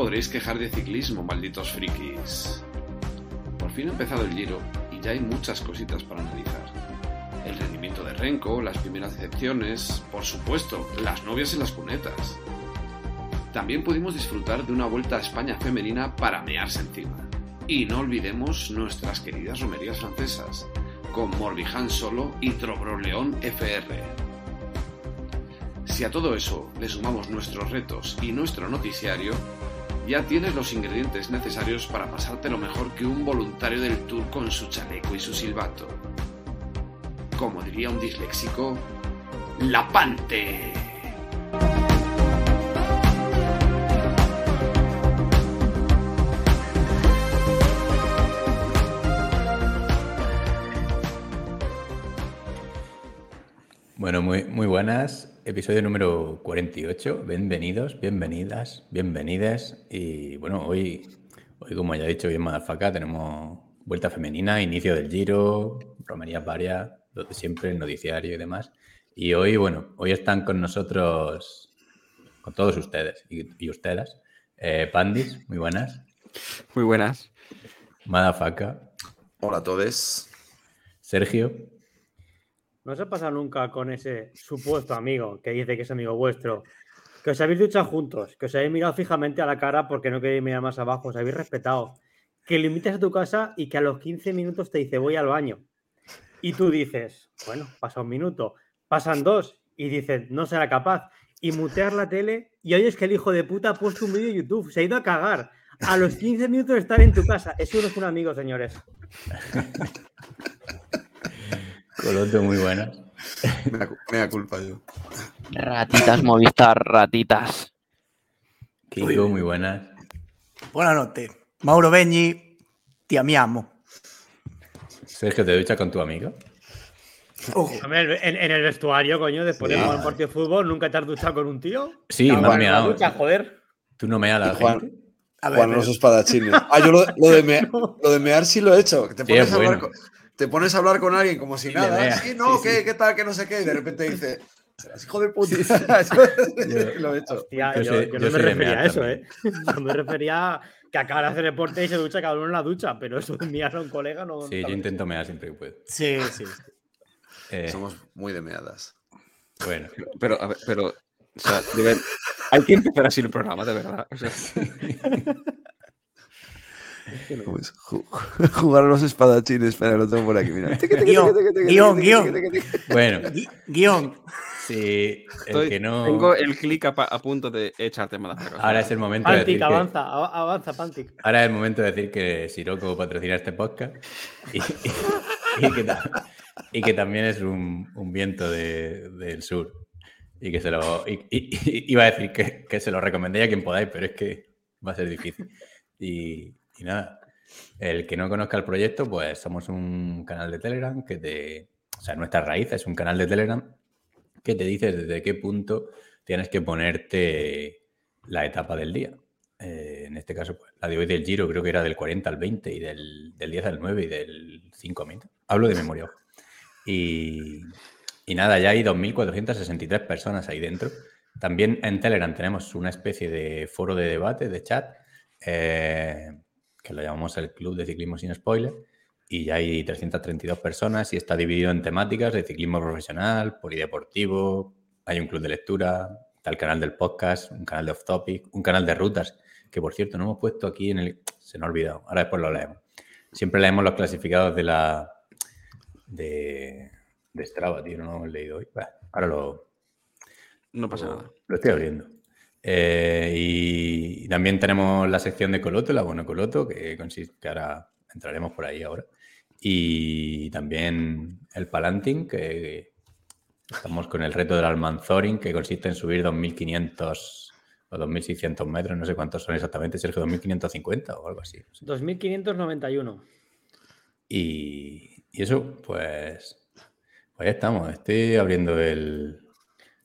podréis quejar de ciclismo, malditos frikis. Por fin ha empezado el giro y ya hay muchas cositas para analizar. El rendimiento de Renko, las primeras decepciones, por supuesto, las novias en las cunetas. También pudimos disfrutar de una vuelta a España femenina para mearse encima. Y no olvidemos nuestras queridas romerías francesas, con Morbihan solo y León FR. Si a todo eso le sumamos nuestros retos y nuestro noticiario, ya tienes los ingredientes necesarios para pasarte lo mejor que un voluntario del tour con su chaleco y su silbato. Como diría un disléxico, ¡La Pante! Bueno, muy, muy buenas. Episodio número 48. Bienvenidos, bienvenidas, bienvenidas. Y bueno, hoy, hoy como ya he dicho bien Madafaka, tenemos vuelta femenina, inicio del giro, romerías varias, lo de siempre, el noticiario y demás. Y hoy, bueno, hoy están con nosotros, con todos ustedes y, ustedes. Eh, Pandis, muy buenas. Muy buenas. Madafaka. Hola a todos. Sergio. ¿No os ha pasado nunca con ese supuesto amigo que dice que es amigo vuestro? Que os habéis duchado juntos, que os habéis mirado fijamente a la cara porque no queréis mirar más abajo, os habéis respetado. Que lo invitas a tu casa y que a los 15 minutos te dice voy al baño. Y tú dices, bueno, pasa un minuto, pasan dos y dices, no será capaz. Y mutear la tele y oyes que el hijo de puta ha puesto un vídeo de YouTube, se ha ido a cagar. A los 15 minutos de estar en tu casa. Eso no es un amigo, señores. Coloto, muy buena. Me da culpa yo. Ratitas, Movistar, ratitas. Kiko, muy buenas. Buenas noches. Mauro Beñi, ti amiamo. Sergio, ¿te duchas con tu amigo? En, el vestuario, coño, después de jugar un partido de fútbol, ¿nunca te has duchado con un tío? Sí, me has meado. joder. Tú no me la Juan, gente. A ver, Juan los espadachines. Ah, yo lo, de lo, de mear sí lo he hecho. Te pones a con te pones a hablar con alguien como si nada. Sí, no, ¿qué, ¿qué, tal? Que no sé qué. Y de repente dice, hijo de puta. lo he hecho. Hostia, yo, no me refería a eso, ¿eh? Yo me refería a que acaba de hacer deporte y se ducha cada uno en la ducha, pero eso de mirar a un colega no. Sí, yo intento mear siempre que puedo. Sí, sí. Eh, Somos muy de meadas. Bueno. Pero, a ver, pero. O sea, hay que empezar así el programa, de verdad. O sea, jugar a los espadachines. Espera, lo tengo por aquí. Mira. Guión, guion, Bueno, guion. Sí, el que no... Tengo el clic a, punto de echarte más. Ahora es el momento de decir avanza, avanza, Pantic. Ahora es el momento de decir que Siroco patrocina este podcast y, que, también es un, viento del sur. Y que se lo... iba a decir que, que se lo recomendé a quien podáis, pero es que va a ser difícil. Y, y nada, el que no conozca el proyecto, pues somos un canal de Telegram que te. O sea, nuestra raíz es un canal de Telegram que te dice desde qué punto tienes que ponerte la etapa del día. Eh, en este caso, pues, la de hoy del Giro creo que era del 40 al 20 y del, 10 al 9 y del 5 a 20. Hablo de memoria. Y, y nada, ya hay 2.463 personas ahí dentro. También en Telegram tenemos una especie de foro de debate, de chat, eh, que lo llamamos el Club de Ciclismo Sin Spoiler, y ya hay 332 personas y está dividido en temáticas de ciclismo profesional, polideportivo, hay un club de lectura, está el canal del podcast, un canal de off topic, un canal de rutas, que por cierto no hemos puesto aquí en el... Se nos ha olvidado, ahora después lo leemos. Siempre leemos los clasificados de la... de, de Strava, tío, no lo hemos leído hoy. ahora lo... No pasa nada. Lo estoy abriendo. Eh, y también tenemos la sección de Coloto, la Bono Coloto, que consiste, que ahora entraremos por ahí ahora. Y también el Palanting, que estamos con el reto del Almanzoring, que consiste en subir 2.500 o 2.600 metros, no sé cuántos son exactamente, Sergio, 2.550 o algo así. 2.591. Y, y eso, pues, pues ya estamos. Estoy abriendo el,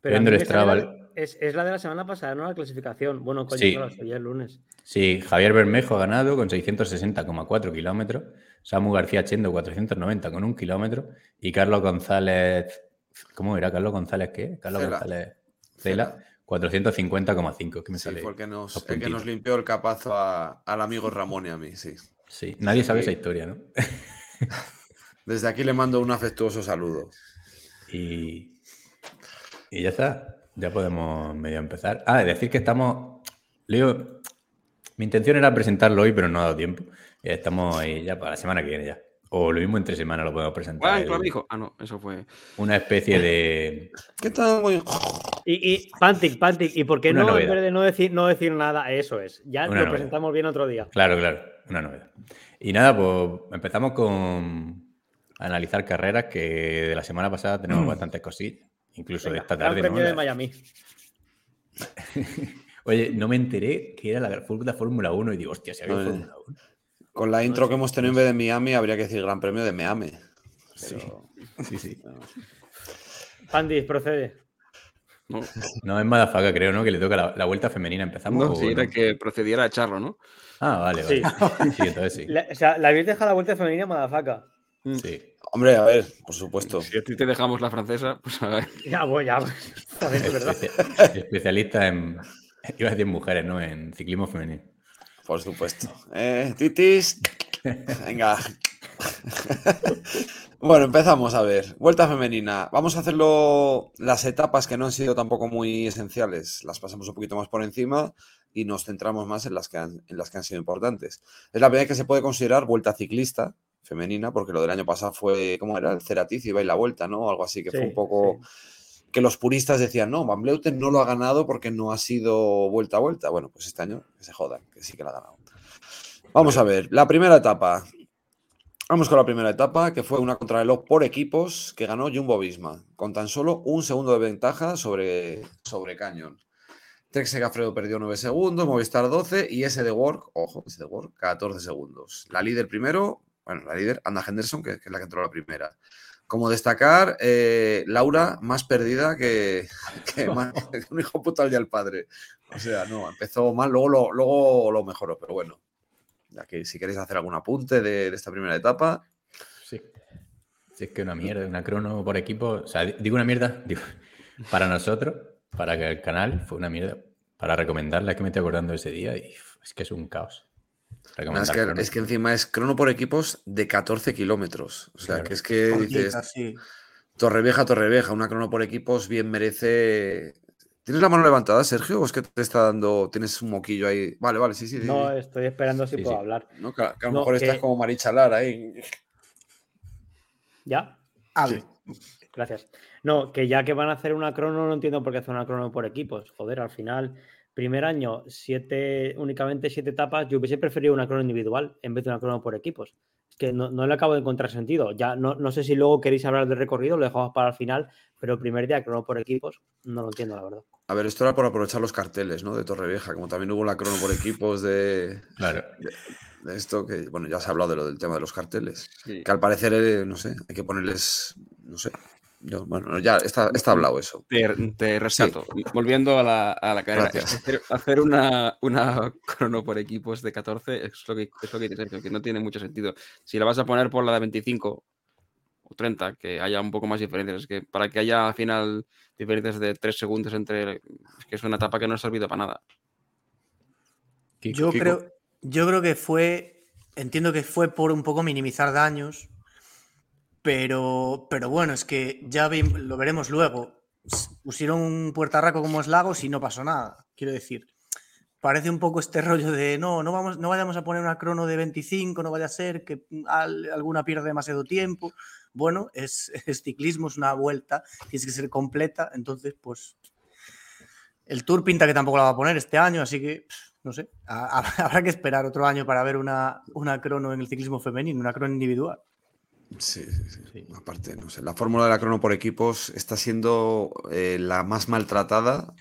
abriendo el Strava es, la de la semana pasada, ¿no? La clasificación. Bueno, coño, sí. el lunes. Sí, Javier Bermejo ha ganado con 660,4 kilómetros. Samu García Chendo 490 con un kilómetro. Y Carlos González. ¿Cómo era? ¿Carlos González qué? Carlos González Cela 450,5 que me Sí, sale. fue el que nos, el que nos limpió el capazo a- al amigo Ramón y a mí, sí. Sí, nadie sabe Sí. esa historia, ¿no? Desde aquí le mando un afectuoso saludo. Y, y ya está. Ya podemos medio empezar. Ah, de decir que estamos. Leo, mi intención era presentarlo hoy, pero no ha dado tiempo. Ya estamos ahí ya para la semana que viene ya. O lo mismo entre semanas lo podemos presentar. Ah, dijo. Ah, no, eso fue. una especie de. ¿Qué tal? Muy- Y, y Pantic, Pantic, ¿y por qué Una no, en vez de no decir, no decir nada? Eso es. Ya Una lo novedad. presentamos bien otro día. Claro, claro, una novedad. Y nada, pues empezamos con analizar carreras que de la semana pasada tenemos bastantes cosillas. Incluso de esta tarde. ¿no? Premio de Miami. Oye, no me enteré que era la la Fórmula 1 y digo, hostia, si había. Fórmula 1. Con la intro que hemos tenido en vez de Miami, habría que decir Gran Premio de Miami. Sí, sí, sí. Pandis, procede. No, No, es Madafaka, creo, ¿no? Que le toca la, la vuelta femenina. ¿Empezamos? no sí, era no? que procediera a echarlo, ¿no? Ah, vale, vale. Sí, entonces sí. La- o sea, la habéis dejado la vuelta femenina, Madafaca. Sí. Hombre, a ver, por supuesto. Si a ti te dejamos la francesa, pues a ver. Ya voy, ya voy. Joder, verdad. Especialista en. Iba a decir mujeres, ¿no? En ciclismo femenino. Por supuesto. Eh, titis. Venga. bueno, empezamos a ver. Vuelta femenina. Vamos a hacerlo las etapas que no han sido tampoco muy esenciales. Las pasamos un poquito más por encima y nos centramos más en las que han, en las que han sido importantes. Es la primera vez que se puede considerar vuelta ciclista femenina, porque lo del año pasado fue, ¿cómo era? El Ceratiz iba y la vuelta, ¿no? Algo así que fue un poco que los puristas decían, no, Van Bleuten no lo ha ganado porque no ha sido vuelta a vuelta. Bueno, pues este año que se jodan, que sí que la ha ganado. Vamos a ver, la primera etapa. Vamos con la primera etapa, que fue una contrarreloj por equipos que ganó Jumbo Visma, con tan solo un segundo de ventaja sobre, sobre Canyon. Trek Segafredo perdió 9 segundos, Movistar 12 y SD Work, ojo, SD Work, 14 segundos. La líder primero, bueno, la líder, Anna Henderson, que, que es la que entró la primera. Como destacar, eh, Laura más perdida que, que más- que un hijo puta al día al padre. O sea, no, empezó mal, luego lo, luego lo mejoró, pero bueno. Ya que si queréis hacer algún apunte de, de esta primera etapa, Sí. Si es que una mierda, una crono por equipo. O sea, di- digo una mierda. digo, para nosotros, para que el canal, fue una mierda. Para recomendarla, que me estoy acordando de ese día y es que es un caos. No, es, que, crono. es que encima es crono por equipos de 14 kilómetros. O sea, Claro. que es que dices, sí. Torrevieja, Torrevieja, una crono por equipos bien merece. ¿Tienes la mano levantada, Sergio? ¿O es que te está dando, tienes un moquillo ahí? Vale, vale, sí, sí. sí, No, estoy esperando si Sí, puedo sí. hablar. No, que, a- que a lo no, mejor estás como Marichalar ahí. ¿Ya? Hable. Gracias. No, que ya que van a hacer una crono, no entiendo por qué hacer una crono por equipos. Joder, al final, primer año, siete, únicamente siete etapas. Yo hubiese preferido una crono individual en vez de una crono por equipos. Es que no, no le acabo de encontrar sentido. Ya no, no sé si luego queréis hablar del recorrido, lo dejamos para el final, pero el primer día crono por equipos, no lo entiendo, la verdad. A ver, esto era por aprovechar los carteles, ¿no? De Torrevieja, como también hubo la crono por equipos de, Claro. de esto, que bueno, ya se ha hablado de lo del tema de los carteles. Sí. Que al parecer, eh, no sé, hay que ponerles, no sé. Yo, bueno, ya está, está hablado eso. Te, te rescato. Volviendo a la, a la carrera. Gracias. Hacer, hacer una, una crono por equipos de 14 es lo que, es lo que dice Sergio, que no tiene mucho sentido. Si la vas a poner por la de 25 o 30, que haya un poco más diferencias. Es que para que haya al final diferencias de 3 segundos entre. Es que es una etapa que no ha servido para nada. Kiko, Yo Kiko. creo, yo creo que fue, entiendo que fue por un poco minimizar daños, pero, pero bueno, es que ya lo veremos luego. Pusieron un puertarraco como es Lagos y no pasó nada. Quiero decir, parece un poco este rollo de no, no, vamos, no vayamos a poner una crono de 25, no vaya a ser que al- alguna pierda demasiado tiempo. Bueno, es, es ciclismo, es una vuelta, tienes que ser completa, entonces pues el Tour pinta que tampoco la va a poner este año, así que no sé, ha- ha- habrá que esperar otro año para ver una, una crono en el ciclismo femenino, una crono individual. Sí, sí, sí. Aparte, no sé, la fórmula de la crono por equipos está siendo eh, la más maltratada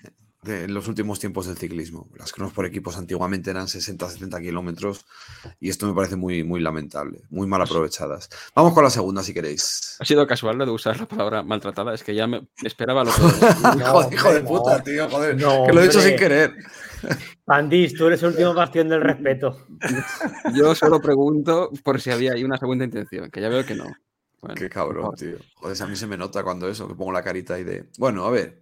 de- en los últimos tiempos del ciclismo. Las cronos por equipos antiguamente eran 60-70 kilómetros y esto me parece muy, muy lamentable, muy mal aprovechadas. Vamos con la segunda, si queréis. Ha sido casual lo de usar la palabra maltratada. Es que ya me esperaba lo Hijo, hijo de no. puta, tío, joder. No, que lo he hecho hombre. sin querer. Pandis, tú eres el último bastión del respeto. Yo solo pregunto por si había ahí una segunda intención, que ya veo que no. Bueno, Qué cabrón, tío. Joder, a mí se me nota cuando eso, que pongo la carita ahí de. Bueno, a ver.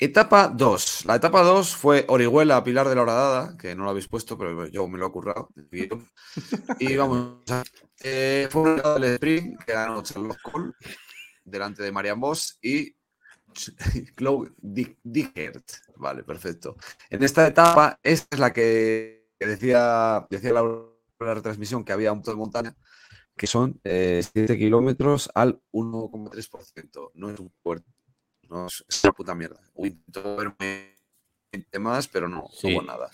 Etapa 2. La etapa 2 fue Orihuela, Pilar de la Horadada, que no lo habéis puesto, pero yo me lo he currado. Y vamos, eh, fue un del sprint que ganó Charles Cole delante de Marian Bosch y Chloe Dickert. Vale, perfecto. En esta etapa, esta es la que decía, decía la, la retransmisión que había un de montaña, que son 7 eh, kilómetros al 1,3%. No es un puerto no, es una puta mierda. Uy, verme más, pero no, hubo nada.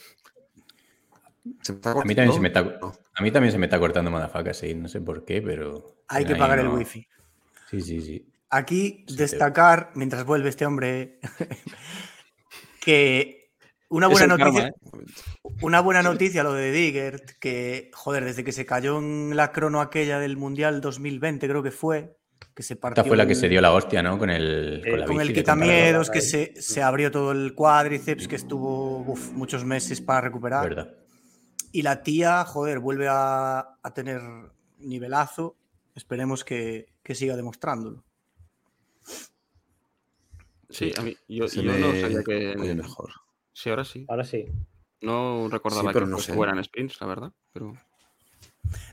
a, mí también se me está, a mí también se me está cortando Madafaka, sí, no sé por qué, pero. Hay que pagar el wifi. Sí, sí, sí. Aquí destacar, mientras vuelve este hombre, que una buena noticia. ¿eh? Una buena noticia lo de Diggert, que, joder, desde que se cayó en la crono aquella del Mundial 2020, creo que fue, que se partió. Esta fue la que se dio la hostia, ¿no? Con el. Con, el quitamiedos, que se, se, abrió todo el cuádriceps, que estuvo muchos meses para recuperar. Verdad. Y la tía, joder, vuelve a, a tener nivelazo. Esperemos que, que, siga demostrándolo. Sí, a mí, yo, yo no sabía que. mejor. Sí, ahora sí. Ahora sí. No recordaba que no fueran sprints, la verdad, pero.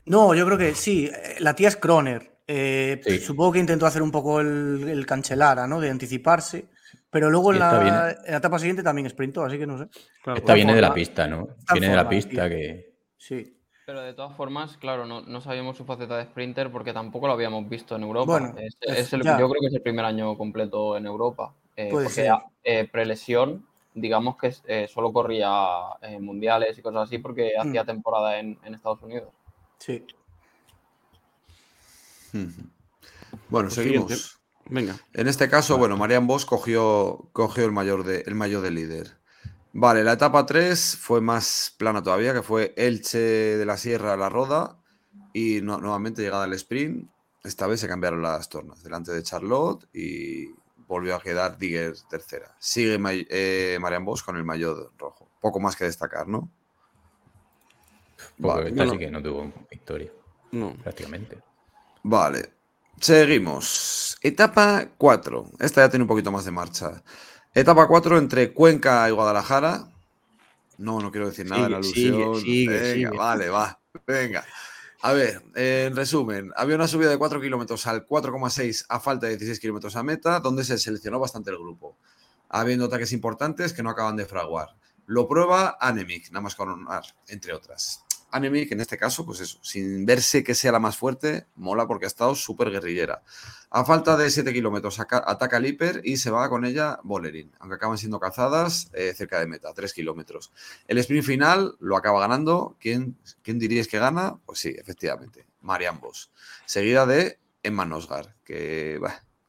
No, yo creo que sí. La tía es Croner. Eh, supongo que intentó hacer un poco el, cancelara, ¿no? De anticiparse. Pero luego en la, etapa siguiente también sprintó, así que no sé. Esta viene de la pista, ¿no? Viene de la pista que. Sí. Pero de todas formas, claro, no, sabíamos su faceta de sprinter porque tampoco lo habíamos visto en Europa. es, el, yo creo que es el primer año completo en Europa. Eh, porque eh, prelesión, digamos que eh, solo corría mundiales y cosas así porque mm. hacía temporada en, en Estados Unidos. Sí. Bueno, pues seguimos. Venga. En este caso, bueno, Marian Bosch cogió, cogió el, mayor de, el mayor de líder. Vale, la etapa 3 fue más plana todavía, que fue Elche de la Sierra a la Roda y nuevamente llegada al sprint. Esta vez se cambiaron las tornas delante de Charlotte y volvió a quedar Digger tercera. Sigue eh, Marian Bosch con el mayor rojo. Poco más que destacar, ¿no? vale. Casi que no tuvo victoria. No. Prácticamente. Vale, seguimos. Etapa 4. Esta ya tiene un poquito más de marcha. Etapa 4 entre Cuenca y Guadalajara. No, no quiero decir nada en alusión. Venga, vale, va. Venga. A ver, en resumen, había una subida de 4 kilómetros al 4,6 a falta de 16 kilómetros a meta, donde se seleccionó bastante el grupo, habiendo ataques importantes que no acaban de fraguar. Lo prueba Anemic, nada más coronar, entre otras. Anemic, en este caso, pues eso, sin verse que sea la más fuerte, mola porque ha estado súper guerrillera. A falta de 7 kilómetros, ataca el hiper y se va con ella Bolerín, aunque acaban siendo cazadas eh, cerca de meta, 3 kilómetros. El sprint final lo acaba ganando. ¿Quién, ¿Quién diríais que gana? Pues sí, efectivamente, Marian Bosch. Seguida de Emma Nosgar, que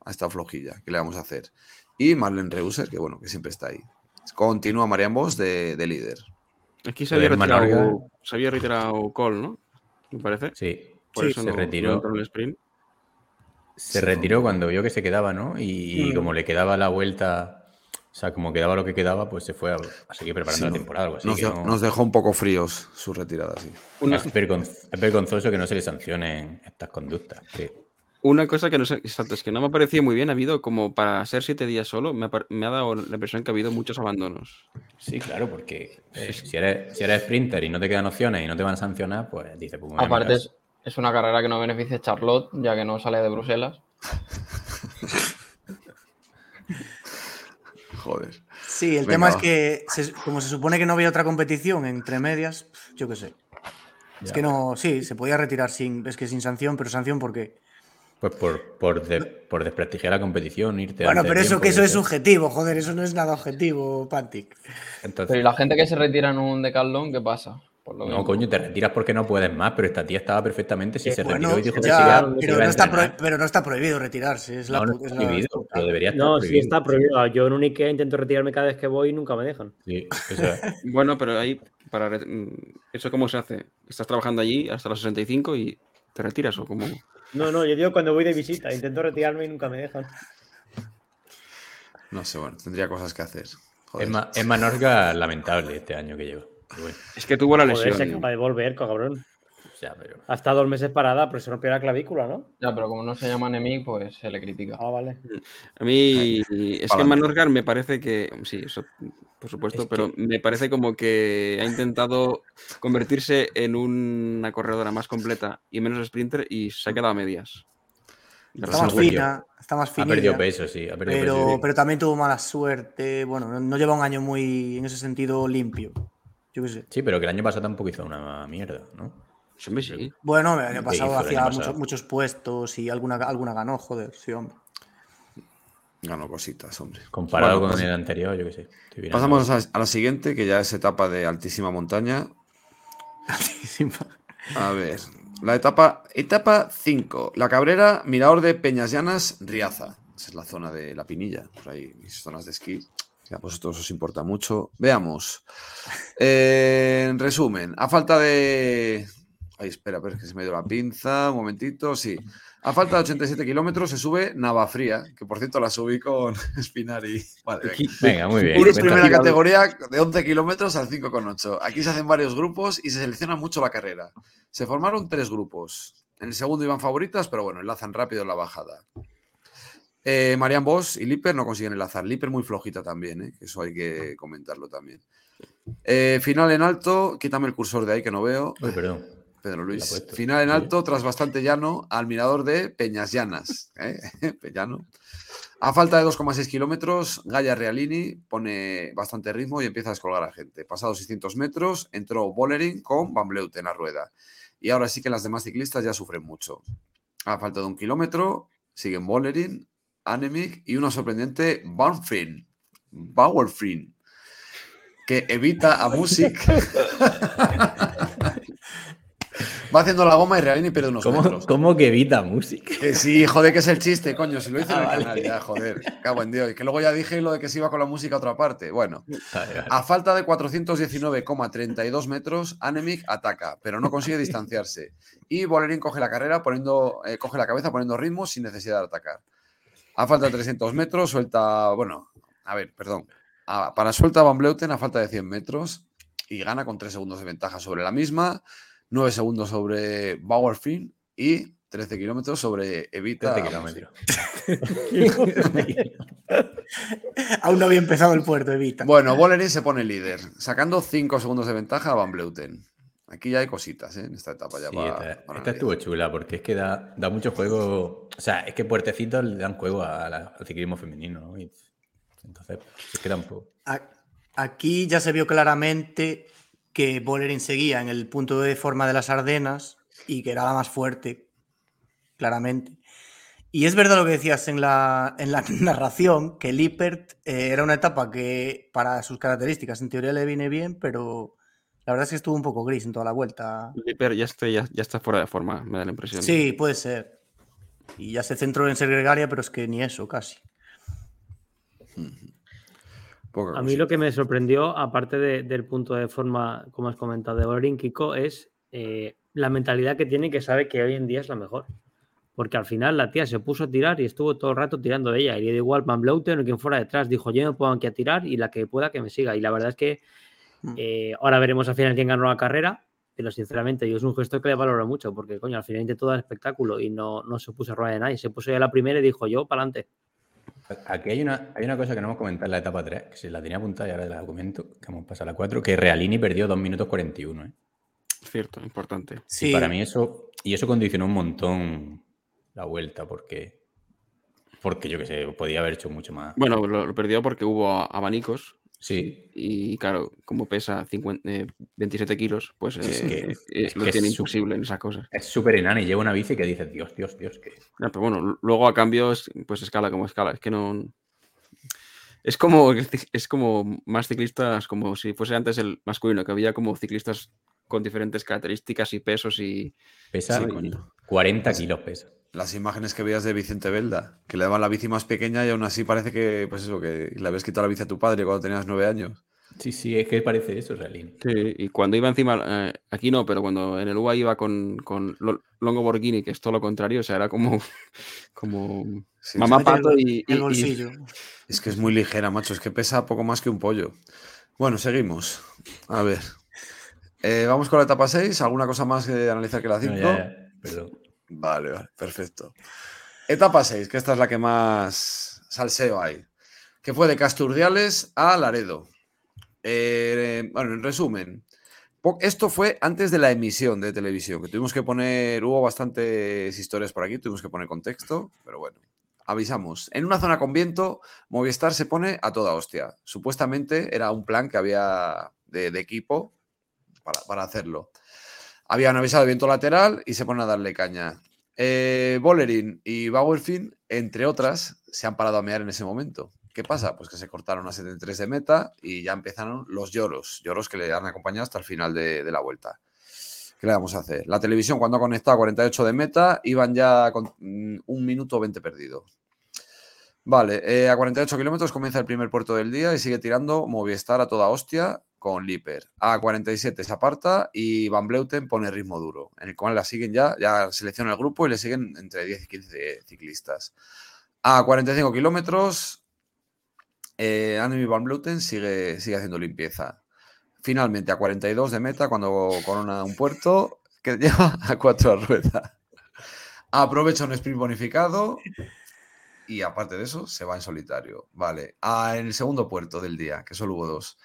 ha estado flojilla, ¿qué le vamos a hacer? Y Marlene Reuser, que bueno, que siempre está ahí. Continúa Marian Bosch de líder. Aquí se había, retirado, se había retirado Cole, ¿no? Me parece. Sí, Por eso se retiró. el sprint. Se retiró cuando vio que se quedaba, ¿no? Y, mm. como le quedaba la vuelta, o sea, como quedaba lo que quedaba, pues se fue a, seguir preparando la temporada. Algo así, nos, dejó un poco fríos su retirada, sí. Es, vergonzoso que no se le sancionen estas conductas. Una cosa que no sé, exacto, es que no me ha parecido muy bien. Ha habido como para ser siete días solo, me ha, dado la impresión que ha habido muchos abandonos. Sí, claro, porque eh, si, eres, si eres sprinter y no te quedan opciones y no te van a sancionar, pues dice. Pues, Aparte, es, una carrera que no beneficia a Charlotte, ya que no sale de Bruselas. Joder. Sí, el tema es que, como se supone que no había otra competición entre medias, yo qué sé. Es que no, sí, se podía retirar sin, es que sin sanción, pero sanción ¿por qué? Pues por, por, desprestigiar la competición, irte Bueno, pero eso que eso es subjetivo, joder, eso no es nada objetivo, Pantic. pero ¿y la gente que se retira en un decalón, qué pasa? no, coño, te retiras porque no puedes más, pero esta tía estaba perfectamente si se retiró y dijo que ya, pero, no está pero no está prohibido retirarse. Es no, no está prohibido, pero debería estar No, sí está prohibido. Yo en un Ikea intento retirarme cada vez que voy y nunca me dejan. Sí, eso es. bueno, pero ahí, para mm, ¿eso cómo se hace? Estás trabajando allí hasta los 65 y te retiras o cómo... No, no, yo digo cuando voy de visita, intento retirarme y nunca me dejan. No sé, bueno, tendría cosas que hacer. Es más, lamentable este año que lleva. Es que tuvo la lesión. Joder, se acaba de volver, cabrón. Hasta dos meses parada, pero se rompió la clavícula, ¿no? Ya, pero como no se llama Nemi, pues se le critica. Ah, vale. A mí, es que Manorgar me parece que. Sí, eso, por supuesto, pero me parece como que ha intentado convertirse en una corredora más completa y menos sprinter y se ha quedado a medias. Está más fina, está más fina. Ha perdido peso, sí. Ha perdido pero, peso, pero también tuvo mala suerte. Bueno, no lleva un año muy, en ese sentido, limpio. Yo qué sé. Sí, pero que el año pasado tampoco hizo una mierda, ¿no? Sí. Bueno, el año pasado hacía muchos, puestos y alguna, alguna ganó, joder, sí, hombre. Ganó cositas, hombre. Comparado con pues el anterior, yo qué sé. Pasamos a, la siguiente, que ya es etapa de altísima montaña. Altísima. A ver, la etapa etapa 5. La Cabrera, Mirador de Peñas Llanas, Riaza. Esa es la zona de la Pinilla, por ahí, mis zonas de esquí. Ya, pues esto os importa mucho. Veamos. Eh, en resumen, a falta de. Ay, espera, pero es que se me dio la pinza. Un momentito, sí. A falta de 87 kilómetros se sube Navafría, que por cierto la subí con Spinari. Vale, venga. muy bien. Una primera categoría de 11 kilómetros al 5,8. Aquí se hacen varios grupos y se selecciona mucho la carrera. Se formaron tres grupos. En el segundo iban favoritas, pero bueno, enlazan rápido la bajada. Eh, Marian Bosch y Liper no consiguen enlazar. Liper muy flojita también, ¿eh? eso hay que comentarlo también. Eh, final en alto, quítame el cursor de ahí que no veo. Uy, perdón. Pedro Luis. Final en alto, tras bastante llano, al mirador de Peñas Llanas. ¿eh? Peñano. A falta de 2,6 kilómetros, Gaia Realini pone bastante ritmo y empieza a descolgar a gente. Pasados 600 metros, entró Bollering con Van Bleut en la rueda. Y ahora sí que las demás ciclistas ya sufren mucho. A falta de un kilómetro, siguen Bollering, Anemic y una sorprendente Banfrin, Bauerfrin, que evita a Music. Va haciendo la goma y Realini pierde unos ¿Cómo, metros. ¿Cómo que evita música? Que sí, joder, que es el chiste, coño. Si lo hice en el ah, canal, ya, joder. Cago en Dios. Y que luego ya dije lo de que se iba con la música a otra parte. Bueno, a falta de 419,32 metros, Anemic ataca, pero no consigue distanciarse. Y Bolerín coge la carrera, poniendo, eh, coge la cabeza poniendo ritmo sin necesidad de atacar. A falta de 300 metros, suelta. Bueno, a ver, perdón. para suelta Van Bleuten a falta de 100 metros y gana con 3 segundos de ventaja sobre la misma. 9 segundos sobre Bauerfin y 13 kilómetros sobre Evita. 13 kilómetros. Aún no había empezado el puerto, Evita. Bueno, Bolerín se pone líder, sacando 5 segundos de ventaja a Van Bleuten. Aquí ya hay cositas ¿eh? en esta etapa. Ya esta, estuvo chula porque es que da, da, mucho juego. O sea, es que puertecitos le dan juego al ciclismo femenino. ¿no? entonces, se queda un poco. Aquí ya se vio claramente que Bolerín seguía en el punto de forma de las Ardenas y que era la más fuerte, claramente. Y es verdad lo que decías en la, en la narración, que Lippert eh, era una etapa que para sus características en teoría le viene bien, pero la verdad es que estuvo un poco gris en toda la vuelta. Lippert ya está, ya, está fuera de forma, me da la impresión. Sí, puede ser. Y ya se centró en ser gregaria, pero es que ni eso, casi a mí lo que me sorprendió, aparte del punto de forma, como has comentado, de Bolerín Kiko, es eh, la mentalidad que tiene que sabe que hoy en día es la mejor. Porque al final la tía se puso a tirar y estuvo todo el rato tirando de ella. Y da igual Van Blouten o quien fuera detrás. Dijo, yo me puedo aquí a tirar y la que pueda que me siga. Y la verdad es que hmm. eh, ahora veremos al final quién ganó la carrera. Pero sinceramente, yo es un gesto que le valoro mucho. Porque, coño, al final intentó dar espectáculo y no, no se puso a rueda de nadie. Se puso ya la primera y dijo, yo, para adelante. Aquí hay una, hay una cosa que no hemos comentado en la etapa 3, que se la tenía apuntada y ahora la documento, que hemos pasado a la 4, que Realini perdió 2 minutos 41. ¿eh? Cierto, importante. Sí. para mí eso, y eso condicionó un montón la vuelta, porque, porque yo que sé, podía haber hecho mucho más. Bueno, lo perdió porque hubo abanicos Sí. Y claro, como pesa 27 eh, kilos, pues es que, eh, lo tiene imposible en esas cosas. Es súper enana y lleva una bici que dice Dios, Dios, Dios. Que... pero bueno, luego a cambio, pues escala como escala. Es que no. Es como, es como más ciclistas, como si fuese antes el masculino, que había como ciclistas con diferentes características y pesos y. Pesa 40 kilos, pesa las imágenes que veías de Vicente Belda, que le daban la bici más pequeña y aún así parece que, pues eso, que le habías quitado la bici a tu padre cuando tenías nueve años. Sí, sí, es que parece eso, Realín. Sí, y cuando iba encima, eh, aquí no, pero cuando en el UA iba con, con Longo Borghini, que es todo lo contrario, o sea, era como, como mamá pato y, el bolsillo. Es que es muy ligera, macho, es que pesa poco más que un pollo. Bueno, seguimos. A ver. Eh, vamos con la etapa 6. ¿Alguna cosa más que analizar que la 5? Vale, vale, perfecto. Etapa 6, que esta es la que más salseo hay. Que fue de Casturdiales a Laredo. Eh, bueno, en resumen, esto fue antes de la emisión de televisión, que tuvimos que poner, hubo bastantes historias por aquí, tuvimos que poner contexto, pero bueno, avisamos. En una zona con viento, Movistar se pone a toda hostia. Supuestamente era un plan que había de, equipo para, hacerlo. Habían avisado de viento lateral y se ponen a darle caña. Eh, y Bauerfin, entre otras, se han parado a mear en ese momento. ¿Qué pasa? Pues que se cortaron a 73 de meta y ya empezaron los lloros, lloros que le han acompañado hasta el final de, la vuelta. ¿Qué le vamos a hacer? La televisión cuando ha conectado a 48 de meta iban ya con mm, un minuto 20 perdido. Vale, eh, a 48 kilómetros comienza el primer puerto del día y sigue tirando Movistar a toda hostia con Liper. A 47 se aparta y Van Bleuten pone ritmo duro, en el cual la siguen ya, ya selecciona el grupo y le siguen entre 10 y 15 ciclistas. A 45 kilómetros eh, Van Bluten sigue, sigue haciendo limpieza. Finalmente, a 42 de meta, cuando corona un puerto que lleva a cuatro ruedas. Aprovecha un sprint bonificado y aparte de eso, se va en solitario. Vale. en el segundo puerto del día, que solo hubo dos.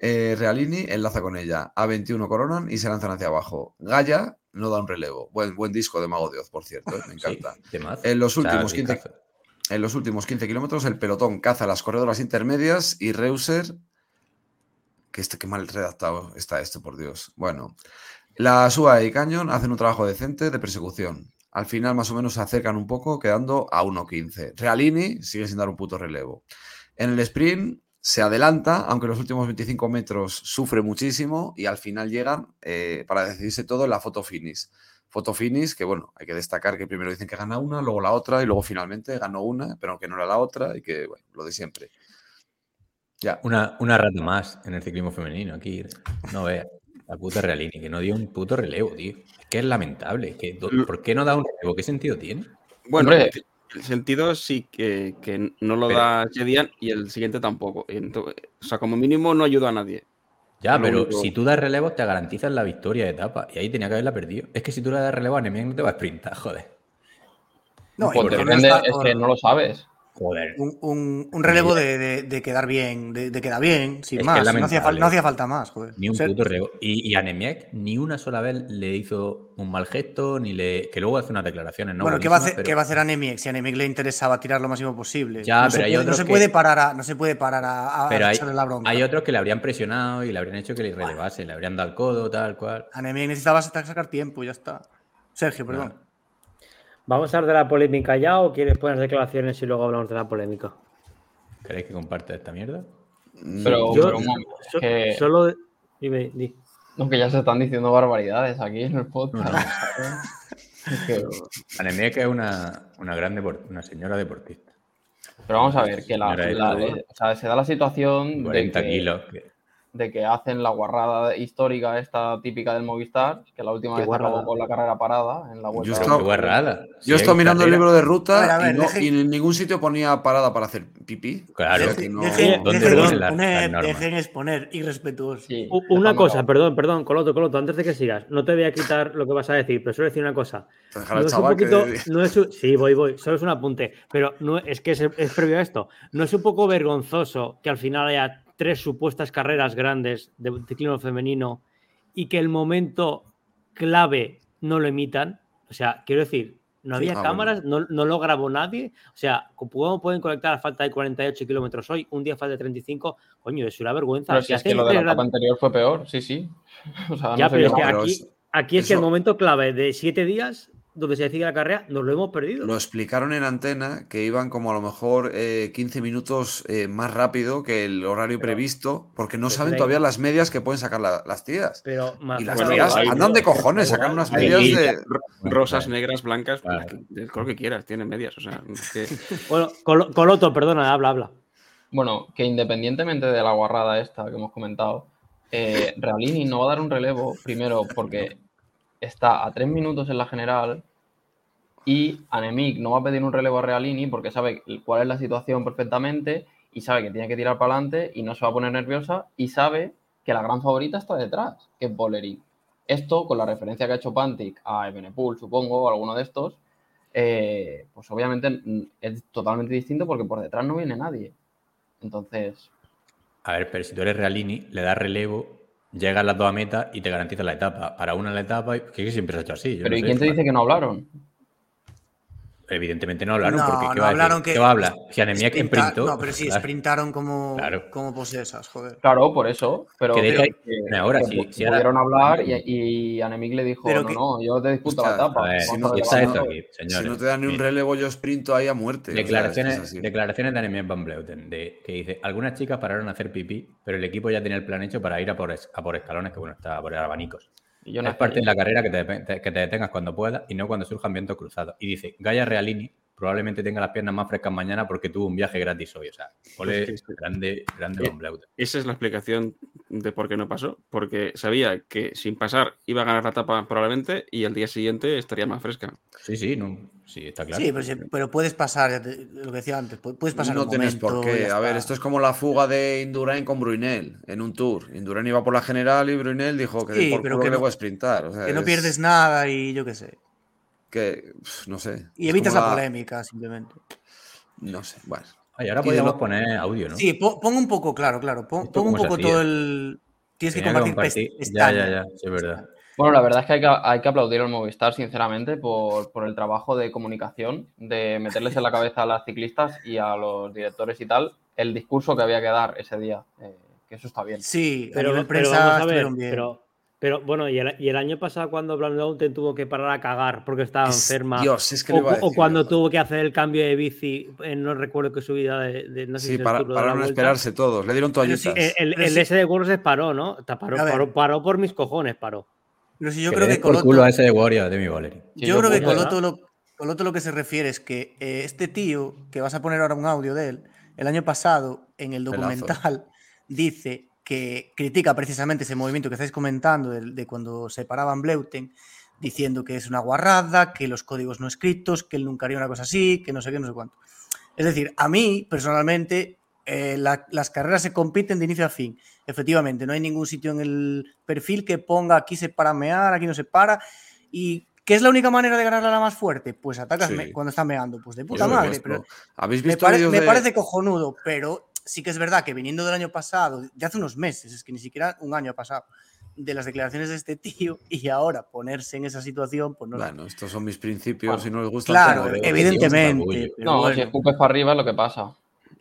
Eh, Realini enlaza con ella. A21 coronan y se lanzan hacia abajo. Gaia no da un relevo. Buen, buen disco de Mago de Oz, por cierto. ¿eh? Me encanta. en los últimos 15, en los últimos 15 kilómetros, el pelotón caza las corredoras intermedias y Reuser. Que este, qué mal redactado está esto, por Dios. Bueno, la SUA y Canyon hacen un trabajo decente de persecución. Al final, más o menos, se acercan un poco, quedando a 1.15. Realini sigue sin dar un puto relevo. En el sprint se adelanta, aunque los últimos 25 metros sufre muchísimo y al final llegan eh, para decidirse todo en la foto finish fotofinis, que bueno, hay que destacar que primero dicen que gana una, luego la otra y luego finalmente ganó una, pero que no era la otra y que, bueno, lo de siempre. Ya. Una, una rata más en el ciclismo femenino aquí. No vea. La puta Realini, que no dio un puto relevo, tío. Es que es lamentable. Que, ¿Por qué no da un relevo? ¿Qué sentido tiene? Bueno, el sentido sí que, que no lo da Jedian y el siguiente tampoco. o sea, como mínimo no ayuda a nadie. Ya, pero si tú das relevo, te garantizas la victoria de etapa. Y ahí tenía que haberla perdido. Es que si tú le das relevo a Nemec no te va a sprintar, joder. No, pues depende, es que no lo sabes. Joder. Un, relevo de, quedar bien, de, quedar bien, sin más. No hacía, falta más, joder. Ni un puto relevo. Y, a Nemec ni una sola vez le hizo un mal gesto, ni le. que luego hace unas declaraciones, ¿no? Bueno, ¿qué va, a hacer, ¿qué va a hacer a? Si a Nemec le interesaba tirar lo máximo posible. Ya, no pero hay otros. No se puede parar a, no se puede parar a, pero hay, la bronca. Hay otros que le habrían presionado y le habrían hecho que le relevase, le habrían dado el codo, tal cual. A Nemec necesitaba sacar tiempo, ya está. Sergio, perdón. ¿Vamos a hablar de la polémica ya o quieres poner declaraciones y luego hablamos de la polémica? ¿Queréis que comparte esta mierda? Mm, pero, pero que... solo. Dime, di. No, que ya se están diciendo barbaridades aquí en el podcast. Anemia que es una, una gran una señora deportista. Pero vamos a ver, que la, o sea, se da la situación de que, kilos, de que hacen la guarrada histórica esta típica del Movistar, que la última vez acabó con la carrera parada en la vuelta. Yo estaba, yo estaba mirando el libro de ruta y, en ningún sitio ponía parada para hacer pipí. Claro. dejen, exponer irrespetuoso. una cosa, perdón, perdón, Coloto, Coloto, antes de que sigas, no te voy a quitar lo que vas a decir, pero solo decir una cosa. No es un poquito, no es sí, voy, voy, solo es un apunte, pero no es que es, es previo a esto. No es un poco vergonzoso que al final haya tres supuestas carreras grandes de ciclismo femenino y que el momento clave no lo emitan. O sea, quiero decir, no había ah, cámaras, no, lo grabó nadie. O sea, ¿cómo pueden conectar a falta de 48 kilómetros hoy? Un día falta de 35. Coño, es una vergüenza. Pero si es que lo de la etapa anterior fue peor, sí, sí. ya, pero es que aquí, aquí es que el momento clave de siete días donde se decide la carrera, nos lo hemos perdido. Lo explicaron en antena que iban como a lo mejor 15 eh, minutos eh, más rápido que el horario previsto, porque no saben todavía las medias que pueden sacar las tías. Pero, y las tías andan de cojones, sacan unas medias de. Rosas, negras, blancas, pues, lo que quieras, tienen medias. O sea, bueno, Coloto, perdona, habla, habla. Bueno, que independientemente de la guarrada esta que hemos comentado, eh, Realini no va a dar un relevo, primero porque está a tres minutos en la general y Anemic no va a pedir un relevo a Realini porque sabe cuál es la situación perfectamente y sabe que tiene que tirar para adelante y no se va a poner nerviosa y sabe que la gran favorita está detrás, que es Boleri. Esto, con la referencia que ha hecho Pantic a Ebenepool, supongo, o alguno de estos, eh, pues obviamente es totalmente distinto porque por detrás no viene nadie. Entonces. A ver, pero si tú eres Realini, le das relevo, llegas las dos a meta y te garantizas la etapa. Para una la etapa, que siempre se ha hecho así. pero ¿y quién te dice que no hablaron? Evidentemente no hablaron, porque ¿qué, va, hablaron que, ¿qué va a hablar? Si Anemia que sprintó. No, pero sí, sprintaron como, como posesas, joder. Claro, por eso. Pero que, que ahora sí. Si pudieron hablar y, y, Anemic le dijo: No, no, yo te disputo la etapa. si, no, te dan ni un relevo, yo sprinto ahí a muerte. Declaraciones, declaraciones de Anemia Van Bleuten, de, que dice: Algunas chicas pararon a hacer pipí, pero el equipo ya tenía el plan hecho para ir a por, a por escalones, que bueno, está por abanicos. Y yo no es parte de la carrera que te, que te detengas cuando puedas y no cuando surjan vientos cruzados. Y dice, Gaia Realini probablemente tenga las piernas más frescas mañana porque tuvo un viaje gratis hoy. O sea, ole, grande, grande eh, Esa es la explicación de por qué no pasó. Porque sabía que sin pasar iba a ganar la etapa probablemente y al día siguiente estaría más fresca. Sí, sí, no, sí, está claro. Sí, pero, puedes pasar, lo que decía antes, puedes pasar. No tienes por qué. A ver, esto es como la fuga de Indurain con Brunel en un tour. Indurain iba por la general y Brunel dijo que por pero que, no, le voy a sprintar. que no pierdes nada y yo qué sé que no sé. Y evitas la... polémica, simplemente. No sé, bueno. Ay, ahora podríamos poner audio, ¿no? Sí, pon, un poco, claro, claro. Pon, un poco todo el. Tienes que compartir. ya, ya, ya, sí, es verdad. Bueno, la verdad es que hay que, hay que aplaudir al Movistar, sinceramente, por, por, el trabajo de comunicación, de meterles en la cabeza a las ciclistas y a los directores y tal, el discurso que había que dar ese día. Eh, que eso está bien. Sí, pero, pero, pero vamos a ver, pero pero bueno, y el, año pasado cuando Mountain tuvo que parar a cagar porque estaba enferma. Dios, es que o, cuando tuvo que hacer el cambio de bici, no recuerdo qué subida de. de no sé sí, para, pararon a esperarse todos, le dieron toallitas. el, el, S de World se paró, ¿no? Paró, paró, por mis cojones, paró. Pero si yo creo que Coloto. culo a ese de Warrior de mi Valery. yo, creo que Coloto lo, Coloto lo que se refiere es que eh, este tío, que vas a poner ahora un audio de él, el año pasado en el documental dice que critica precisamente ese movimiento que estáis comentando de, cuando se paraban Bleuten, diciendo que es una guarrada, que los códigos no escritos, que él nunca haría una cosa así, que no sé qué, no sé cuánto. Es decir, a mí, personalmente, eh, las carreras se compiten de inicio a fin. Efectivamente, no hay ningún sitio en el perfil que ponga aquí se para mear, aquí no se para. ¿Y qué es la única manera de ganar a la más fuerte? Pues atacas cuando está meando. Pues de puta madre. Pero ¿Habéis visto me parece cojonudo, pero sí que es verdad que viniendo del año pasado, de hace unos meses, es que ni siquiera un año ha pasado, de las declaraciones de este tío y ahora ponerse en esa situación, pues no. Bueno, estos son mis principios y no les gusta. Claro, evidentemente. No, si escupes para arriba es lo que pasa.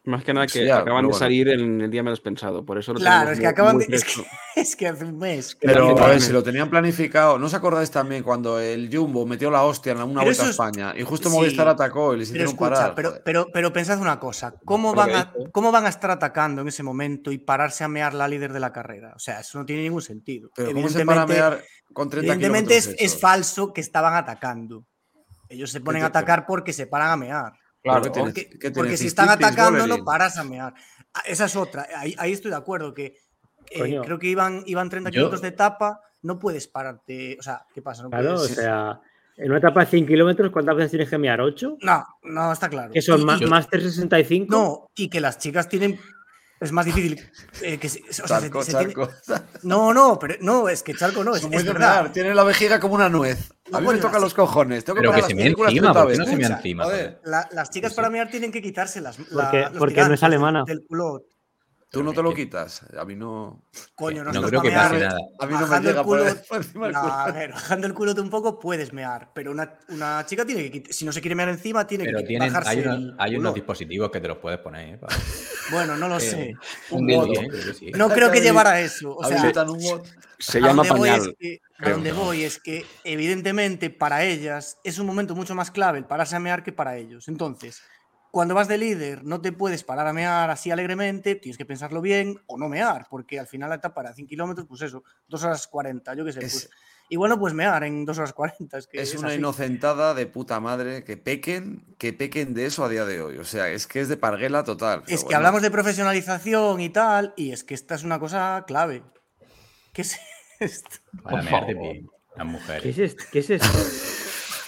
Más que nada que acaban de salir en el día menos pensado, por eso lo Claro, es que acaban de. Es que, hace un mes. Pero a ver, si lo tenían planificado, ¿no os acordáis también cuando el Jumbo metió la hostia en una vuelta a España y justo Movistar atacó y les hicieron parar? Pero, pero, pero, pensad una cosa: ¿cómo van, a, ¿cómo van a estar atacando en ese momento y pararse a mear la líder de la carrera? O sea, eso no tiene ningún sentido. Pero evidentemente, con 30 evidentemente es, es falso que estaban atacando. Ellos se ponen a atacar porque se paran a mear. Claro, porque, si están atacando no paras a mear. Ah, esa es otra. Ahí, estoy de acuerdo que eh, creo que iban, iban 30 kilómetros de etapa, no puedes pararte. O sea, ¿qué pasa? claro, o sea, en una etapa de 100 kilómetros, ¿cuántas veces tienes que mear? ¿8? No, no, está claro. ¿Que son más, 365? No, y que las chicas tienen es más difícil eh, que charco, charco. No, no, pero no, es que charco no, es, es verdad. Tiene la vejiga como una nuez. A mí me toca los cojones. Tengo pero que, se me encima, ¿por qué no se me encima? las chicas para mear tienen que quitarse las. Porque, porque no es alemana. Del culo. Tú no te lo quitas. A mí no. Coño, no, no creo que pase nada. A mí no me llega por, encima no, A ver, bajando el culo un poco puedes mear, pero una, una chica tiene que Si no se quiere mear encima, tiene pero que tienen, bajarse Hay, unos, hay unos dispositivos que te los puedes poner. ¿eh? Bueno, no lo sé. Un bot. No creo que llevara eso. O sea, se llama pañal. a donde voy es que, evidentemente, para ellas es un momento mucho más clave el pararse a mear que para ellos. Entonces cuando vas de líder no te puedes parar a mear así alegremente, tienes que pensarlo bien o no mear, porque al final la etapa de 100 kilómetros, pues eso, 2 horas 40, yo qué sé. Pues, y bueno, pues mear en 2 horas 40. Es, que es, una inocentada de puta madre que pequen, que pequen de eso a día de hoy. O sea, es que es de parguela total. Es que hablamos de profesionalización y tal, y es que esta es una cosa clave. ¿Qué es esto? Para mear de las mujeres. ¿Qué es esto? ¿Qué es esto?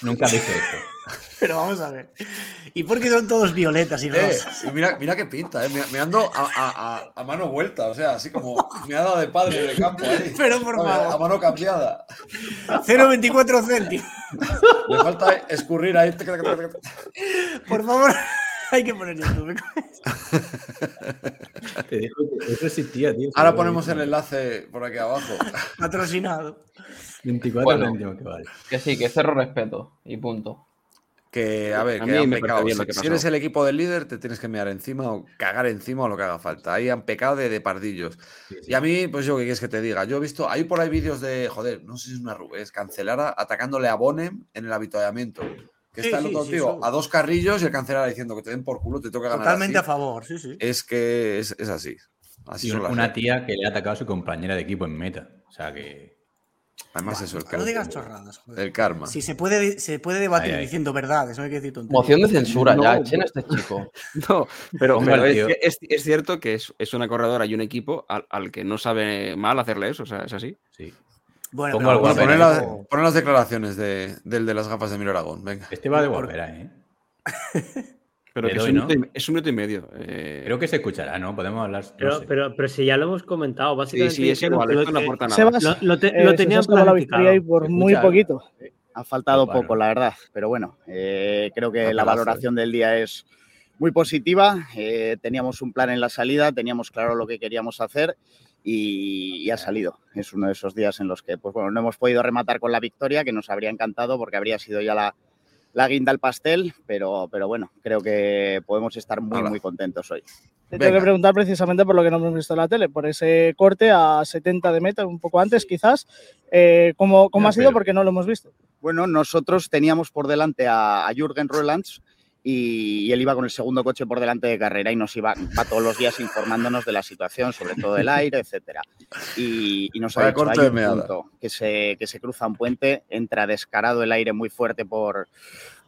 Nunca dije esto. Pero vamos a ver. ¿Y por qué son todos violetas y eh, rosas? mira, mira qué pinta, ¿eh? me, ando a, mano vuelta, o sea, así como me ha dado de padre de campo ahí. Pero por favor. A mano cambiada. 0,24 céntimos. Le falta escurrir ahí. Por favor, hay que poner YouTube. Te digo que eso existía, tío. Ahora ponemos el enlace por aquí abajo. Patrocinado. 24 céntimos que vale. Que sí, que cerro respeto y punto. Que, a ver, que han pecado. Si, eres el equipo del líder, te tienes que mear encima o cagar encima o lo que haga falta. Ahí han pecado de, pardillos. Y a mí, pues yo, ¿qué quieres que te diga? Yo he visto, hay por ahí vídeos de, joder, no sé si es una es Cancelara atacándole a Bonem en el habituallamiento. Que está el otro tío a dos carrillos y el Cancelara diciendo que te den por culo, te toca ganar. Totalmente a favor, sí, sí. Es que es, así. Así son una tía que le ha atacado a su compañera de equipo en meta. O sea que. Además, eso, el karma. No digas chorradas, joder. El karma. Si se puede, se puede debatir diciendo verdades, no hay que decir tonterías. Moción de censura, ya, echen a este chico. no, pero, es, es, cierto que es, es, una corredora y un equipo al, que no sabe mal hacerle eso, o sea, es así. Sí. Bueno, pero, poner, las declaraciones de, del de las gafas de Miro Aragón, venga. Este va de guapera, ¿eh? Pero que es, un minuto y, medio. Eh. Creo que se escuchará, ¿no? Podemos hablar. pero, pero, pero, si ya lo hemos comentado, básicamente. Sí, sí, es igual, lo, no aporta nada. lo, lo, te, lo tenían la victoria y por muy poquito. Ha faltado poco, la verdad. Pero bueno, eh, creo que la valoración del día es muy positiva. Eh, teníamos un plan en la salida, teníamos claro lo que queríamos hacer. Y, y, ha salido. Es uno de esos días en los que, pues bueno, no hemos podido rematar con la victoria, que nos habría encantado porque habría sido ya la, la guinda al pastel, pero, pero bueno, creo que podemos estar muy, muy contentos hoy. Te tengo que preguntar precisamente por lo que no hemos visto en la tele, por ese corte a 70 de meta, un poco antes quizás. Eh, ¿Cómo, cómo ha sido? Porque no lo hemos visto. Bueno, nosotros teníamos por delante a, a Jürgen Roelands, y, él iba con el segundo coche por delante de carrera y nos iba, todos los días informándonos de la situación, sobre todo el aire, etcétera. Y, nos ha dicho, hay un punto que se, que se cruza un puente, entra descarado el aire muy fuerte por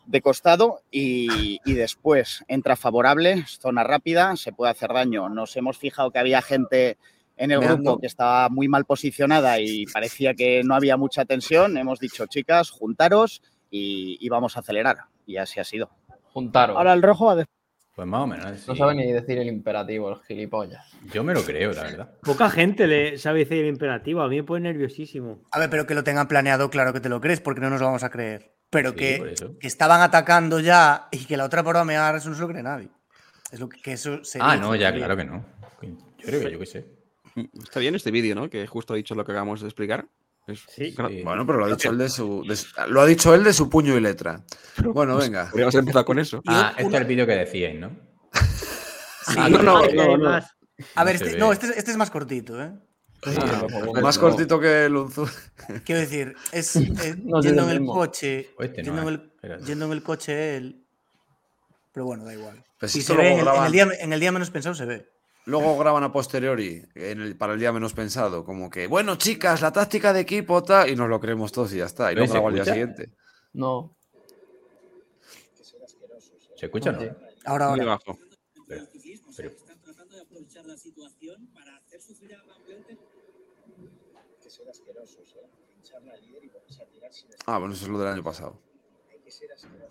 de costado y, y, después entra favorable, zona rápida, se puede hacer daño. Nos hemos fijado que había gente en el grupo que estaba muy mal posicionada y parecía que no había mucha tensión. Hemos dicho, chicas, juntaros y, y vamos a acelerar. Y así ha sido. Juntaron. Ahora el rojo va a Pues más o menos. No sabe ni decir el imperativo, el gilipollas. Yo me lo creo, la verdad. Poca gente le sabe decir el imperativo. A mí me pone nerviosísimo. A ver, pero que lo tengan planeado, claro que te lo crees, porque no nos lo vamos a creer. Pero que, estaban atacando ya y que la otra por mear, eso no se lo cree nadie. Es lo que, eso Ah, no, ya, claro que no. Yo creo que yo qué sé. Está bien este vídeo, ¿no? Que justo ha dicho lo que acabamos de explicar. Sí. Bueno, pero lo ha dicho él de su, lo ha dicho él de su puño y letra. Bueno, pues venga. Podríamos empezar con eso. Ah, este es el vídeo que decíais, ¿no? Ah, no, no, no, A ver, este, no, este, este, es más cortito, ¿eh? Ah, más cortito que el Unzu. Quiero decir, es yendo en el coche. Este yendo, en el, yendo, en el, coche él. Pero bueno, da igual. Pues se ve, en, el día, en el día menos pensado se ve. Luego graban a posteriori para el día menos pensado, como que, bueno, chicas, la táctica de equipo tal, y nos lo creemos todos y ya está. Y no grabo al día siguiente. No. ¿Se escucha o no? Ahora, ahora. Abajo. Pero, pero... están tratando de aprovechar la situación para hacer sufrir a Van Bleuten. Que ser asquerosos, ¿eh? Pinchar la líder y ponerse a tirar sin Ah, bueno, eso es lo del año pasado. Hay que ser asquerosos.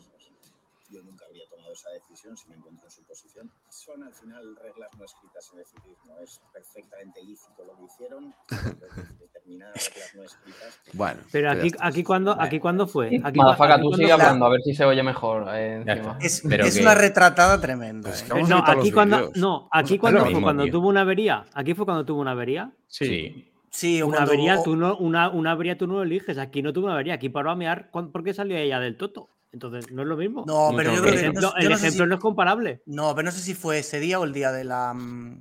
Yo nunca habría tomado esa decisión si me encuentro en su posición son al final reglas no escritas en el ciclismo. Es perfectamente lícito lo que hicieron. Determinadas reglas no escritas. Bueno. Pero aquí, aquí, cuando, aquí cuando fue. Aquí, Madafaca, tú sigue hablando, a ver si se oye mejor. Eh, es, es una retratada tremenda. Pues eh. No, aquí cuando, no, aquí cuando fue cuando tuvo una avería. Aquí fue cuando tuvo una avería. Sí. Sí, una avería, tú no, una, una avería tú no lo eliges. Aquí no tuvo una avería. Aquí paró a mear. ¿Por qué salió ella del toto? Entonces, ¿no es lo mismo? No, pero yo creo que. el ejemplo no es comparable. No, pero no sé si fue ese día o el día de la. Mm,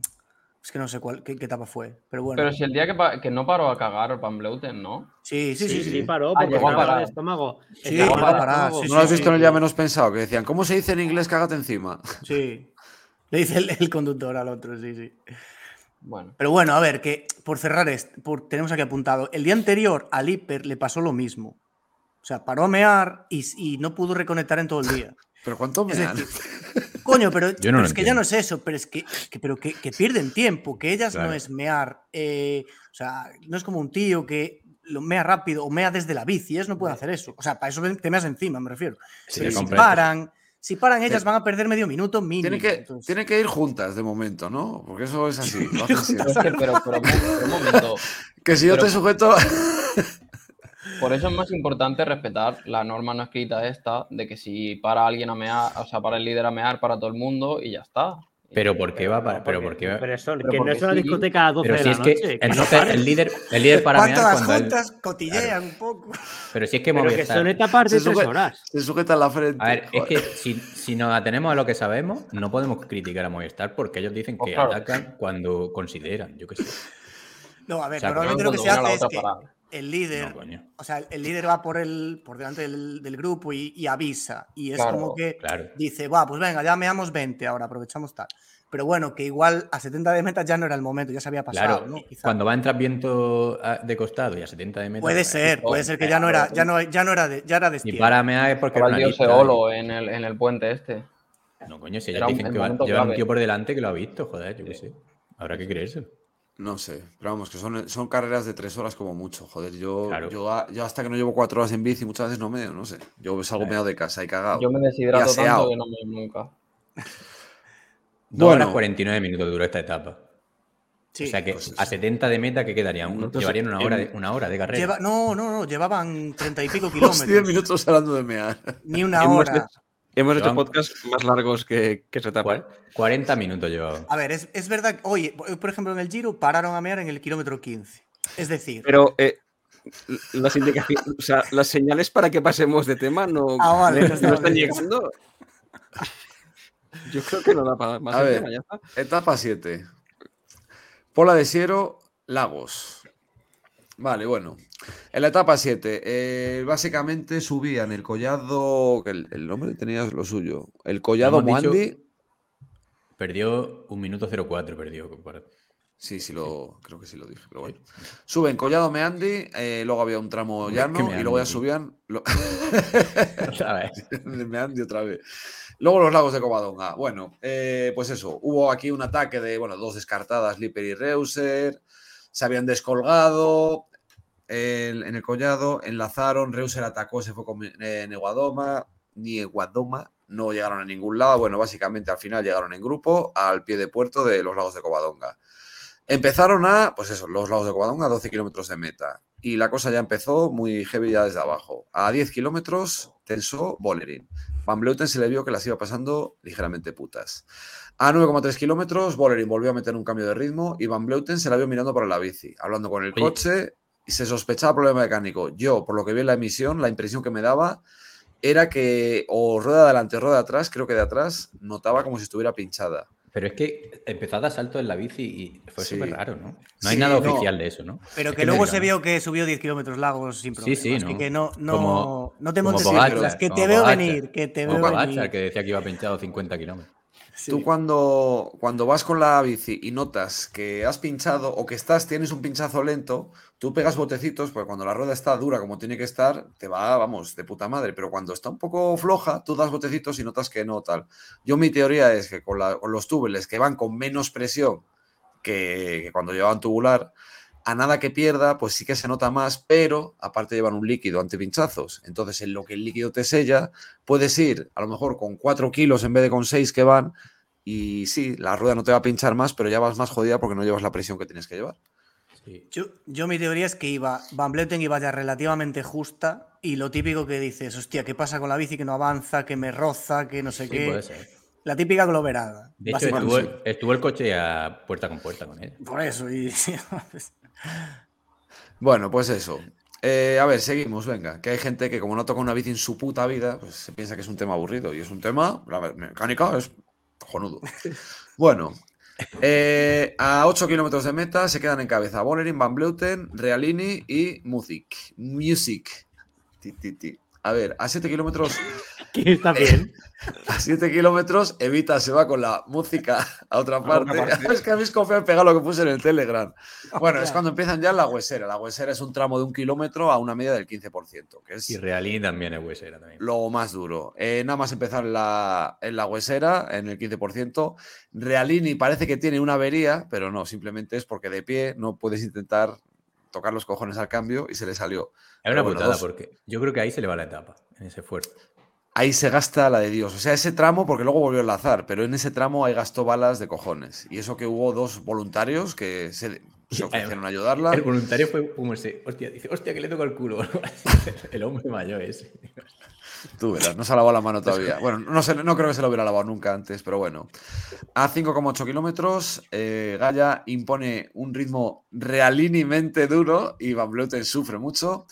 es que no sé cuál, qué, etapa fue. Pero bueno. Pero si el día que, que no paró a cagar Van Bleuten, ¿no? Sí, sí, sí. Sí, sí, paró ah, porque ah, estaba el estómago. Sí, llegó a parar. ¿No lo has visto en el día menos pensado? Que decían, ¿cómo se dice en inglés cágate encima? Sí. Le dice el, conductor al otro, sí, sí. Bueno. Pero bueno, a ver, que por cerrar, por, tenemos aquí apuntado. El día anterior al Hiper le pasó lo mismo. O sea, paró a mear y, no pudo reconectar en todo el día. ¿Pero cuánto mean? coño, pero, es que ya no es eso, pero es que, pero que, pierden tiempo, que ellas no es mear. Eh, o sea, no es como un tío que lo mea rápido o mea desde la bici, ellas no pueden hacer eso. O sea, para eso te meas encima, me refiero. pero si paran, Si paran ellas van a perder medio minuto mínimo. Tienen que, que ir juntas de momento, ¿no? Porque eso es así. pero, pero, un momento. Que si yo te sujeto... Por eso es más importante respetar la norma no escrita esta de que si para alguien a mear, o sea, para el líder a mear para todo el mundo y ya está. Pero ¿por qué va para.? Pero, porque, pero eso, que no es una discoteca a 12 pero si es que el, líder, el líder para mear. las juntas cotillean un poco. Pero si es que Pero que son etapas de tres horas. Se sujeta la frente. A ver, es que si, si, nos atenemos a lo que sabemos, no podemos criticar a Movistar porque ellos dicen que atacan cuando consideran, yo qué sé. No, a ver, normalmente lo que se hace es que el líder, o sea, el líder va por el por delante del, grupo y, avisa. Y es como que dice, va, pues venga, ya meamos 20 ahora, aprovechamos tal. Pero bueno, que igual a 70 de meta ya no era el momento, ya se había pasado. Claro, cuando va a entrar viento ah, de costado y a 70 de meta. Puede ser, puede ser que ya no era, ya no, ya no era de, ya era de Y para mear es porque. Era el Seolo en el, en el puente este. No, coño, si ya dicen que va, lleva un tío por delante que lo ha visto, joder, yo qué sé. Habrá que creerse. No sé, pero vamos, que son, son carreras de tres horas como mucho. Joder, yo, yo, hasta que no llevo cuatro horas en bici muchas veces no me, no sé. Yo salgo medio de casa y cagado. Yo me deshidrato tanto que no me nunca. Dos horas 49 minutos duró esta etapa. o sea que pues a 70 de meta, ¿qué quedarían? Llevarían una hora, de, una hora de carrera. no, no, no, llevaban 30 y pico kilómetros. 10 minutos hablando de mear. Ni una hora. Hemos hecho podcasts más largos que, que se tapa. 40 minutos llevaba. A ver, es, es, verdad. Oye, por ejemplo, en el Giro pararon a mear en el kilómetro 15. Es decir. Pero eh, las indicaciones, o sea, las señales para que pasemos de tema no, ah, vale, no, están llegando. Yo creo que no da para más. A ver, tema, ya está. Etapa 7. Pola de Siero, Lagos. Vale, bueno. En la etapa 7, eh, básicamente subían el collado, el, el nombre tenía lo suyo, el collado Moandi. Perdió un minuto 04, perdió. Sí, sí, lo, creo que sí lo dije, pero bueno. Suben Collado Meandi, eh, luego había un tramo llano y luego ya subían. otra vez. Meandi otra vez. Luego los lagos de Covadonga. Bueno, eh, pues eso, hubo aquí un ataque de, bueno, dos descartadas, Lipper y Reuser. Se habían descolgado, en el collado, enlazaron, Reuser atacó, se fue con eh, Neguadoma, ni Eguadoma, no llegaron a ningún lado. Bueno, básicamente al final llegaron en grupo al pie de puerto de los lagos de Covadonga. Empezaron a, pues eso, los lagos de Covadonga, 12 kilómetros de meta. Y la cosa ya empezó muy heavy ya desde abajo. A 10 kilómetros tensó Bolerín. Van Bleuten se le vio que las iba pasando ligeramente putas. A 9,3 kilómetros, Bolerín volvió a meter un cambio de ritmo y Van Bleuten se la vio mirando para la bici, hablando con el coche y se sospechaba problema mecánico. Yo, por lo que vi en la emisión, la impresión que me daba era que o rueda adelante o rueda atrás, creo que de atrás, notaba como si estuviera pinchada. Pero es que empezó a dar salto en la bici y fue súper raro, ¿no? No hay nada oficial de eso, ¿no? Pero que, luego se vio que subió 10 kilómetros lagos sin problema. Sí, sí, ¿no? que no, no, no te montes en que te veo venir, que te veo venir. que decía que iba pinchado 50 kilómetros. Tú cuando, cuando vas con la bici y notas que has pinchado o que estás, tienes un pinchazo lento, tú pegas botecitos, porque cuando la rueda está dura como tiene que estar, te va, vamos, de puta madre. Pero cuando está un poco floja, tú das botecitos y notas que no tal. Yo mi teoría es que con, los túbeles que van con menos presión que, que cuando llevaban tubular, a nada que pierda, pues sí que se nota más, pero aparte llevan un líquido antipinchazos. Entonces, en lo que el líquido te sella, puedes ir a lo mejor con 4 kilos en vez de con 6 que van. Y sí, la rueda no te va a pinchar más, pero ya vas más jodida porque no llevas la presión que tienes que llevar. Yo, yo, mi teoría es que iba, Van Bleuten iba ya relativamente justa y lo típico que dices, hostia, ¿qué pasa con la bici que no avanza, que me roza, que no sé qué? La típica globerada. De hecho, estuvo, estuvo, el coche a puerta con puerta con él. Por eso, y Bueno, pues eso. Eh, a ver, seguimos, venga. Que hay gente que como no toca una bici en su puta vida, pues se piensa que es un tema aburrido. Y es un tema, la mecánica es cojonudo. Bueno, eh, a 8 kilómetros de meta se quedan en cabeza Bolerin, Van Bleuten, Realini y Music. Music. A ver, a 7 kilómetros está bien. A 7 kilómetros, Evita se va con la música a otra parte. es que habéis confiado en pegar lo que puse en el Telegram. Bueno, es cuando empiezan ya la huesera. La huesera es un tramo de un kilómetro a una media del 15%. Que es y Realini también es huesera. También. Lo más duro. Eh, nada más empezar en la, en la huesera, en el 15%. Realini parece que tiene una avería, pero no, simplemente es porque de pie no puedes intentar tocar los cojones al cambio y se le salió. Es una putada, porque yo creo que ahí se le va la etapa, en ese esfuerzo. Ahí se gasta la de Dios. O sea, ese tramo, porque luego volvió a enlazar, pero en ese tramo ahí gastó balas de cojones. Y eso que hubo dos voluntarios que se, ofrecieron a ayudarla. El voluntario fue como ese, hostia, dice, hostia, que le toca el culo. el hombre mayor ese. Tú verás, no se ha lavado la mano todavía. Bueno, no, sé, no creo que se lo hubiera lavado nunca antes, pero bueno. A 5,8 kilómetros, eh, Gaia impone un ritmo realinimente duro y Van Vleuten sufre mucho.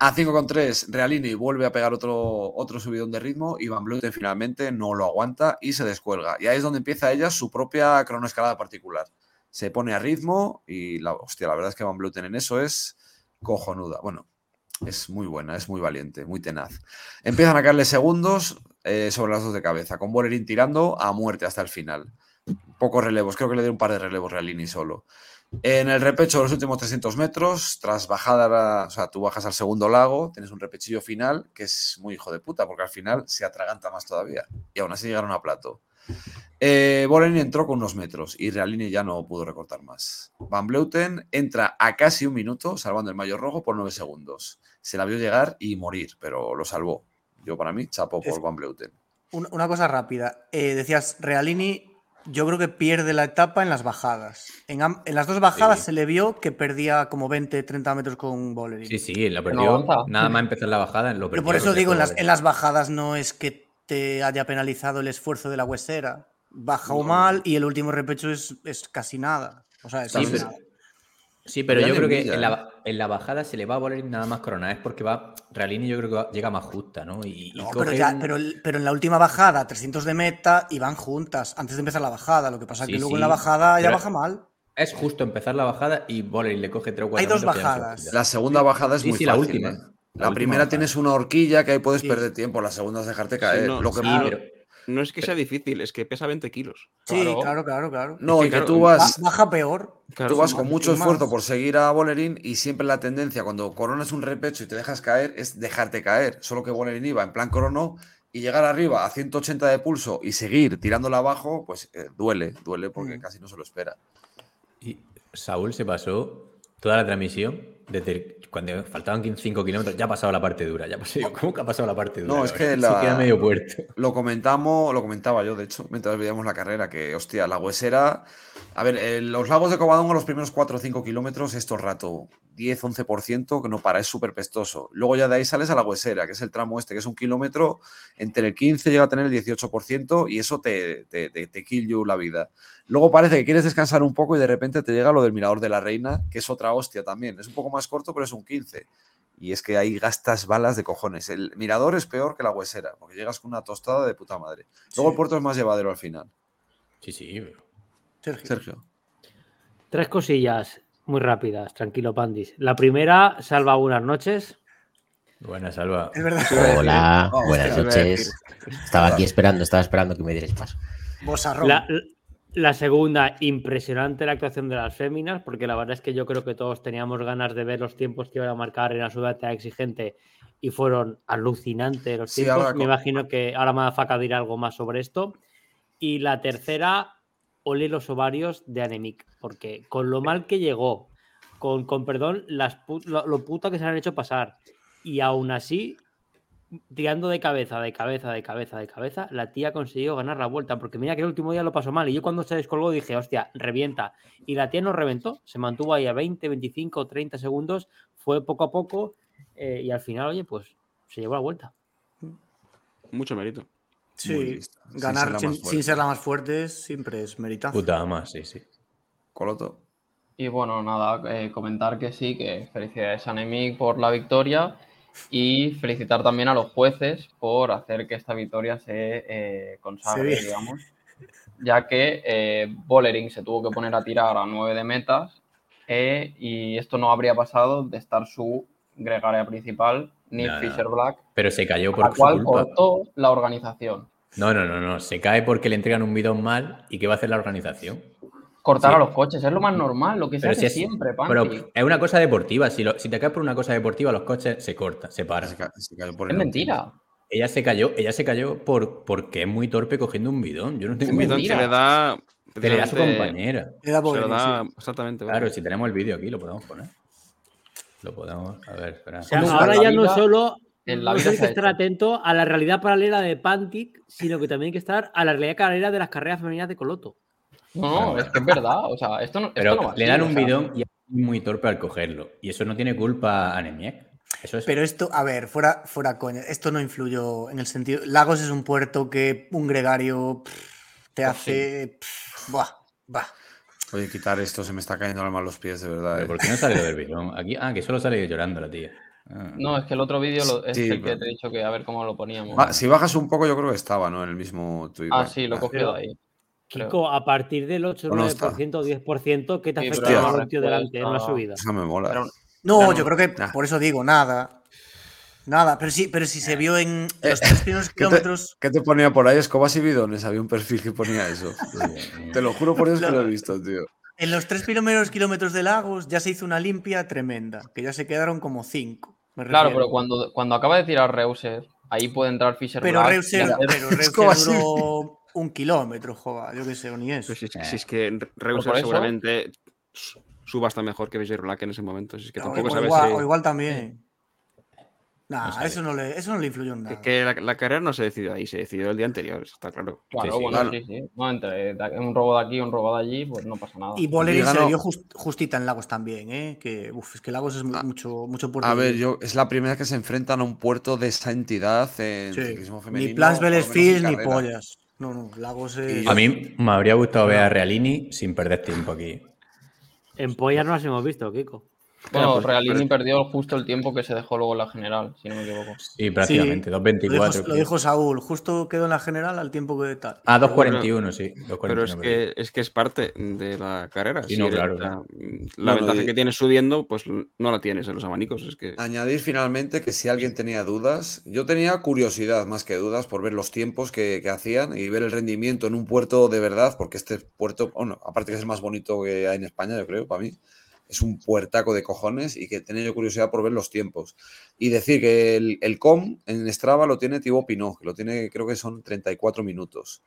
A 5,3 Realini vuelve a pegar otro, otro subidón de ritmo y Van Vleuten finalmente no lo aguanta y se descuelga. Y ahí es donde empieza ella su propia cronoescalada particular. Se pone a ritmo y la, hostia, la verdad es que Van Vleuten en eso es cojonuda. Bueno, es muy buena, es muy valiente, muy tenaz. Empiezan a caerle segundos eh, sobre las dos de cabeza, con Bolerín tirando a muerte hasta el final. Pocos relevos, creo que le dio un par de relevos Realini solo. En el repecho de los últimos 300 metros, tras bajada, o sea, tú bajas al segundo lago, tienes un repechillo final que es muy hijo de puta, porque al final se atraganta más todavía. Y aún así llegaron a plato. Eh, entró con unos metros y Realini ya no pudo recortar más. Van Bleuten entra a casi un minuto, salvando el mayor rojo por 9 segundos. Se la vio llegar y morir, pero lo salvó. Yo, para mí, chapo por Van Bleuten. Una cosa rápida. Eh, decías, Realini yo creo que pierde la etapa en las bajadas. En, las dos bajadas se le vio que perdía como 20, 30 metros con Bolerín. Sí, sí, lo perdió. nada más empezar la bajada. Lo Pero por eso digo, en las, en las, bajadas no es que te haya penalizado el esfuerzo de la huesera. Baja o mal y el último repecho es, es casi nada. O sea, es sí, nada. Sí, pero yo creo que en la, en la, bajada se le va a voler nada más corona. Es porque va. Realini yo creo que llega más justa, ¿no? Y, pero, ya, pero, pero, en la última bajada, 300 de meta y van juntas antes de empezar la bajada. Lo que pasa es que luego en la bajada ya baja mal. Es justo empezar la bajada y Bolerín le coge 3 o 4 Hay dos bajadas. La segunda bajada es muy fácil. La última. ¿eh? La, primera tienes una horquilla que ahí puedes perder tiempo. La segunda es dejarte caer. lo que pero, no es que sea difícil, es que pesa 20 kilos. Sí, claro, claro, claro. No, y que, tú vas. Baja peor. tú vas con mucho esfuerzo por seguir a Bolerín y siempre la tendencia cuando coronas un repecho y te dejas caer es dejarte caer. Solo que Bolerín iba en plan corono y llegar arriba a 180 de pulso y seguir tirándola abajo, pues eh, duele, duele porque mm. casi no se lo espera. Y Saúl se pasó toda la transmisión desde cuando faltaban 5 kilómetros, ya ha pasado la parte dura. Ya ¿Cómo que ha pasado la parte dura? No, es que medio puerto. Lo comentamos, lo comentaba yo, de hecho, mientras veíamos la carrera, que hostia, la huesera. A ver, los lagos de Covadonga, los primeros 4 o 5 kilómetros, esto rato 10-11%, que no para, es súper pestoso. Luego ya de ahí sales a la huesera, que es el tramo este, que es un kilómetro, entre el 15 llega a tener el 18% y eso te, te, te, kill you la vida. Luego parece que quieres descansar un poco y de repente te llega lo del mirador de la reina, que es otra hostia también. Es un poco más corto, pero es un 15. Y es que ahí gastas balas de cojones. El mirador es peor que la huesera, porque llegas con una tostada de puta madre. Luego el puerto es más llevadero al final. Sí, sí. Sergio. Sergio. Tres cosillas muy rápidas, tranquilo, Pandis. La primera, Salva, buenas noches. Buenas, Salva. Hola, buenas noches. Estaba aquí esperando, estaba esperando que me dierais paso. La, la, segunda, impresionante la actuación de las féminas, porque la verdad es que yo creo que todos teníamos ganas de ver los tiempos que iban a marcar en la subida exigente y fueron alucinantes los tiempos. Me imagino que ahora Madafaka dirá algo más sobre esto. Y la tercera, ole los ovarios de Anemic, porque con lo mal que llegó, con, con perdón, las lo, puta que se han hecho pasar, y aún así, tirando de cabeza, de cabeza, de cabeza, de cabeza, la tía consiguió ganar la vuelta, porque mira que el último día lo pasó mal, y yo cuando se descolgó dije, hostia, revienta, y la tía no reventó, se mantuvo ahí a 20, 25, 30 segundos, fue poco a poco, eh, y al final, oye, pues se llevó la vuelta. Mucho mérito. Sí, ganar sin ser, la más fuerte siempre es meritado. Puta más, sí, sí. Coloto. Y bueno, nada, eh, comentar que sí, que felicidades a Nemic por la victoria y felicitar también a los jueces por hacer que esta victoria se eh, consagre, digamos, ya que eh, Bollering se tuvo que poner a tirar a nueve de metas eh, y esto no habría pasado de estar su gregaria principal Nick Fisher Black. Pero se cayó por la cual cortó la organización. No, no, no, no. Se cae porque le entregan un bidón mal y ¿qué va a hacer la organización? Cortar a los coches, es lo más normal, lo que se hace siempre, Pero es una cosa deportiva. Si, si, te caes por una cosa deportiva, los coches se cortan, se paran. es mentira. Ella se cayó, ella se cayó por, porque es muy torpe cogiendo un bidón. Yo no tengo un bidón que le da. le da a su compañera. Le da, exactamente. Claro, si tenemos el vídeo aquí, lo podemos poner. Lo podemos. A ver, espera. ahora ya no solo en la vida. No hay que estar atento a la realidad paralela de Pantic, sino que también hay que estar a la realidad paralela de las carreras femeninas de Coloto. No, no, es que es verdad. O sea, esto no. Pero le dan un bidón y es muy torpe al cogerlo. Y eso no tiene culpa a Nemiek. Eso es... Pero esto, a ver, fuera, fuera coña, esto no influyó en el sentido. Lagos es un puerto que un gregario te pues hace. buah, bah. Oye, quitar esto, se me está cayendo mano a los pies, de verdad. ¿Pero ¿Por qué no sale del bidón? Aquí, ah, que solo sale llorando la tía. Ah. No, es que el otro vídeo es el que te he dicho que a ver cómo lo poníamos. Ah, si bajas un poco, yo creo que estaba, ¿no? En el mismo Twitter. Ah, sí, lo he cogido ahí. Kiko, a partir del 8, 9% o 10%, ¿qué te afecta el tío delante en una subida? Eso me mola. no, yo creo que por eso digo, nada. Nada, pero sí, pero si se vio en eh, los tres primeros kilómetros. ¿Qué te, ponía por ahí? Escobas y bidones. Había un perfil que ponía eso. te lo juro por eso que lo he visto, tío. En los tres primeros kilómetros de Lagos ya se hizo una limpia tremenda, que ya se quedaron como cinco. Claro, pero cuando, cuando acaba de tirar Reuser, ahí puede entrar Fisher. Pero Reuser, pero Reuser duró un kilómetro, joder, yo qué sé, ni eso. si, es que Reuser seguramente suba hasta mejor que Black en ese momento. es que tampoco o, igual, o igual también. Nah, eso, no le, eso no le influyó en nada. Es que la, carrera no se decidió ahí, se decidió el día anterior, está claro. Claro, bueno, sí, sí. No, entre un robo de aquí y un robo de allí, pues no pasa nada. Y Bolerín se le dio justita en Lagos también, ¿eh? Que, uf, es que Lagos es ah, mucho, mucho puerto. A ver, yo, es la primera que se enfrentan a un puerto de esa entidad en ciclismo femenino. Ni Plans Field ni pollas. No, no, Lagos es... A mí me habría gustado ver a Realini sin perder tiempo aquí. En pollas no las hemos visto, Kiko. Bueno, pues, Realini perdió justo el tiempo que se dejó luego en la general, si no me equivoco. Sí, prácticamente, 2.24. Lo, dijo Saúl, justo quedó en la general al tiempo que tal. Ah, 2.41, sí. pero es que, es que es parte de la carrera. Sí, no, claro. La, ventaja que tienes subiendo, pues no la tienes en los abanicos. Es que... Añadir finalmente que si alguien tenía dudas, yo tenía curiosidad más que dudas por ver los tiempos que, que hacían y ver el rendimiento en un puerto de verdad, porque este puerto, bueno, aparte que es el más bonito que hay en España, yo creo, para mí es un puertaco de cojones y que tenía yo curiosidad por ver los tiempos. Y decir que el, com en Strava lo tiene Thibaut Pinot, que lo tiene, creo que son 34 minutos.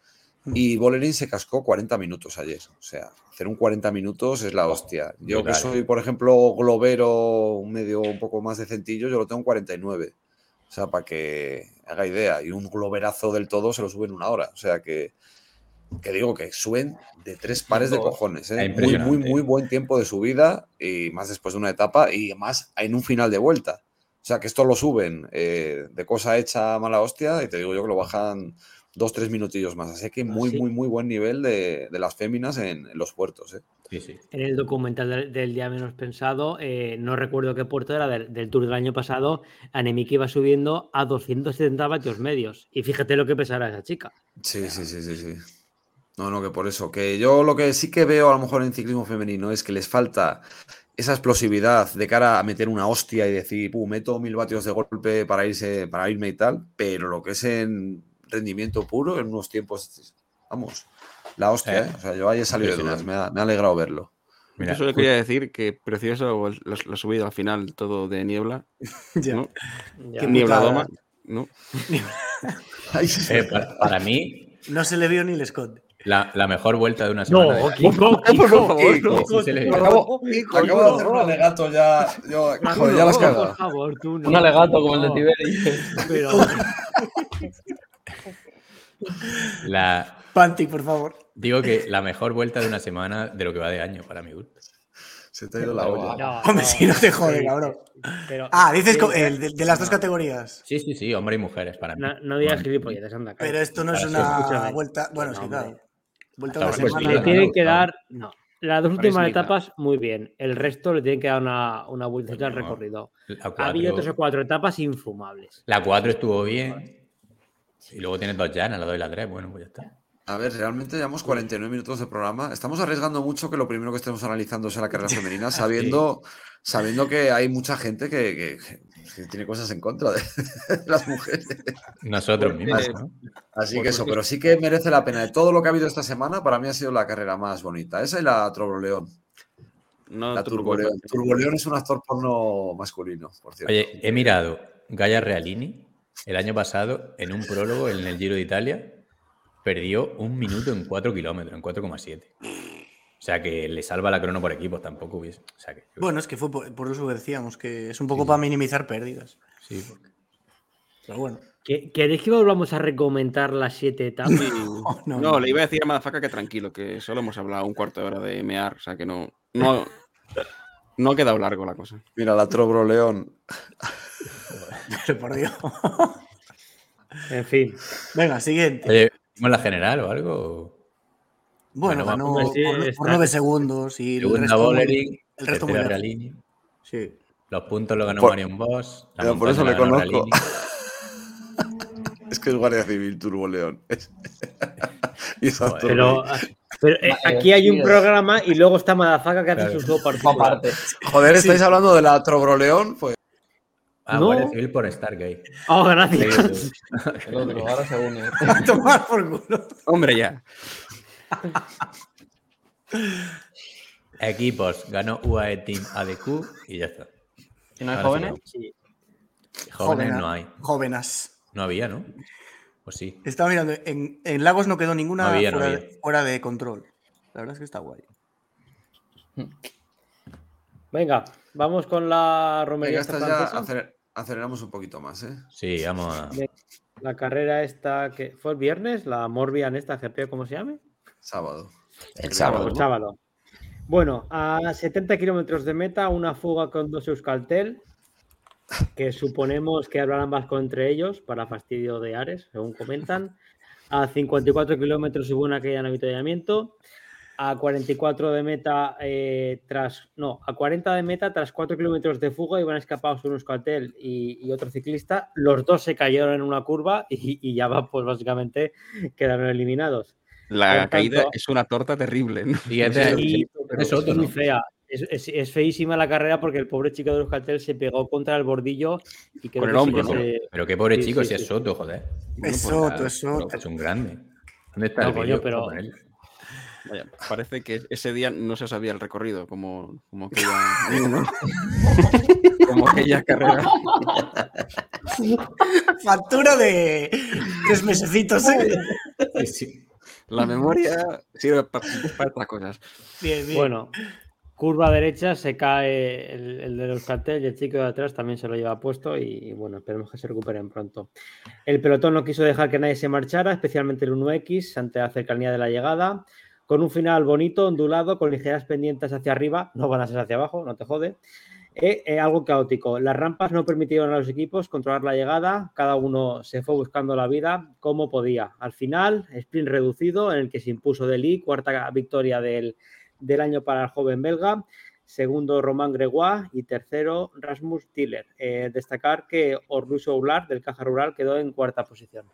Mm. Y Bolerín se cascó 40 minutos ayer. O sea, hacer un 40 minutos es la hostia. Yo que soy, por ejemplo, globero, un medio un poco más decentillo, yo lo tengo en 49. O sea, para que haga idea. Y un globerazo del todo se lo sube en una hora. O sea que que digo que suben de tres pares de cojones. ¿eh? Muy, muy, muy buen tiempo de subida y más después de una etapa y más en un final de vuelta. O sea, que esto lo suben eh, de cosa hecha mala hostia y te digo yo que lo bajan dos, tres minutillos más. Así que muy, muy, muy buen nivel de, las féminas en, los puertos. ¿eh? Sí, sí. En el documental del, día menos pensado, no recuerdo qué puerto era del, Tour del año pasado, Anemic iba subiendo a 270 vatios medios. Y fíjate lo que pesará esa chica. Sí, sí, sí, sí, sí. No, no, que por eso. Que yo lo que sí que veo a lo mejor en ciclismo femenino es que les falta esa explosividad de cara a meter una hostia y decir, Puh, meto mil vatios de golpe para irse, para irme y tal, pero lo que es en rendimiento puro, en unos tiempos, vamos, la hostia, ¿eh? ¿eh? O sea, yo ahí he salido de dudas, me ha, alegrado verlo. Mira, Eso le quería decir que precioso la, subida al final, todo de niebla. ¿no? Niebla doma, ¿no? Eh, para, mí. No se le vio ni el esconde. La, la, mejor vuelta de una semana. No, Kiko, por favor. Acabo, de hacer un alegato ya. Yo, joder, ya las cagado. Por favor, tú no. Un alegato como el de Tiberi. Pero... la... Panti, por favor. Digo que la mejor vuelta de una semana de lo que va de año, para mi gusto. Se te ha ido la olla. Hombre, si no te jode, cabrón. ah, dices el de, las dos categorías. Sí, sí, sí, hombre y mujeres para mí. No, no digas gilipolletes, anda. Pero esto no es una vuelta. Bueno, sí, claro. Le tienen que dar. No. Las dos últimas etapas, muy bien. El resto le tienen que dar una, una vueltita al recorrido. Había tres o cuatro etapas infumables. La cuatro estuvo bien. Y luego tienes dos llanas, la dos y la tres. Bueno, pues ya está. A ver, realmente llevamos 49 minutos de programa. Estamos arriesgando mucho que lo primero que estemos analizando sea la carrera femenina, sabiendo, sabiendo que hay mucha gente que, tiene cosas en contra de, las mujeres. Nosotros mismos. Así que eso, pero sí que merece la pena. De todo lo que ha habido esta semana, para mí ha sido la carrera más bonita. Esa y la Turboleón. No, la Turboleón. Turboleón es un actor porno masculino, por cierto. Oye, he mirado Gaia Realini el año pasado en un prólogo en el Giro de Italia perdió un minuto en 4 kilómetros, en 4,7. O sea que le salva la crono por equipo, tampoco hubiese. Bueno, es que fue por, eso que decíamos, que es un poco para minimizar pérdidas. Sí, porque... Pero bueno. ¿Queréis que volvamos a recomendar las siete etapas? no, le iba a decir a Madafaka que tranquilo, que solo hemos hablado un cuarto de hora de mear, o sea que no, no, no ha quedado largo la cosa. Mira, la Trobro León. por Dios. en fin. Venga, siguiente. Oye, la general o algo? Bueno, ganó por, nueve segundos y el resto, el resto muy Sí. Los puntos lo ganó Marion Boss. por eso le conozco. es que es Guardia Civil Turbo León. pero, pero eh, aquí hay un programa y luego está Madafaka que hace su parte. Joder, estáis hablando de la Trobroleón, pues. Ah, no. Guardia Civil por Stargate. Oh, gracias. El otro, ahora se une. tomar por culo. Hombre, ya. Equipos, ganó UAE Team ADQ y ya está. ¿Y no hay jóvenes? Sí. Jóvenes no hay. Jóvenes. No había, ¿no? Pues sí. Estaba mirando, en, Lagos no quedó ninguna fuera, De, control. La verdad es que está guay. Venga, vamos con la romería. ya aceleramos un poquito más, ¿eh? Sí, vamos a. La carrera esta que fue el viernes, la Morbian esta GP, ¿cómo se llame? Sábado. El sábado. sábado. Bueno, a 70 kilómetros de meta, una fuga con dos Euskaltel, que suponemos que hablarán más entre ellos para fastidio de Ares, según comentan. A 54 kilómetros hubo una caída en avituallamiento. A 44 de meta eh, tras. No, a 40 de meta tras 4 kilómetros de fuga iban escapados un Euskaltel y, y, otro ciclista. Los dos se cayeron en una curva y, ya va, pues básicamente quedaron eliminados. La caída es una torta terrible. Y es, muy fea. Es, feísima la carrera porque el pobre chico de los carteles se pegó contra el bordillo y Con el hombro, Pero qué pobre chico, si es Soto, joder. Es Soto, es Soto. Es un grande. ¿Dónde está el coño, pero... Vaya, parece que ese día no se sabía el recorrido, como, como aquella, como aquella carrera. Factura de tres mesecitos, ¿eh? Sí, sí. La memoria sirve para, otras cosas. Bien, bien. Bueno, curva derecha, se cae el, de los carteles y el chico de atrás también se lo lleva puesto y, bueno, esperemos que se recuperen pronto. El pelotón no quiso dejar que nadie se marchara, especialmente el 1X, ante la cercanía de la llegada, con un final bonito, ondulado, con ligeras pendientes hacia arriba, no van a ser hacia abajo, no te jode. Eh, eh, algo caótico. Las rampas no permitieron a los equipos controlar la llegada, cada uno se fue buscando la vida como podía. Al final, sprint reducido en el que se impuso Deli, cuarta victoria del, año para el joven belga, segundo Román Gregoire y tercero Rasmus Tiller. Eh, destacar que Orluso Ular del Caja Rural quedó en cuarta posición.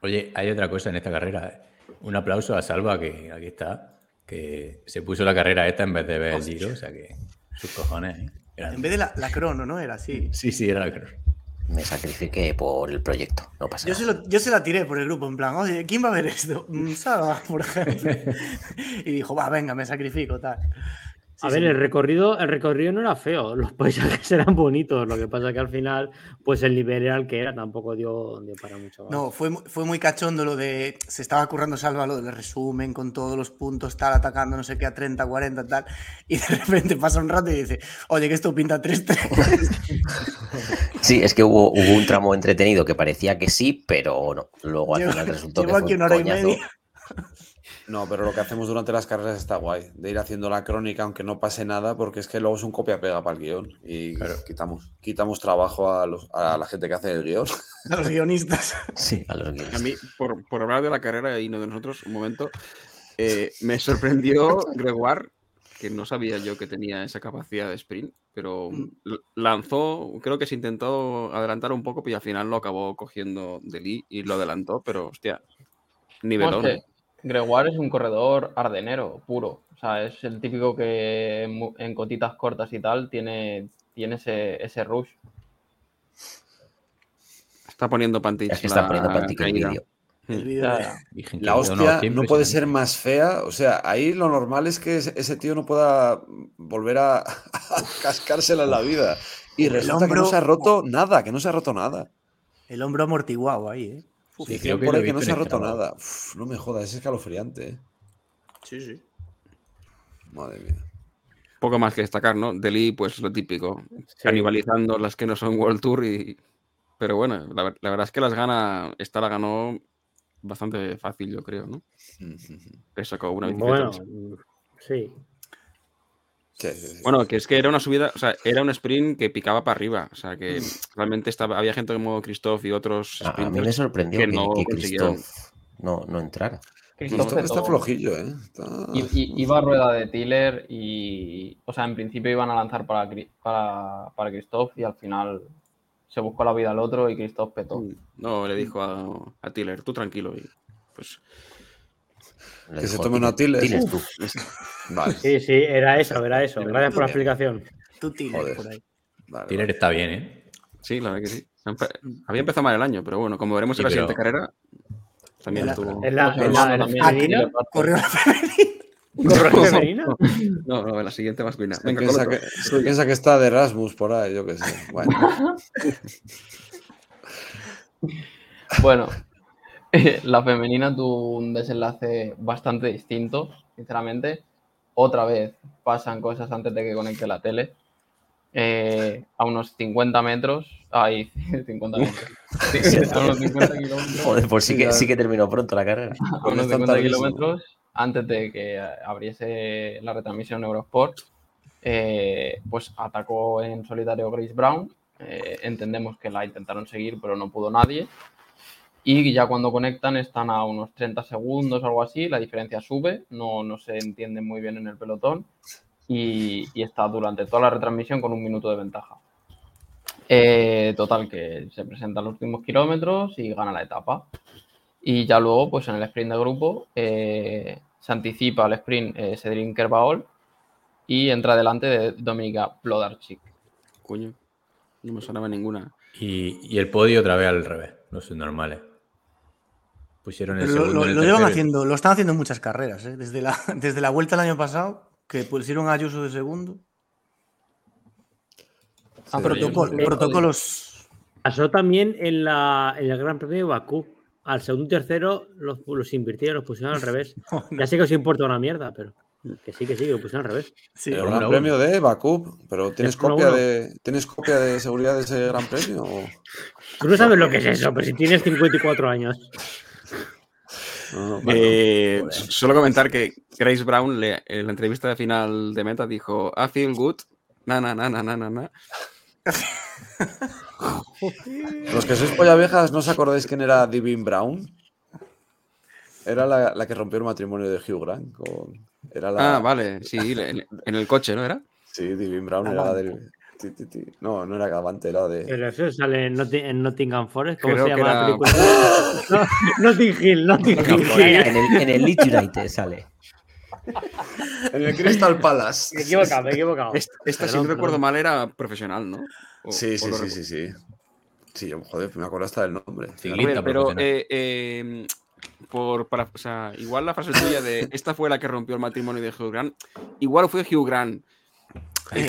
Oye, hay otra cosa en esta carrera. Un aplauso a Salva, que aquí está, que se puso la carrera esta en vez de ver el giro, o sea que sus cojones. ¿Eh? En vez de la, crono, ¿no? Era así. Sí, sí, era la crono. Me sacrifiqué por el proyecto, no pasa yo nada. Se yo se la tiré por el grupo, en plan, oye, ¿quién va a ver esto? Mm, Saba, por ejemplo. y dijo, va, venga, me sacrifico, tal a ver, el recorrido, el recorrido no era feo, los paisajes eran bonitos, lo que pasa que al final, pues el nivel era el que era, tampoco dio, para mucho más. No, fue, fue muy cachondo lo de, se estaba currando Salva lo del resumen con todos los puntos, tal, atacando no sé qué a 30, 40, tal, y de repente pasa un rato y dice, oye, que esto pinta 3-3. Sí, es que hubo, hubo, un tramo entretenido que parecía que sí, pero no, luego al final resultó que fue aquí una hora y media. No, pero lo que hacemos durante las carreras está guay, de ir haciendo la crónica aunque no pase nada, porque es que luego es un copia-pega para el guion y quitamos, quitamos trabajo a, la gente que hace el guion. A los guionistas. Sí, a los guionistas. A mí, por, hablar de la carrera y no de nosotros, un momento, eh, me sorprendió Gregoire, que no sabía yo que tenía esa capacidad de sprint, pero lanzó, creo que se intentó adelantar un poco, y al final lo acabó cogiendo de Lee y lo adelantó, pero hostia, nivelón. Gregoire es un corredor ardenero, puro. O sea, es el típico que en, cotitas cortas y tal tiene, tiene ese, ese rush. Está poniendo pantich. Es que está poniendo pantich el vídeo. La hostia no, puede ser más fea. O sea, ahí lo normal es que ese tío no pueda volver a, cascársela en la vida. Y resulta que no se ha roto nada, que no se ha roto nada. El hombro amortiguado ahí, ¿eh? Sí, creo que, por ahí que no se ha roto nada. no me jodas, es escalofriante. ¿eh? Sí, sí. Madre mía. Poco más que destacar, ¿no? Delhi, pues lo típico. Canibalizando las que no son World Tour y. pero bueno, la, verdad es que las gana, esta la ganó bastante fácil, yo creo, ¿no? Que sacó una Bueno, sí. Bueno, que es que era una subida, o sea, era un sprint que picaba para arriba. O sea, que realmente estaba, había gente como Christoph y otros. A, mí me sorprendió que, no Christoph no, no entrara. Christoph está flojillo, ¿eh? iba a rueda de Tiller y. O sea, en principio iban a lanzar para, para, para Christoph y al final se buscó la vida al otro y Christoph petó. Mm, no, le dijo a, a Tiller, tú tranquilo. Y pues que se tome una Tiller. Sí, sí, era eso, era eso. Gracias por la explicación. Tú Tiller por ahí. Tiller está bien, ¿eh? Sí, la verdad que sí. Había empezado mal el año, pero bueno, como veremos en la siguiente carrera, también estuvo. En la, femenina. Corrió la femenina. No, no, en la siguiente masculina. Venga, piensa, que, piensa que está de Erasmus por ahí, yo qué sé. Bueno. bueno, la femenina tuvo un desenlace bastante distinto, sinceramente. Otra vez pasan cosas antes de que conecte la tele. Eh, a unos 50 metros. Ay, 50 metros. a unos 50 kilómetros. Joder, pues sí que, sí que terminó pronto la carrera. A unos 50 kilómetros antes de que abriese la retransmisión Eurosport, eh, pues atacó en solitario Grace Brown. Eh, entendemos que la intentaron seguir, pero no pudo nadie y ya cuando conectan están a unos 30 segundos o algo así, la diferencia sube, no, no se entiende muy bien en el pelotón y, está durante toda la retransmisión con un minuto de ventaja. Eh, total, que se presentan los últimos kilómetros y gana la etapa. Y ya luego, pues en el sprint de grupo, eh, se anticipa al sprint eh, Cedric Kerbaol y entra delante de Dominika Plodarchik. Coño, no me sonaba ninguna. Y, y, el podio otra vez al revés, no son normales. Pusieron el lo, lo, llevan haciendo, lo están haciendo en muchas carreras, ¿eh? desde, la, desde la vuelta el año pasado, que pusieron a Ayuso de segundo. Ah, protocolos. Pasó también en, la, en el Gran Premio de Bakú. Al segundo y tercero los, los invirtieron, los pusieron al revés. Ya sé que os importa una mierda, pero que sí, que sí, que lo pusieron al revés. Sí, el Gran Premio de Bakú, pero ¿tienes copia, de, ¿tienes copia de seguridad de ese Gran Premio? Tú no sabes lo que es eso, pero si tienes 54 años. Eh, solo comentar que Grace Brown en la entrevista de final de Meta dijo I feel good, na na na na na na. Los que sois polla viejas, ¿no os acordáis quién era Divine Brown? Era la, que rompió el matrimonio de Hugh Grant. Era la... Ah, vale, sí, en, el coche, ¿no era? Sí, Divine Brown era la del, no, no era Gavante, era de. Pero eso sale en, Nottingham Forest. ¿Cómo se llama la película? Notting Hill, Notting Hill. En el, en el Leeds United sale. En el Crystal Palace. Me he equivocado, me he equivocado. Esta, si no recuerdo mal, era profesional, ¿no? sí, sí, sí, sí, sí. Sí, joder, me acuerdo hasta del nombre. pero eh, eh, por, para, o sea, igual la frase tuya de esta fue la que rompió el matrimonio de Hugh Grant, igual fue Hugh Grant es,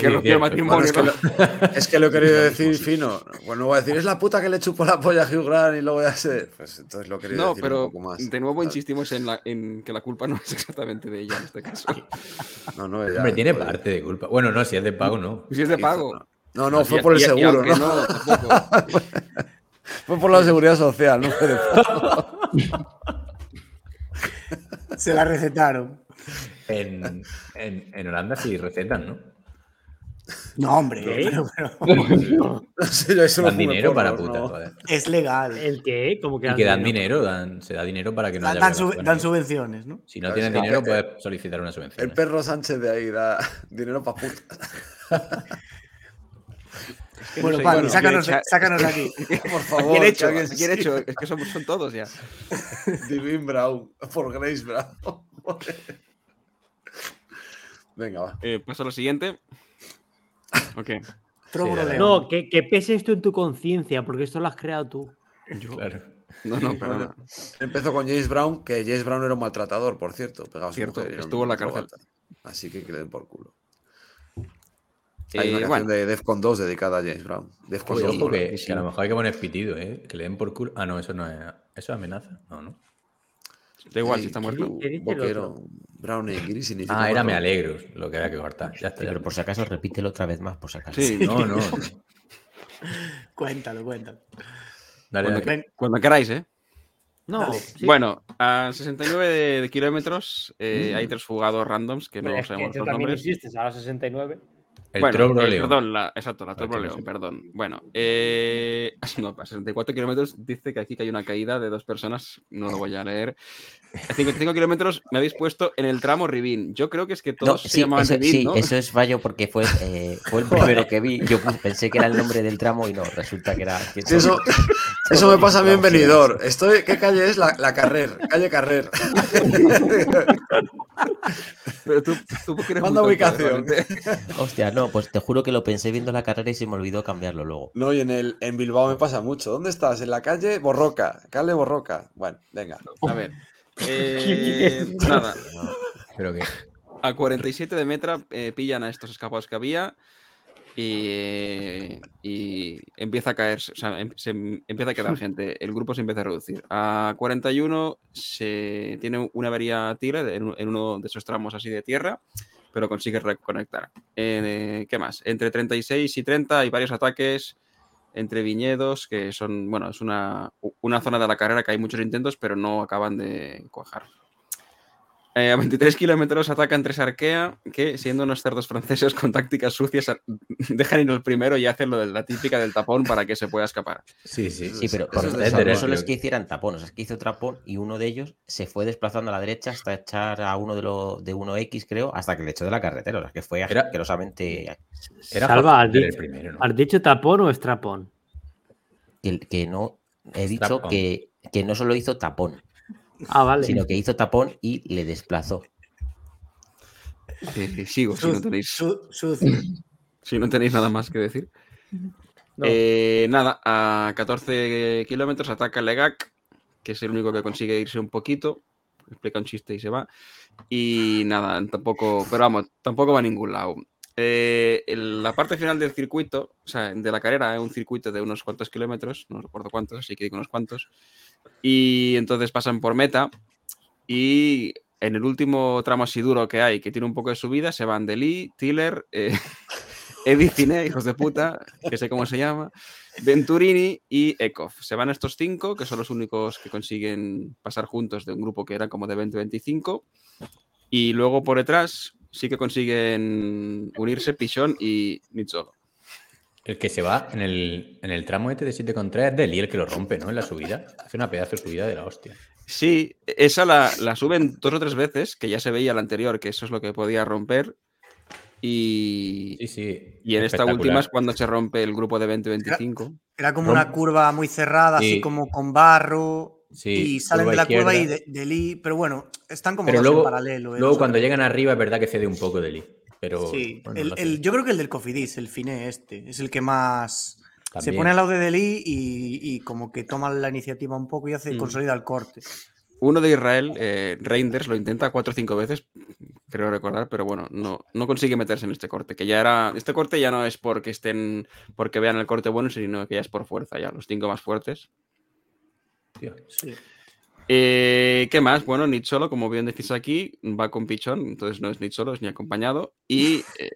que lo he querido decir fino. Bueno, voy a decir, es la puta que le chupó la polla a Hugh Grant y luego ya sé. Pues entonces lo he querido decir pero un poco más. De nuevo insistimos en, la, en, que la culpa no es exactamente de ella en este caso. No, no, ella, Hombre, tiene parte de culpa. Bueno, no, si es de pago, no. Si es de pago. No, no, fue por el seguro, ¿no? fue por la seguridad social, no fue de pago. Se la recetaron. En, en, en Holanda sí recetan, ¿no? No, hombre, pero, dan dinero para putas, Es legal. ¿El qué? Como que y que dan dinero, dan, se da dinero para que no haya dan, dan subvenciones, ¿no? Si no tienes dinero, puedes solicitar una subvención. El perro Sánchez de ahí da dinero para putas. bueno, Pablo, sácanos, sácanos de aquí. Por favor. Bien hecho, bien hecho. Es que somos, son todos ya. Divine Brown, por Grace Brown. Venga, va. Eh, paso a lo siguiente. Ok. no, que, que, pese esto en tu conciencia, porque esto lo has creado tú. Yo. Claro. No, no, pero. Empezó con James Brown, que James Brown era un maltratador, por cierto. cierto, estuvo en la cárcel. Así que que den por culo. Hay una eh, canción de Defcon 2 dedicada a James Brown. Defcon 2. Que, que, a lo mejor hay que poner pitido, ¿eh? Que le den por culo. Ah, no, eso no es. Eso es amenaza. No, no. Da igual, si está muerto. Brown y significa. Ah, era me alegro, lo que había que cortar. Ya está, pero por si acaso repítelo otra vez más, por si acaso. Sí, no, no. cuéntalo, cuéntalo. cuando, queráis, ¿eh? No. Bueno, a 69 de, kilómetros eh, hay mm. tres jugadores randoms que no sabemos los nombres. a 69. El bueno, eh, perdón, la, exacto, la Turbo León, perdón. Bueno, eh, no, a 64 kilómetros dice que aquí que hay una caída de dos personas, no lo voy a leer. A 55 kilómetros me habéis puesto en el tramo Rivin. Yo creo que es que todos se llamaban eso, sí, ¿no? eso es fallo porque fue, eh, fue el primero que vi. Yo pensé que era el nombre del tramo y no, resulta que era... eso, eso me pasa a mí en Benidorm. Estoy, ¿Qué calle es? La, la Carrer, calle Carrer. Pero tú, tú Manda ubicación. Hostia, no, pues te juro que lo pensé viendo la carrera y se me olvidó cambiarlo luego. No, y en, el, en Bilbao me pasa mucho. ¿Dónde estás? En la calle Borroca. Calle Borroca. Bueno, venga. A ver. Eh, nada. Pero que. A 47 de metra eh, pillan a estos escapados que había y, y, empieza a caer, o sea, em, se empieza a quedar gente, el grupo se empieza a reducir. A 41 se tiene una avería tigre en, uno de esos tramos así de tierra, pero consigue reconectar. Eh, ¿Qué más? Entre 36 y 30 hay varios ataques entre viñedos, que son, bueno, es una, una zona de la carrera que hay muchos intentos, pero no acaban de cuajar. Eh, a 23 kilómetros atacan tres Arkea, que siendo unos cerdos franceses con tácticas sucias, dejan ir el primero y hacen lo de la típica del tapón para que se pueda escapar. Sí, sí, sí, pero no solo es que hicieran tapón, o sea, es que hizo tapón y uno de ellos se fue desplazando a la derecha hasta echar a uno de, los de 1X, creo, hasta que le echó de la carretera, o sea, que fue asquerosamente. Era Salva, ¿has, dicho, primero, ¿has dicho tapón o estrapón? Que, que no, he dicho que, que no solo hizo tapón. Ah, vale. Sino que hizo tapón y le desplazó. sigo, si no tenéis. si no tenéis nada más que decir. Eh, nada, a 14 kilómetros ataca Legac, que es el único que consigue irse un poquito. Explica un chiste y se va. Y nada, tampoco, pero vamos, tampoco va a ningún lado. Eh, la parte final del circuito, o sea, de la carrera, es un circuito de unos cuantos kilómetros, no recuerdo cuántos, así que digo unos cuantos. Y entonces pasan por meta y en el último tramo así duro que hay, que tiene un poco de subida, se van de Lee, Tiller, eh, Cine, hijos de puta, que sé cómo se llama, Venturini y Ekov. Se van estos cinco, que son los únicos que consiguen pasar juntos de un grupo que era como de 20-25. Y luego por detrás sí que consiguen unirse Pichón y Nitzolo. El que se va en el, en el tramo este de 7,3 es de Lee el que lo rompe, ¿no? En la subida. Hace una pedazo de subida de la hostia. Sí, esa la, la, suben dos o tres veces, que ya se veía la anterior, que eso es lo que podía romper. Y, sí, sí, y en esta última es cuando se rompe el grupo de 20-25. Era, como una curva muy cerrada, así como con barro. Y salen de la curva y de, Lee, pero bueno, están como dos en paralelo. ¿eh? Luego, cuando llegan arriba, es verdad que cede un poco de Lee. Pero, sí, el, yo creo que el del Cofidis, el Fine este, es el que más se pone al lado de Deli y, como que toma la iniciativa un poco y hace mm. consolida el corte. Uno de Israel, eh, Reinders, lo intenta cuatro o cinco veces, creo recordar, pero bueno, no, no consigue meterse en este corte. Que ya era. Este corte ya no es porque estén. porque vean el corte bueno, sino que ya es por fuerza, ya, los cinco más fuertes. Sí. Eh, ¿Qué más? Bueno, Nicholo, como bien decís aquí, va con Pichón, entonces no es Nicholo, es ni acompañado. Y. Eh,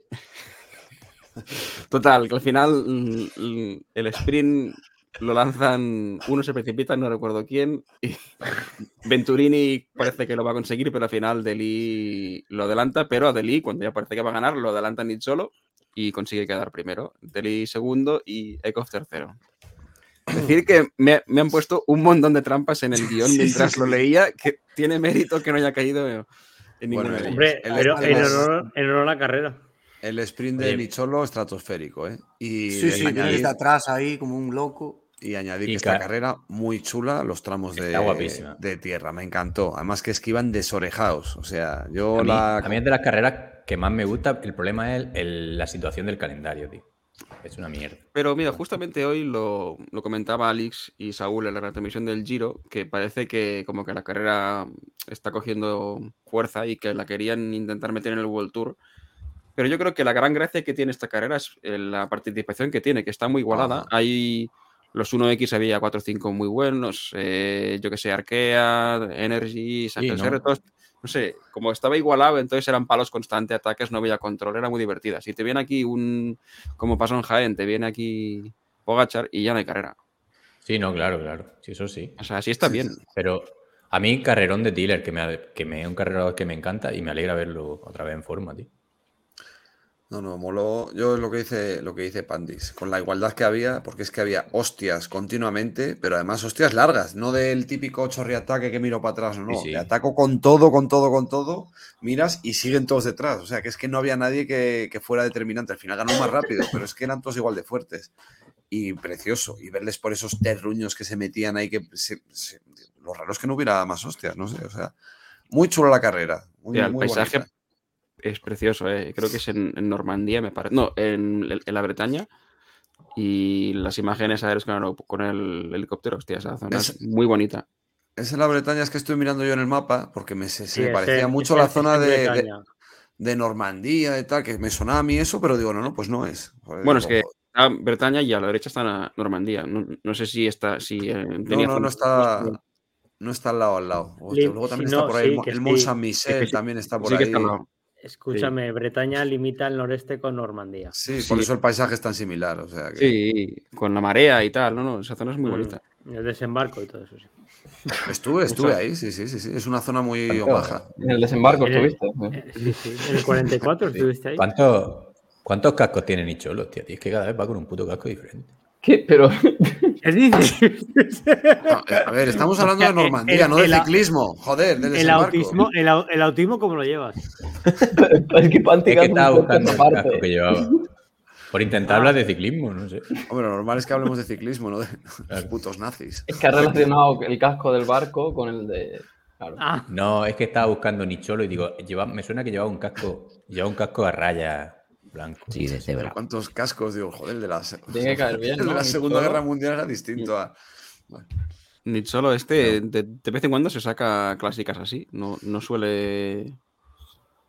total, que al final mm, el sprint lo lanzan, uno se precipita, no recuerdo quién, y Venturini parece que lo va a conseguir, pero al final Deli lo adelanta, pero a Deli, cuando ya parece que va a ganar, lo adelanta Nicholo y consigue quedar primero. Deli segundo y Ekov tercero. Decir que me, han puesto un montón de trampas en el guion mientras lo leía, que tiene mérito que no haya caído en ninguna Hombre, pero en honor, a la carrera. El sprint de Nicholo estratosférico, ¿eh? Y sí, sí, viene desde atrás ahí como un loco. Y añadir que esta carrera muy chula, los tramos de, de, tierra, me encantó. Además que esquivan desorejados. O sea, yo a mí, la. A mí es de las carreras que más me gusta. El problema es la situación del calendario, tío. Es una mierda. Pero mira, justamente hoy lo, comentaba Alex y Saúl en la retransmisión del Giro, que parece que como que la carrera está cogiendo fuerza y que la querían intentar meter en el World Tour. Pero yo creo que la gran gracia que tiene esta carrera es eh, la participación que tiene, que está muy igualada. Hay los 1X había 4 o 5 muy buenos, eh, yo que sé, Arkea, Energy, Sánchez todos no sé, como estaba igualado, entonces eran palos constantes, ataques, no había control, era muy divertida. Si te viene aquí un, como pasó en Jaén, te viene aquí Pogachar y ya no hay carrera. Sí, no, claro, claro. Sí, eso sí. O sea, sí está bien. Pero a mí, carrerón de Tiller, que me, que me un carrerón que me encanta y me alegra verlo otra vez en forma, tío. No, no, moló. Yo lo que dice, lo que dice Pandis, con la igualdad que había, porque es que había hostias continuamente, pero además hostias largas, no del típico chorriataque que miro para atrás, no, no. Le ataco con todo, con todo, con todo, miras y siguen todos detrás. O sea, que es que no había nadie que, fuera determinante. Al final ganó más rápido, pero es que eran todos igual de fuertes. Y precioso. Y verles por esos terruños que se metían ahí, que lo raro es que no hubiera más hostias, no sé. O sea, muy chulo la carrera. Muy, el paisaje es precioso, ¿eh? creo que es en, Normandía, me parece. No, en, la Bretaña. Y las imágenes aéreas con el, helicóptero, hostia, esa zona es, muy bonita. Es en la Bretaña, es que estoy mirando yo en el mapa, porque me, se, me parecía mucho la zona de, de, Normandía y tal, que me sonaba a mí eso, pero digo, no, no, pues no es. bueno, es que está Bretaña y a la derecha está Normandía. No, sé si está. Si, eh, no, no, no está. No está al lado al lado. luego también está por ahí el Mont Saint-Michel, también está por ahí. Escúchame, Bretaña limita el noreste con Normandía. Sí, por eso el paisaje es tan similar. O sea Sí, con la marea y tal, no, no, esa zona es muy mm, bonita. El desembarco y todo eso, sí. Estuve, estuve ahí, sí, sí, sí, sí. Es una zona muy baja. En el desembarco estuviste. Eh, sí, sí. En el 44 estuviste ahí. ¿Cuántos cascos tiene Nicholo, tío? Es que cada vez va con un puto casco diferente. ¿Qué? Pero. a ver, estamos hablando de Normandía, no de ciclismo. Joder, del el autismo, el, el, autismo, ¿cómo lo llevas? es que Panti es que estaba buscando el casco que llevaba. Por intentar hablar de ciclismo, no sé. Hombre, lo normal es que hablemos de ciclismo, no de los putos nazis. Es que ha relacionado el casco del barco con el de. Ah. No, es que estaba buscando Nicholo y digo, lleva, me suena que llevaba un casco, llevaba un casco a raya blanco. Sí, de cebra. ¿Cuántos cascos? Digo, joder, de la, Tiene que caer bien, de la Segunda Guerra Mundial era distinto a. Ni solo este, de, vez en cuando se saca clásicas así. No, no suele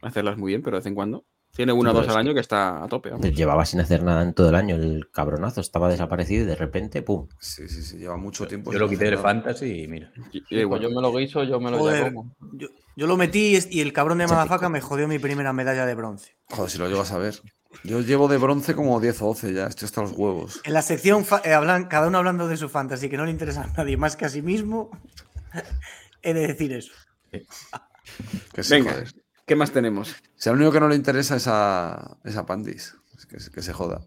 hacerlas muy bien, pero de vez en cuando. Tiene una o dos al año que está a tope. Llevaba sin hacer nada en todo el año el cabronazo, estaba desaparecido y de repente, ¡pum! Sí, sí, sí, lleva mucho tiempo. Yo lo quité del Fantasy y mira. Pues yo me lo guiso, yo me lo Joder, yo, yo, lo metí y el cabrón de Madafaka me jodió mi primera medalla de bronce. Joder, si lo llevas a ver. Yo llevo de bronce como 10 o 12 ya, esto está los huevos. En la sección eh, hablan, cada uno hablando de su fantasy, que no le interesa a nadie más que a sí mismo, he de decir eso. Que Venga, ¿qué más tenemos? Si al único que no le interesa es a, Pandis, que, que, se joda.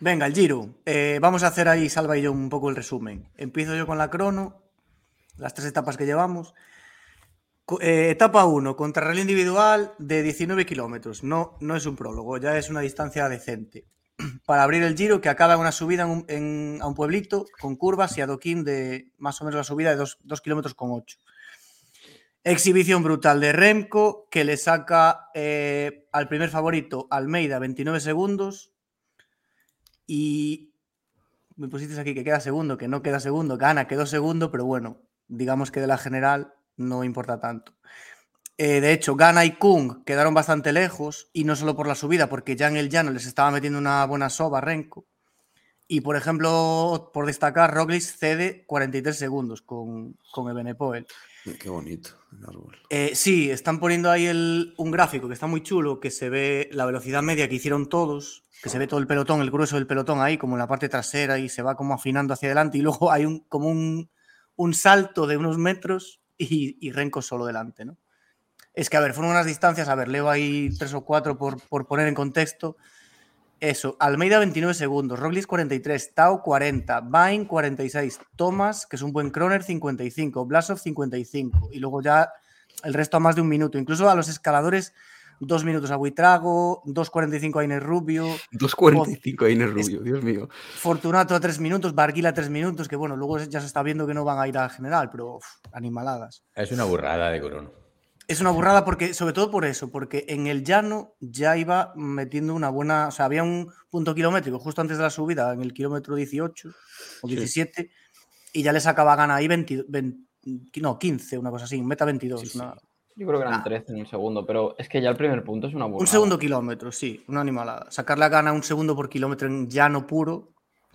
Venga, el Giro. Eh, vamos a hacer ahí, Salva y yo, un poco el resumen. Empiezo yo con la crono, las tres etapas que llevamos. Eh, etapa 1, contrarreloj individual de 19 kilómetros. No, no es un prólogo, ya es una distancia decente. Para abrir el giro, que acaba una subida a un pueblito con curvas y adoquín de más o menos la subida de 2 kilómetros con 8. Exhibición brutal de Remco, que le saca eh, al primer favorito Almeida 29 segundos. Y me pusiste aquí que queda segundo, que no queda segundo, gana, quedó segundo, pero bueno, digamos que de la general no importa tanto. Eh, de hecho, Gana y Kung quedaron bastante lejos y no solo por la subida, porque ya en el llano les estaba metiendo una buena soba Renko. Y por ejemplo, por destacar, Roglic cede 43 segundos con, con Ebenepoel. Qué bonito el árbol. Eh, sí, están poniendo ahí un gráfico que está muy chulo, que se ve la velocidad media que hicieron todos, que se ve todo el pelotón, el grueso del pelotón ahí, como en la parte trasera y se va como afinando hacia adelante. Y luego hay un, como un, un salto de unos metros y, Renko solo delante, ¿no? Es que, a ver, fueron unas distancias, a ver, leo ahí tres o cuatro por, poner en contexto. Eso, Almeida 29 segundos, Roglic 43, Tao 40, Vine 46, Thomas, que es un buen croner, 55, Blasov 55, y luego ya el resto a más de un minuto. Incluso a los escaladores Dos minutos a Buitrago, 2.45 a Inés Rubio. 2.45 a Inés Rubio, Dios mío. Fortunato a tres minutos, Barguila a tres minutos, que bueno, luego ya se está viendo que no van a ir a general, pero animaladas. Es una burrada de Corono. Es una burrada porque, sobre todo por eso, porque en el llano ya iba metiendo una buena, o sea, había un punto kilométrico justo antes de la subida, en el kilómetro 18 o 17, y ya le sacaba gana ahí 20, no, 15, una cosa así, meta 22. Yo creo que eran 13 ah. en el segundo, pero es que ya el primer punto es una burrada. Un segundo kilómetro, sí, una animalada. Sacarle a gana un segundo por kilómetro en llano puro.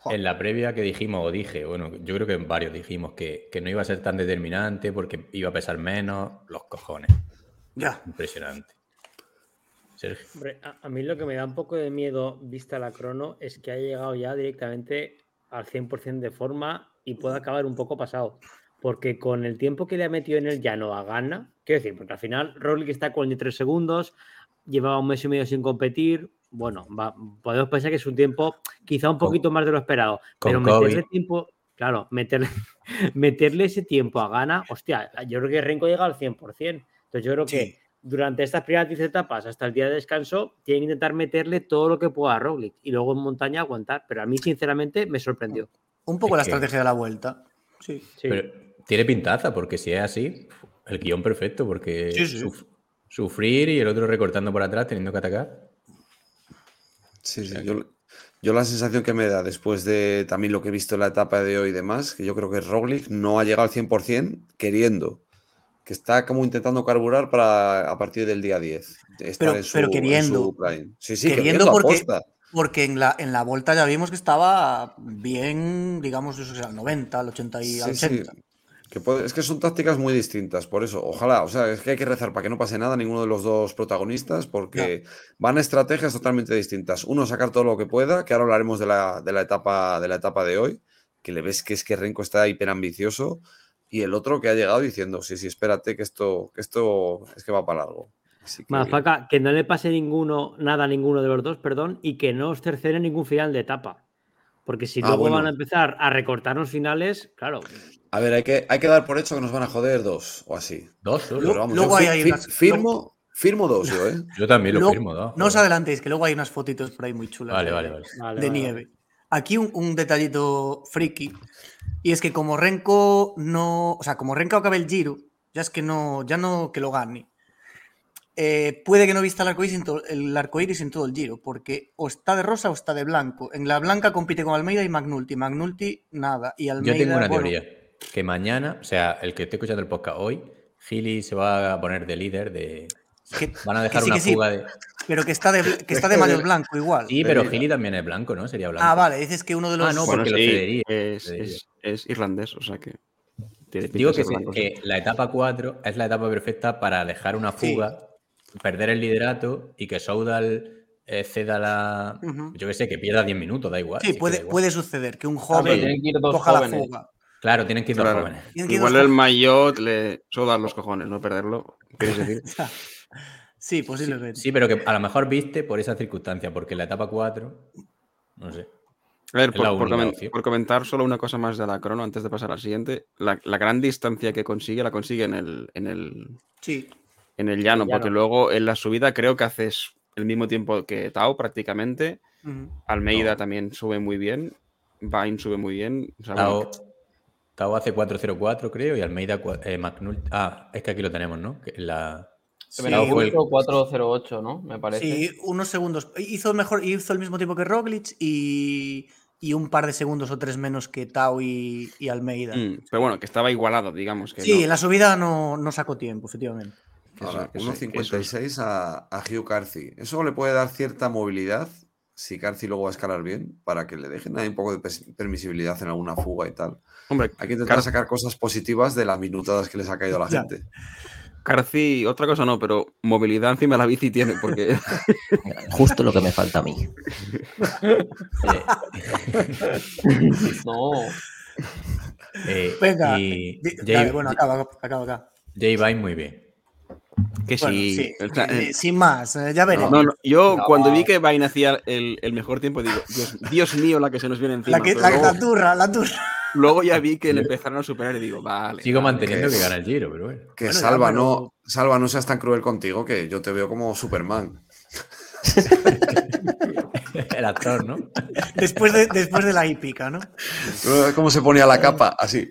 En la previa que dijimos, o dije, bueno, yo creo que en varios dijimos que, no iba a ser tan determinante porque iba a pesar menos, los cojones. Ya. Impresionante. Sergio. a, mí lo que me da un poco de miedo, vista la crono, es que ha llegado ya directamente al 100% de forma y puede acabar un poco pasado. Porque con el tiempo que le ha metido en el llano a Gana, quiero decir, porque al final Roglic está con 43 segundos, llevaba un mes y medio sin competir. Bueno, podemos pensar que es un tiempo quizá un poquito más de lo esperado, pero meterle tiempo, claro, meterle, meterle ese tiempo a Gana, hostia, yo creo que Renko llega al 100%. Entonces yo creo que durante estas primeras 10 etapas hasta el día de descanso, tienen que intentar meterle todo lo que pueda a Roglic y luego en montaña aguantar. Pero a mí, sinceramente, me sorprendió. Un poco la estrategia de la vuelta. Sí. Pero tiene pintaza, porque si es así, el guion perfecto, porque sufrir y el otro recortando por atrás, teniendo que atacar. Sí, sí. Yo, la sensación que me da después de también lo que he visto en la etapa de hoy y demás, que yo creo que Roglic no ha llegado al 100% queriendo que está como intentando carburar para a partir del día 10. Pero, pero, queriendo. Sí, sí, queriendo, porque, porque en la, en la vuelta ya vimos que estaba bien, digamos, eso al 90, al 80 y al 80. Que es que son tácticas muy distintas, por eso, ojalá, o sea, es que hay que rezar para que no pase nada a ninguno de los dos protagonistas, porque van a estrategias totalmente distintas. Uno, sacar todo lo que pueda, que ahora hablaremos de la, de la, etapa, de la etapa de hoy, que le ves que es que Renko está hiper ambicioso, y el otro que ha llegado diciendo, sí, sí, espérate, que esto, que esto es que va para largo. que... que no le pase ninguno, nada a ninguno de los dos, perdón, y que no os tercere ningún final de etapa. Porque si ah, luego van a empezar a recortar los finales, claro. A ver, hay que, hay que dar por hecho que nos van a joder dos o así. Dos, luego hay firmo, firmo dos yo, ¿eh? Yo también lo firmo, ¿no? No os adelantéis, que luego hay unas fotitos por ahí muy chulas. Vale, vale, vale. De nieve. Aquí un, detallito friki. Y es que como Renko no. O sea, como Renko acabe el giro, ya es que no. Ya no que lo gane. Eh, puede que no vista el arcoíris, en todo, el arcoíris en todo el giro, porque o está de rosa o está de blanco. En la blanca compite con Almeida y Magnulti. Magnulti, nada. Y Almeida, Yo tengo una teoría. Que mañana, o sea, el que esté escuchando el podcast hoy, Gili se va a poner de líder de, Van a dejar una fuga de. Pero que está de, que está de mayor blanco igual. Sí, pero Gili también es blanco, ¿no? Sería blanco. Ah, vale, dices que uno de los. Ah, no, porque lo cedería. Es, es, irlandés, o sea que. Digo que, la etapa 4 es la etapa perfecta para dejar una fuga, perder el liderato y que Soudal eh, ceda la. Yo que sé, que pierda 10 minutos, da igual. Sí, puede, puede suceder que un joven coja la fuga. Claro, tienen que ir dos jóvenes. Igual el maillot le Soudal los cojones, no perderlo. ¿Quieres decir? Sí, posiblemente. Sí, pero que a lo mejor viste por esa circunstancia, porque en la etapa 4, no sé. A ver, por, comentar solo una cosa más de la crono antes de pasar al siguiente. La, gran distancia que consigue, la consigue en el, en el, sí. en el llano, porque luego en la subida creo que haces el mismo tiempo que Tao prácticamente. Almeida también sube muy bien. Vine sube muy bien. Tao, Tao, hace 4.04 creo y Almeida eh, Ah, es que aquí lo tenemos, ¿no? la, Sí, fue 408, ¿no? Me parece. Sí, unos segundos. Hizo mejor, hizo el mismo tiempo que Roglic y, un par de segundos o tres menos que Tau y, Almeida. Mm, pero bueno, que estaba igualado, digamos. Que sí, en la subida no, sacó tiempo, efectivamente. 1.56 a, a Hugh Carthy. Eso le puede dar cierta movilidad si Carthy luego va a escalar bien, para que le dejen ahí un poco de permisibilidad en alguna fuga y tal. Hombre, hay que intentar sacar cosas positivas de las minutadas que les ha caído a la gente. Carci, otra cosa no, pero movilidad encima de la bici tiene, porque. Justo lo que me falta a mí. no. Eh, Venga. Y bueno, acaba, acaba acá. Jay Vine muy bien. Que sí. Eh, sin más, eh, ya veremos. No, yo cuando vi que Vine hacía el, el, mejor tiempo, digo, Dios, mío, la que se nos viene encima. La, que, la, turra, la turra. Luego ya vi que le empezaron a superar y digo, vale. Sigo manteniendo que, gana el giro, pero bueno. Que Salva, no, Salva, no seas tan cruel contigo que yo te veo como Superman. el actor, ¿no? Después de, después de la hípica, ¿no? ¿Cómo se ponía la capa? Así.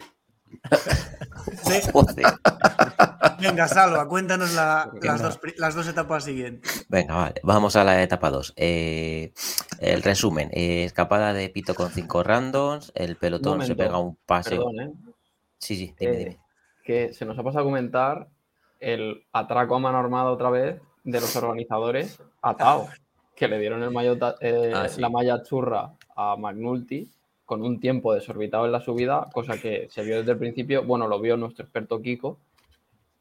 Venga, Salva, cuéntanos las, dos, etapas siguientes. Venga, vale, vamos a la etapa 2. Eh, el resumen: eh, escapada de Pito con cinco randoms, el pelotón se pega un pase. ¿eh? Sí, sí, dime, dime. Que se nos ha pasado a comentar el atraco a mano armada otra vez de los organizadores a Tao, que le dieron el ah, la malla churra a Magnulti con un tiempo desorbitado en la subida, cosa que se vio desde el principio, bueno, lo vio nuestro experto Kiko,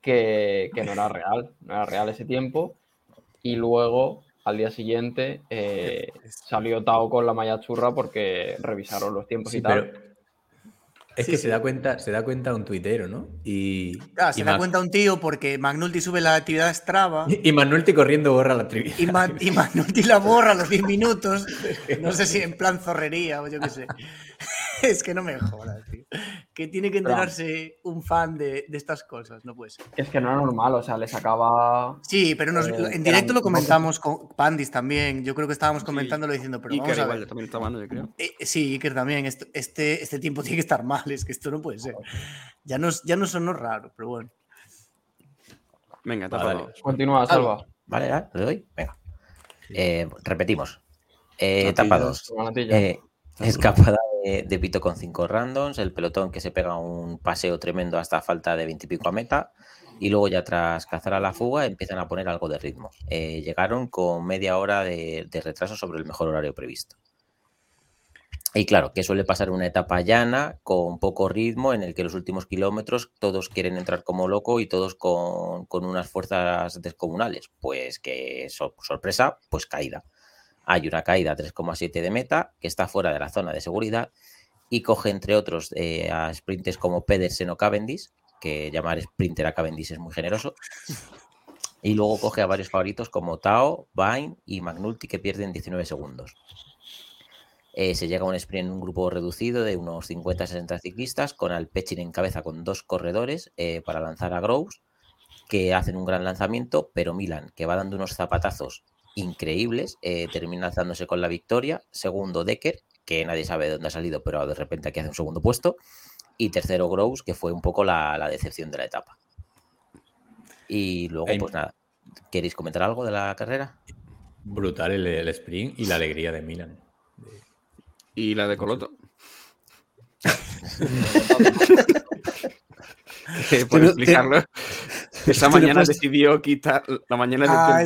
que, no era real, no era real ese tiempo. Y luego al día siguiente eh, salió Tao con la malla churra porque revisaron los tiempos y tal. Es que se da cuenta, se da cuenta un tuitero, ¿no? Y, ah, se da cuenta un tío porque Magnulti sube la actividad Strava. Y, Magnulti corriendo borra la actividad. Y, Magnulti la borra a los 10 minutos. No sé si en plan zorrería o yo qué sé. es que no me jodas, tío. Que tiene que enterarse un fan de, estas cosas, no puede ser. Es que no era normal, o sea, les acaba. Sí, pero eh, en directo lo comentamos con Pandis también. Yo creo que estábamos comentándolo diciendo, pero vamos a ver. también está mal, yo creo. Eh, sí, Iker también. este, este tiempo tiene que estar mal, es que esto no puede ser. Ya no, ya no sonó raro, pero bueno. Venga, vale, Continúa, Salva. Vale, ya, le doy. Venga. Eh, repetimos. etapa 2. escapada de, Pito con 5 randoms, el pelotón que se pega un paseo tremendo hasta falta de 20 y pico a meta, y luego ya tras cazar a la fuga empiezan a poner algo de ritmo. Eh, llegaron con media hora de, retraso sobre el mejor horario previsto. Y claro, que suele pasar una etapa llana con poco ritmo en el que los últimos kilómetros todos quieren entrar como loco y todos con, unas fuerzas descomunales. Pues que sorpresa, pues caída hay una caída 3,7 de meta que está fuera de la zona de seguridad y coge entre otros eh, a sprinters como Pedersen o Cavendish, que llamar sprinter a Cavendish es muy generoso. Y luego coge a varios favoritos como Tao, Vine y Magnulti que pierden 19 segundos. Eh, se llega a un sprint en un grupo reducido de unos 50-60 ciclistas con Alpecin en cabeza con dos corredores eh, para lanzar a Groves que hacen un gran lanzamiento, pero Milan, que va dando unos zapatazos increíbles, eh, termina alzándose con la victoria. Segundo, Decker, que nadie sabe de dónde ha salido, pero de repente aquí hace un segundo puesto. Y tercero, Groves, que fue un poco la, decepción de la etapa. Y luego, pues nada, ¿queréis comentar algo de la carrera? Brutal el, el sprint y la alegría de Milan. Y la de Coloto. por explicarlo. Esa mañana decidió quitar, la mañana ah,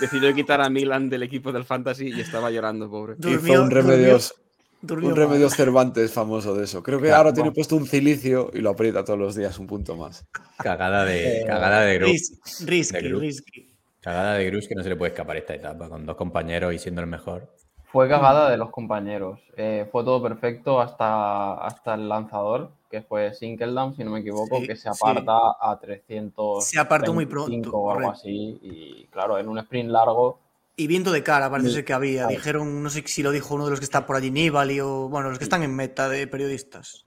decidió quitar a Milan del equipo del Fantasy y estaba llorando, pobre. Hizo un Remedios, un Remedios Cervantes famoso de eso. Creo que ahora tiene puesto un cilicio y lo aprieta todos los días un punto más. Cagada de, eh, cagada de Grus. Risky, risky. Cagada de Grus que no se le puede escapar esta etapa con dos compañeros y siendo el mejor. Fue cagada de los compañeros. Eh, fue todo perfecto hasta, hasta el lanzador que fue Sinkeldam, si no me equivoco, que se aparta a 300. Se apartó muy pronto. O algo así. Y claro, en un sprint largo. Y viento de cara, parece ser que había. Dijeron, no sé si lo dijo uno de los que está por allí, Nibali, o bueno, los que están en meta de periodistas.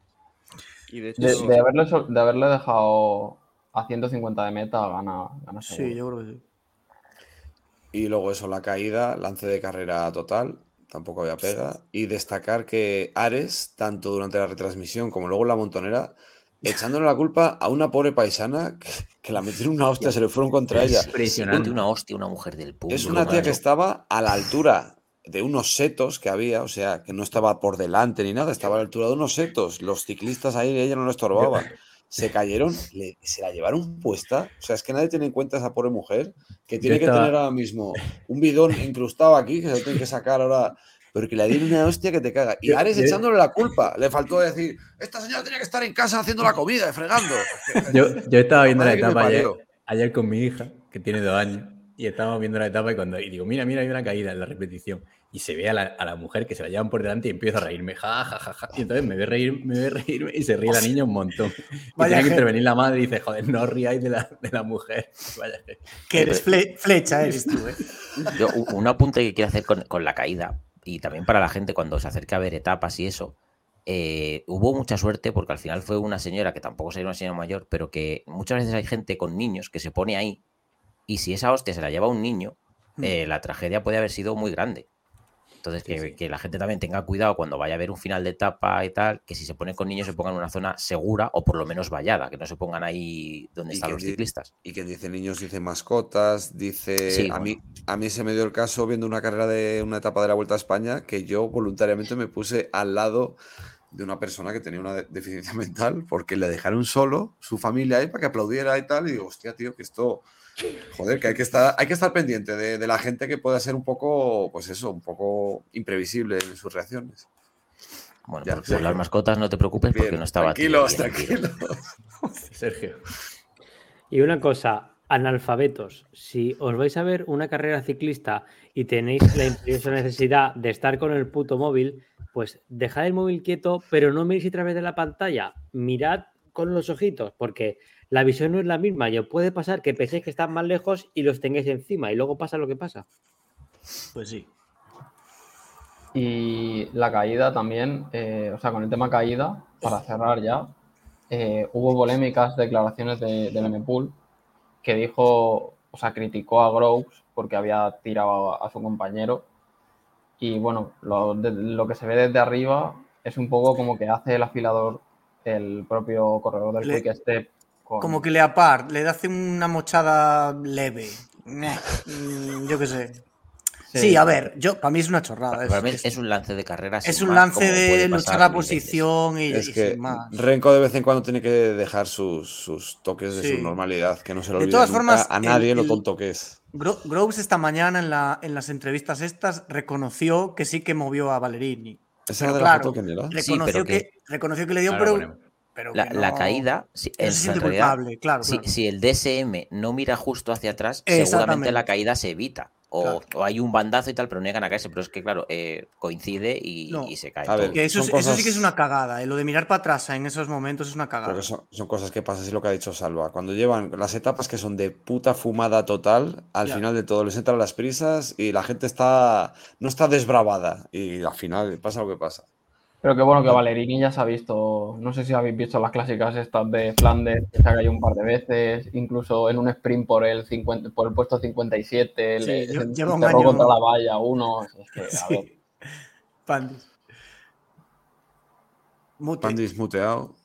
Y de, haberle, dejado a 150 de meta, gana, gana Sí, yo creo que sí. Y luego eso, la caída, lance de carrera total tampoco había pega. Y destacar que Ares, tanto durante la retransmisión como luego en la montonera, echándole la culpa a una pobre paisana que, la metieron una hostia, se le fueron contra ella. Impresionante, una hostia, una mujer del público. Es una tía que estaba a la altura de unos setos que había, o sea, que no estaba por delante ni nada, estaba a la altura de unos setos. Los ciclistas ahí, ella no lo estorbaba. Se cayeron, se la llevaron puesta. O sea, es que nadie tiene en cuenta a esa pobre mujer que tiene que tener ahora mismo un bidón incrustado aquí, que se lo tiene que sacar ahora porque le dieron una hostia que te caga. Y Ares echándole la culpa. Le faltó decir, esta señora tenía que estar en casa haciendo la comida, fregando. Yo, yo estaba viendo la etapa ayer, ayer, con mi hija, que tiene dos años, y estábamos viendo la etapa y cuando y digo, mira, mira, hay una caída en la repetición. Y se ve a la, a la mujer que se la llevan por delante y empieza a reírme, ja, ja, ja, ja. Y entonces me ve, reír, me ve reírme y se ríe la niña un montón. Y Vaya tiene que intervenir la madre y dice, joder, no ríais de la, de la mujer. Vaya. Que eres flecha, eres tú, ¿eh? Yo, un apunte que quiero hacer con, con la caída y también para la gente cuando se acerca a ver etapas y eso, eh, hubo mucha suerte porque al final fue una señora que tampoco sería una señora mayor, pero que muchas veces hay gente con niños que se pone ahí y si esa hostia se la lleva un niño, mm. eh, la tragedia puede haber sido muy grande. Entonces, que, la gente también tenga cuidado cuando vaya a ver un final de etapa y tal, que si se pone con niños se pongan en una zona segura o por lo menos vallada, que no se pongan ahí donde están los ciclistas. Y que dice niños, dice mascotas, dice... a, mí, a mí se me dio el caso viendo una carrera de una etapa de la Vuelta a España que yo voluntariamente me puse al lado de una persona que tenía una deficiencia mental porque le dejaron solo su familia ahí para que aplaudiera y tal. Y digo, hostia, tío, que esto Joder, que hay que estar, hay que estar pendiente de, la gente que pueda ser un poco, pues eso, un poco imprevisible en sus reacciones. Bueno, ya, por, las mascotas no te preocupes porque no estaba Tranquilos, tranquilos. Sergio. Y una cosa, analfabetos, si os vais a ver una carrera ciclista y tenéis la imperiosa necesidad de estar con el puto móvil, pues dejad el móvil quieto, pero no miréis a través de la pantalla, mirad con los ojitos, porque la visión no es la misma y os puede pasar que penséis que están más lejos y los tengáis encima y luego pasa lo que pasa. Pues sí. Y la caída también, eh, o sea, con el tema caída, para cerrar ya, eh, hubo polémicas declaraciones de, del M-Pool que dijo, o sea, criticó a Groves porque había tirado a, su compañero. Y bueno, lo, lo, que se ve desde arriba es un poco como que hace el afilador el propio corredor del Quick Step. Como que le apar, le hace una mochada leve. Mm, yo qué sé. Sí. a ver, yo para mí es una chorrada. Para, mí es, un lance de carrera. Es un lance de luchar la posición y, es que Renko de vez en cuando tiene que dejar sus, toques de su normalidad, que no se lo olvide a nadie lo tonto que es. Groves esta mañana en, la, en las entrevistas estas reconoció que sí que movió a Valerini. Esa de la foto que reconoció, que, reconoció que le dio, pero, pero la, caída, si, si, el DSM no mira justo hacia atrás, seguramente la caída se evita. O, hay un bandazo y tal, pero no llegan a caerse. Pero es que, claro, eh, coincide y, se cae. eso, sí que es una cagada. Eh, lo de mirar para atrás en esos momentos es una cagada. Son, son, cosas que pasan, así lo que ha dicho Salva. Cuando llevan las etapas que son de puta fumada total, al final de todo les entran las prisas y la gente está no está desbravada. Y al final pasa lo que pasa. Pero qué bueno que Valerini ya se ha visto, no sé si habéis visto las clásicas estas de Flandes, que se ha caído un par de veces, incluso en un sprint por el, 50, por el puesto 57, sí, le, lleva un año... contra la valla uno. Es que, a ver. Pandis. Pandis muteado.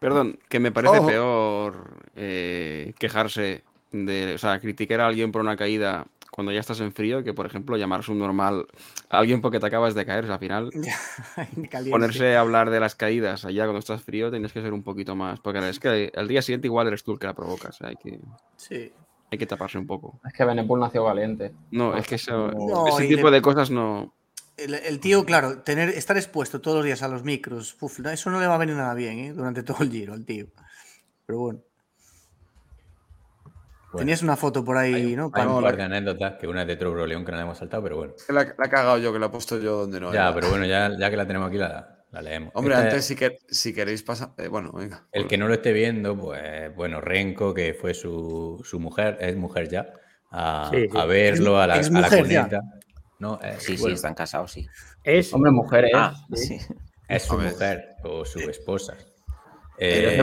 Perdón, que me parece peor eh, quejarse de, o sea, criticar a alguien por una caída cuando ya estás en frío que, por ejemplo, llamar normal a alguien porque te acabas de caer. al final, ponerse a hablar de las caídas allá cuando estás frío, tienes que ser un poquito más. Porque es que el día siguiente igual eres tú el que la provocas. Hay que, sí. hay que taparse un poco. Es que Benepul nació valiente. No, es que eso, ese tipo de cosas no. El, tío, claro, tener, estar expuesto todos los días a los micros, eso no le va a venir nada bien ¿eh? durante todo el giro al tío. Pero bueno. Tenías una foto por ahí, ¿no? Hay un par de anécdotas, que una es de True León que no la hemos saltado, pero bueno. La, la, he cagado yo, que la he puesto yo donde no. Ya, pero bueno, ya, ya, que la tenemos aquí, la, la leemos. Hombre, antes, si, que, si, queréis pasar. Eh, bueno, venga. El que no lo esté viendo, pues bueno, Renko, que fue su, su mujer, es mujer ya, a, a verlo, a la, a la cuneta. No, eh, sí, sí, están casados, sí. Es. Hombre, mujer, ¿eh? Ah, sí. Es su mujer o su esposa. Eh,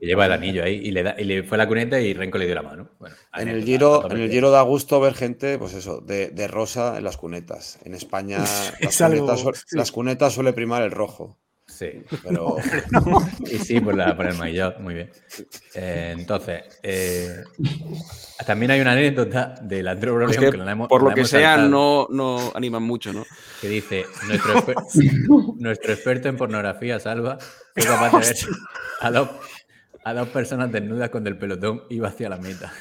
lleva el anillo ahí y le, da, y le fue a la cuneta y Renko le dio la mano. en, el giro, en el Giro da gusto ver gente, pues eso, de, de rosa en las cunetas. En España las, cunetas, las, cunetas, suele primar el rojo. Sí. Pero... y sí, por, la, por el maillot, muy bien. Eh, entonces, eh, también hay una anécdota de la que, hemos, Por lo que sea, no, no animan mucho, ¿no? Que dice: nuestro, nuestro experto en pornografía, Salva, fue capaz de ver a dos, a dos personas desnudas cuando el pelotón iba hacia la meta.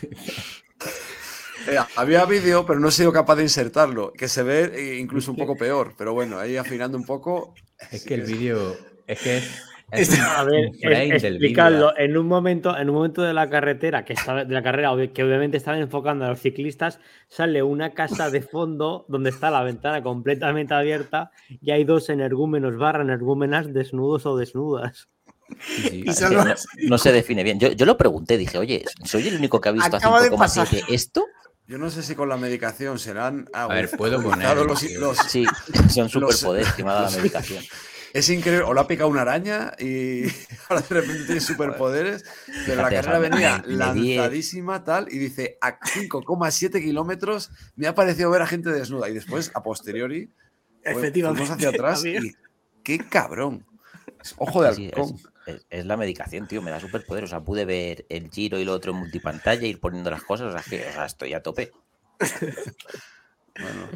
Eh, había vídeo, pero no he sido capaz de insertarlo, que se ve incluso un poco peor, pero bueno, ahí afinando un poco. Es que el vídeo es que a ver, explicarlo. En un momento, en un momento de la carretera, que está, de la carrera, que obviamente estaban enfocando a los ciclistas, sale una casa de fondo donde está la ventana completamente abierta y hay dos energúmenos barra energúmenas desnudos o desnudas. no, se define bien. Yo, yo, lo pregunté, dije, oye, ¿soy el único que ha visto Acaba a esto? Yo no sé si con la medicación serán. A ver, puedo poner. Los, sí, son superpoderes que me ha dado la medicación. Es increíble, o le ha picado una araña y ahora de repente tiene superpoderes, pero la carrera venía lanzadísima tal y dice a 5,7 kilómetros me ha parecido ver a gente desnuda y después a posteriori efectivamente hacia atrás y qué cabrón. Ojo de halcón es, la medicación, tío, me da superpoder. O sea, pude ver el giro y lo otro en multipantalla, ir poniendo las cosas, o sea, que estoy a tope. bueno,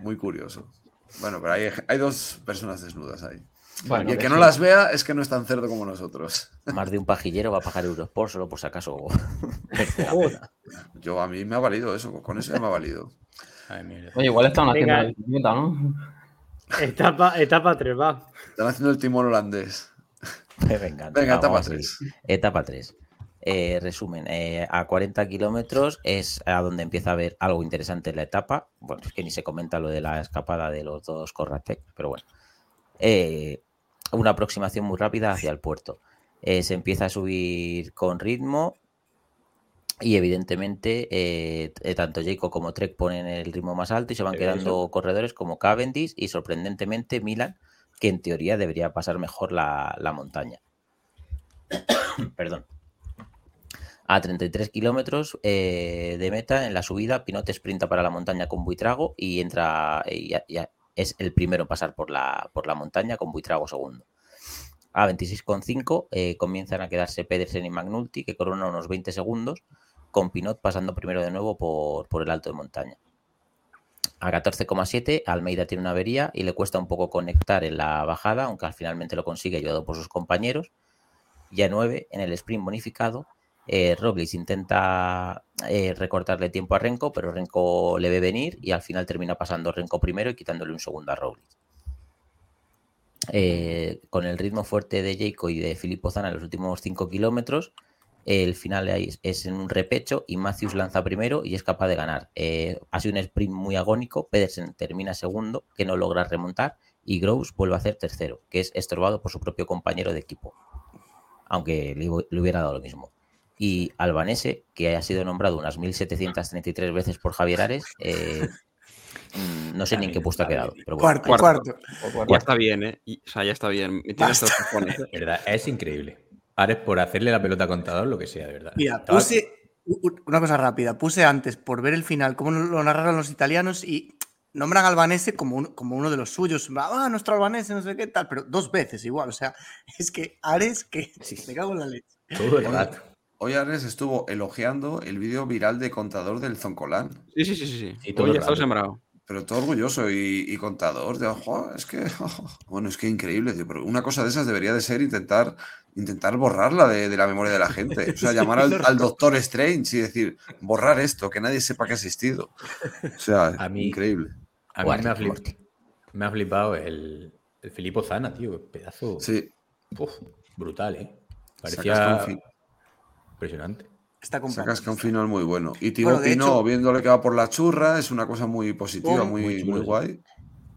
muy curioso. Bueno, pero hay, hay dos personas desnudas ahí. y el que no las vea es que no es tan cerdo como nosotros. Más de un pajillero va a pagar euros por solo por si acaso. Yo a mí me ha valido eso, con eso me ha valido. Oye, igual están haciendo la ¿no? Etapa, etapa 3, va. Están haciendo el timón holandés. venga, venga etapa 3. Etapa 3. Eh, resumen, eh, a 40 kilómetros es a donde empieza a haber algo interesante en la etapa. Bueno, es que ni se comenta lo de la escapada de los dos Corratec, pero bueno. Eh, una aproximación muy rápida hacia el puerto. se empieza a subir con ritmo y evidentemente tanto Jacob como Trek ponen el ritmo más alto y se van quedando corredores como Cavendish y sorprendentemente Milan, que en teoría debería pasar mejor la, la montaña. Perdón. A 33 kilómetros eh, de meta en la subida, Pinot sprinta para la montaña con Buitrago y entra, ya, es el primero en pasar por la, por la montaña con Buitrago segundo. A 26,5 eh, comienzan a quedarse Pedersen y Magnulti, que coronan unos 20 segundos, con Pinot pasando primero de nuevo por, por el alto de montaña. A 14,7 Almeida tiene una avería y le cuesta un poco conectar en la bajada, aunque al finalmente lo consigue ayudado por sus compañeros. Y a 9 en el sprint bonificado eh, intenta eh, recortarle tiempo a Renko, pero Renko le ve venir y al final termina pasando Renko primero y quitándole un segundo a Roglic. Eh, con el ritmo fuerte de Jaco y de Filippo Zana en los últimos 5 kilómetros, el final es en un repecho y Matthews lanza primero y es capaz de ganar. Eh, ha sido un sprint muy agónico, Pedersen termina segundo, que no logra remontar, y Groves vuelve a hacer tercero, que es estorbado por su propio compañero de equipo, aunque le hubiera dado lo mismo y Albanese, que ha sido nombrado unas 1.733 veces por Javier Ares. Eh, no sé ni en qué puesto ha quedado. cuarto, cuarto, Ya está bien, ¿eh? o sea, ya está bien. ¿Verdad? Es increíble. Ares por hacerle la pelota a contador, lo que sea, de verdad. Mira, puse una cosa rápida. Puse antes, por ver el final, cómo lo narraron los italianos y nombran a Albanese como, como uno de los suyos. Ah, nuestro Albanese, no sé qué tal, pero dos veces igual. O sea, es que Ares, que sí. me cago en la leche. Todo el rato. Hoy Ares estuvo elogiando el vídeo viral de contador del Zoncolán. Sí, sí, sí, sí. Y todo está sembrado. Pero todo orgulloso y, contador de ojo, es que bueno, es que increíble, Pero una cosa de esas debería de ser intentar, intentar borrarla de, la memoria de la gente. O sea, llamar al, doctor Strange y decir, borrar esto, que nadie sepa que ha existido. O sea, a mí, increíble. A mí me ha, flipado, el, el Filippo Zana, tío. Pedazo. Sí. brutal, ¿eh? Parecía. Impresionante. Está Sacas que un final muy bueno. Y Timo Pino, viéndole que va por la churra, es una cosa muy positiva, muy, muy, guay.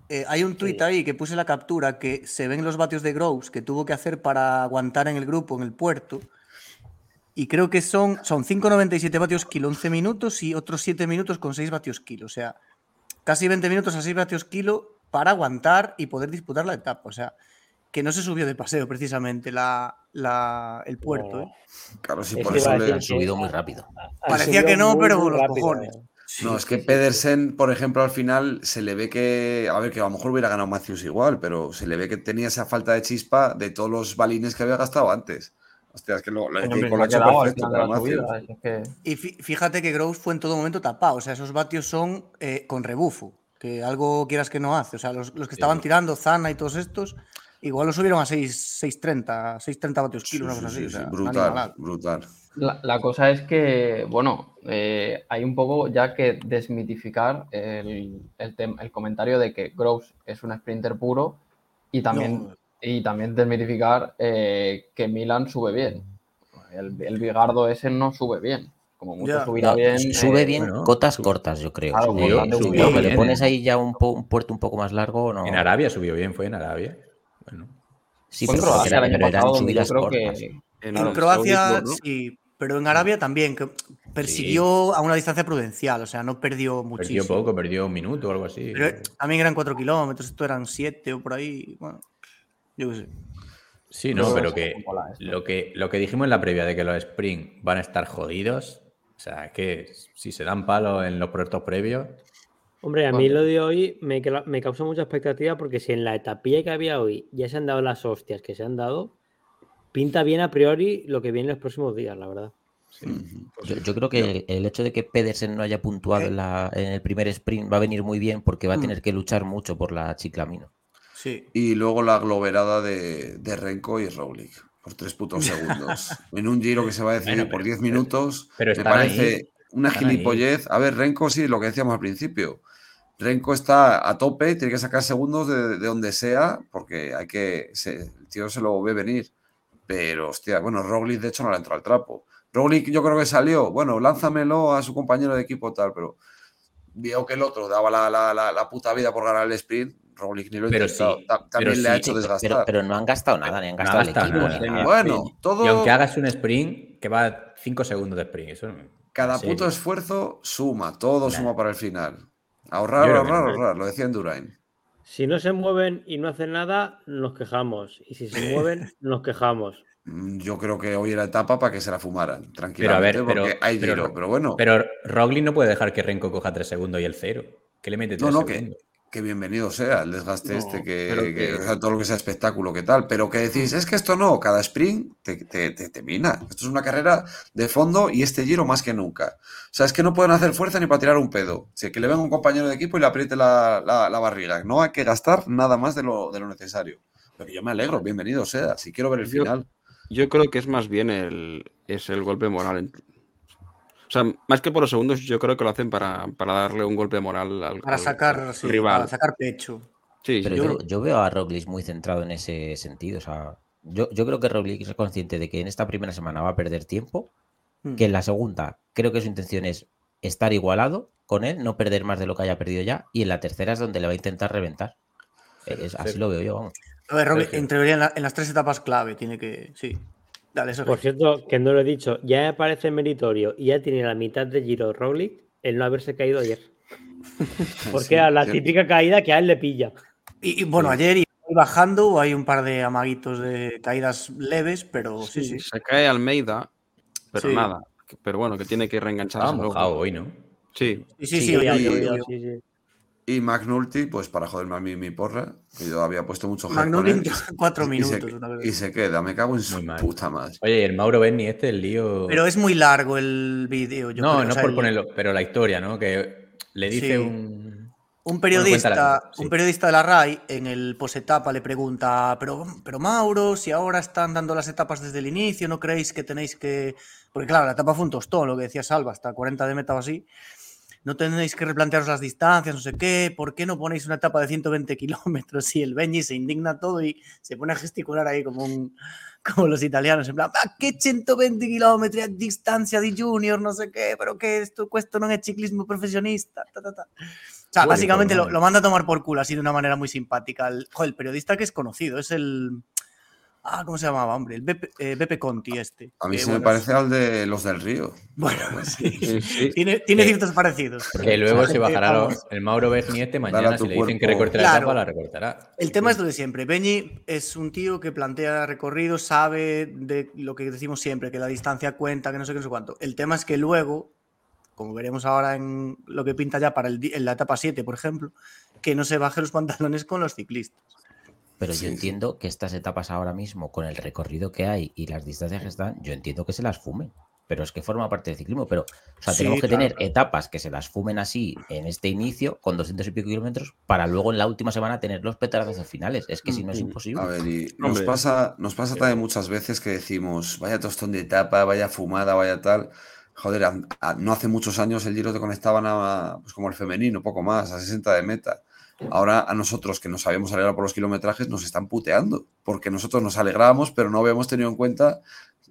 Eh, hay un tuit ahí que puse la captura que se ven los vatios de Groves que tuvo que hacer para aguantar en el grupo, en el puerto. Y creo que son, son 5,97 vatios kilo, 11 minutos y otros 7 minutos con 6 vatios kilo. O sea, casi 20 minutos a 6 vatios kilo para aguantar y poder disputar la etapa. O sea, que no se subió de paseo precisamente la, el puerto. ¿eh? Claro, sí, por eso le han subido muy rápido. Parecía que no, pero los cojones. Eh. no, es que Pedersen, por ejemplo, al final se le ve que, a ver, que a lo mejor hubiera ganado Matthews igual, pero se le ve que tenía esa falta de chispa de todos los balines que había gastado antes. Hostia, es que lo, lo, ha hecho perfecto para Y fíjate que Groves fue en todo momento tapado, o sea, esos vatios son eh, con rebufo, que algo quieras que no hace. O sea, los, que estaban tirando, Zana y todos estos, Igual lo subieron a 6.30, 6.30 vatios kilos, así. brutal, brutal. La, cosa es que, bueno, eh, hay un poco ya que desmitificar el, el, comentario de que Groves es un sprinter puro y también, y también desmitificar eh, que Milan sube bien. El, el Bigardo ese no sube bien. Como mucho subirá bien. Sube eh, bien cotas cortas, yo creo. Claro, le pones ahí ya un, un, puerto un poco más largo. No... En Arabia subió bien, fue en Arabia. Sí, pero Croacia En, Croacia sí, pero en Arabia también, que persiguió a una distancia prudencial, o sea, no perdió muchísimo. Perdió poco, perdió un minuto o algo así. también eran cuatro kilómetros, esto eran siete o por ahí. Bueno, yo qué sé. Sí, no, pero que lo, que lo que dijimos en la previa de que los Spring van a estar jodidos, o sea, que si se dan palo en los proyectos previos, Hombre, a mí lo de hoy me, me causó mucha expectativa porque si en la etapilla que había hoy ya se han dado las hostias que se han dado, pinta bien a priori lo que viene en los próximos días, la verdad. Yo, creo que el hecho de que Pedersen no haya puntuado en, el primer sprint va a venir muy bien porque va a mm. tener que luchar mucho por la chiclamino. Sí. Y luego la globerada de, de Renko y Roglic por tres putos segundos. en un giro que se va a decidir por diez minutos. Pero me parece una gilipollez. A ver, Renko sí, lo que decíamos al principio. Renko está a tope, tiene que sacar segundos de, donde sea, porque hay que. el tío se lo ve venir. Pero, hostia, bueno, Roglic de hecho no le entra al trapo. Roglic yo creo que salió, bueno, lánzamelo a su compañero de equipo tal, pero vio que el otro daba la, la, la, puta vida por ganar el sprint. Roglic ni lo pero también le ha hecho desgastar. Pero, no han gastado nada, ni han gastado el equipo. Bueno, todo. Y aunque hagas un sprint que va 5 segundos de sprint, eso Cada puto esfuerzo suma, todo suma para el final. Ahorrar, ahorrar, ahorrar, lo decía Endurain. Si no se mueven y no hacen nada, nos quejamos. Y si se mueven, nos quejamos. Mm, yo creo que hoy era etapa para que se la fumaran, tranquilamente, pero, porque hay pero, pero bueno. Pero Roglic no puede dejar que Renko coja tres segundos y el cero. ¿Qué le mete tres no, no, segundos? Que, bienvenido sea el desgaste este, que, todo lo que sea espectáculo, que tal. Pero que decís, es que esto no, cada sprint te, te, te, mina. Esto es una carrera de fondo y este giro más que nunca. O sea, es que no pueden hacer fuerza ni para tirar un pedo. O que le venga un compañero de equipo y le apriete la, la, barriga. No hay que gastar nada más de lo, de lo necesario. Pero yo me alegro, bienvenido sea. Si quiero ver el final. Yo creo que es más bien el, es el golpe moral. O sea, más que por los segundos, yo creo que lo hacen para, darle un golpe moral al, para sacar, rival. Para sacar pecho. Sí, Pero yo, veo a Roglic muy centrado en ese sentido. O sea, yo, yo creo que Roglic es consciente de que en esta primera semana va a perder tiempo, hmm. que en la segunda creo que su intención es estar igualado con él, no perder más de lo que haya perdido ya, y en la tercera es donde le va a intentar reventar. así lo veo yo, vamos. A ver, en teoría en, las tres etapas clave tiene que. Sí. Dale, eso. Por cierto, que no lo he dicho, ya parece meritorio y ya tiene la mitad de Giro Roglic el no haberse caído ayer. Porque a la típica caída que a él le pilla. Y, bueno, ayer iba bajando, hay un par de amaguitos de caídas leves, pero sí, sí. Se cae Almeida, pero nada. Pero bueno, que tiene que reengancharse. mojado hoy, ¿no? Sí. Sí, sí, sí. Y McNulty, pues para joderme a mí mi porra, que yo había puesto mucho McNulty cuatro minutos. Y se, queda, me cago en su puta madre. Oye, el Mauro Benny este, el lío. Pero es muy largo el vídeo. No, no por ponerlo, pero la historia, ¿no? Que le dice un. Un periodista, un periodista de la RAI en el posetapa le pregunta, pero, pero Mauro, si ahora están dando las etapas desde el inicio, ¿no creéis que tenéis que...? Porque claro, la etapa fue un tostón, lo que decía Salva, hasta 40 de meta o así no tenéis que replantearos las distancias, no sé qué, ¿por qué no ponéis una etapa de 120 kilómetros? Y el Benji se indigna todo y se pone a gesticular ahí como, un, como los italianos, en plan, ¿a qué 120 kilómetros distancia de junior, no sé qué, pero que esto, esto no es ciclismo profesionista? O sea, básicamente lo, manda a tomar por culo así de una manera muy simpática. El, el periodista que es conocido, es el... Ah, ¿cómo se llamaba, hombre? El Bepe, eh, Conti este. A mí se me parece al de los del Río. Bueno, pues sí. Tiene, tiene ciertos parecidos. Porque luego se bajará el Mauro Berni este mañana, si le dicen que recorte la etapa, la recortará. El tema es lo de siempre. Beñi es un tío que plantea recorridos, sabe de lo que decimos siempre, que la distancia cuenta, que no sé qué, no sé cuánto. El tema es que luego, como veremos ahora en lo que pinta ya para el, en la etapa 7, por ejemplo, que no se baje los pantalones con los ciclistas. Pero yo entiendo que estas etapas ahora mismo, con el recorrido que hay y las distancias que están, yo entiendo que se las fumen. Pero es que forma parte del ciclismo. Pero, o sea, tenemos que tener etapas que se las fumen así en este inicio, con 200 y pico kilómetros, para luego en la última semana tener los petardazos finales. Es que si no es imposible. A ver, y nos pasa, nos pasa también muchas veces que decimos, vaya tostón de etapa, vaya fumada, vaya tal. Joder, no hace muchos años el Giro te conectaban a, pues como el femenino, poco más, a 60 de meta. Ahora a nosotros que nos habíamos alegrado por los kilometrajes nos están puteando, porque nosotros nos alegramos, pero no habíamos tenido en cuenta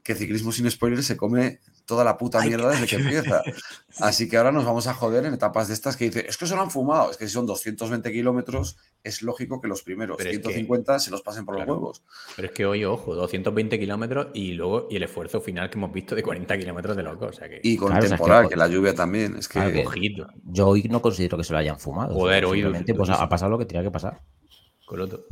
que ciclismo sin spoilers se come toda la puta mierda desde que empieza. Así que ahora nos vamos a joder en etapas de estas que dice, es que se lo han fumado, es que si son 220 kilómetros, es lógico que los primeros 150 se los pasen por los huevos. Pero es que hoy, ojo, 220 kilómetros y luego y el esfuerzo final que hemos visto de 40 kilómetros de loco. y con temporal, que, la lluvia también. Es que, yo hoy no considero que se lo hayan fumado. Joder, hoy. Pues, ha pasado lo que tenía que pasar. Coloto.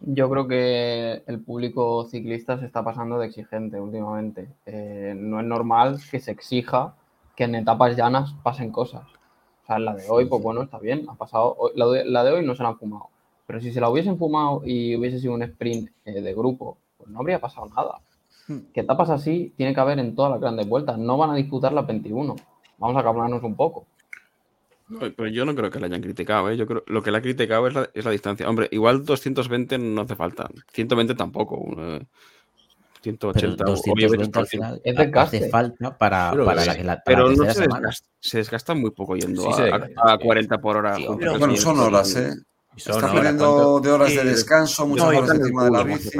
Yo creo que el público ciclista se está pasando de exigente últimamente. Eh, no es normal que se exija que en etapas llanas pasen cosas. O sea, la de hoy, pues bueno, está bien, ha pasado. La de, la de hoy no se la han fumado. Pero si se la hubiesen fumado y hubiese sido un sprint eh, de grupo, pues no habría pasado nada. Hmm. Que etapas así tiene que haber en todas las grandes vueltas. No van a disputar las 21. Vamos a calmarnos un poco. Pero yo no creo que la hayan criticado, ¿eh? Yo creo lo que la ha criticado es la, es la distancia. Hombre, igual 220 no hace falta. 120 tampoco. 180 220 al final es hace falta para, pero, para la, pero no se desgasta, se desgasta, muy poco yendo a, 40 por hora. bueno, son horas, ¿eh? Estás perdiendo de horas de descanso, muchas horas encima de la bici.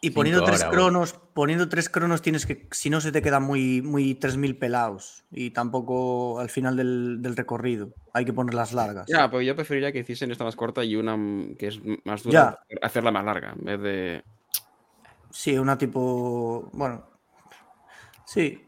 Y poniendo tres cronos, poniendo tres cronos tienes que, si no se te quedan muy, muy 3.000 pelados y tampoco al final del, recorrido. Hay que ponerlas largas. Ya, pues yo preferiría que hiciesen esta más corta y una que es más dura, hacerla más larga en vez de... Sí, una tipo, bueno, sí,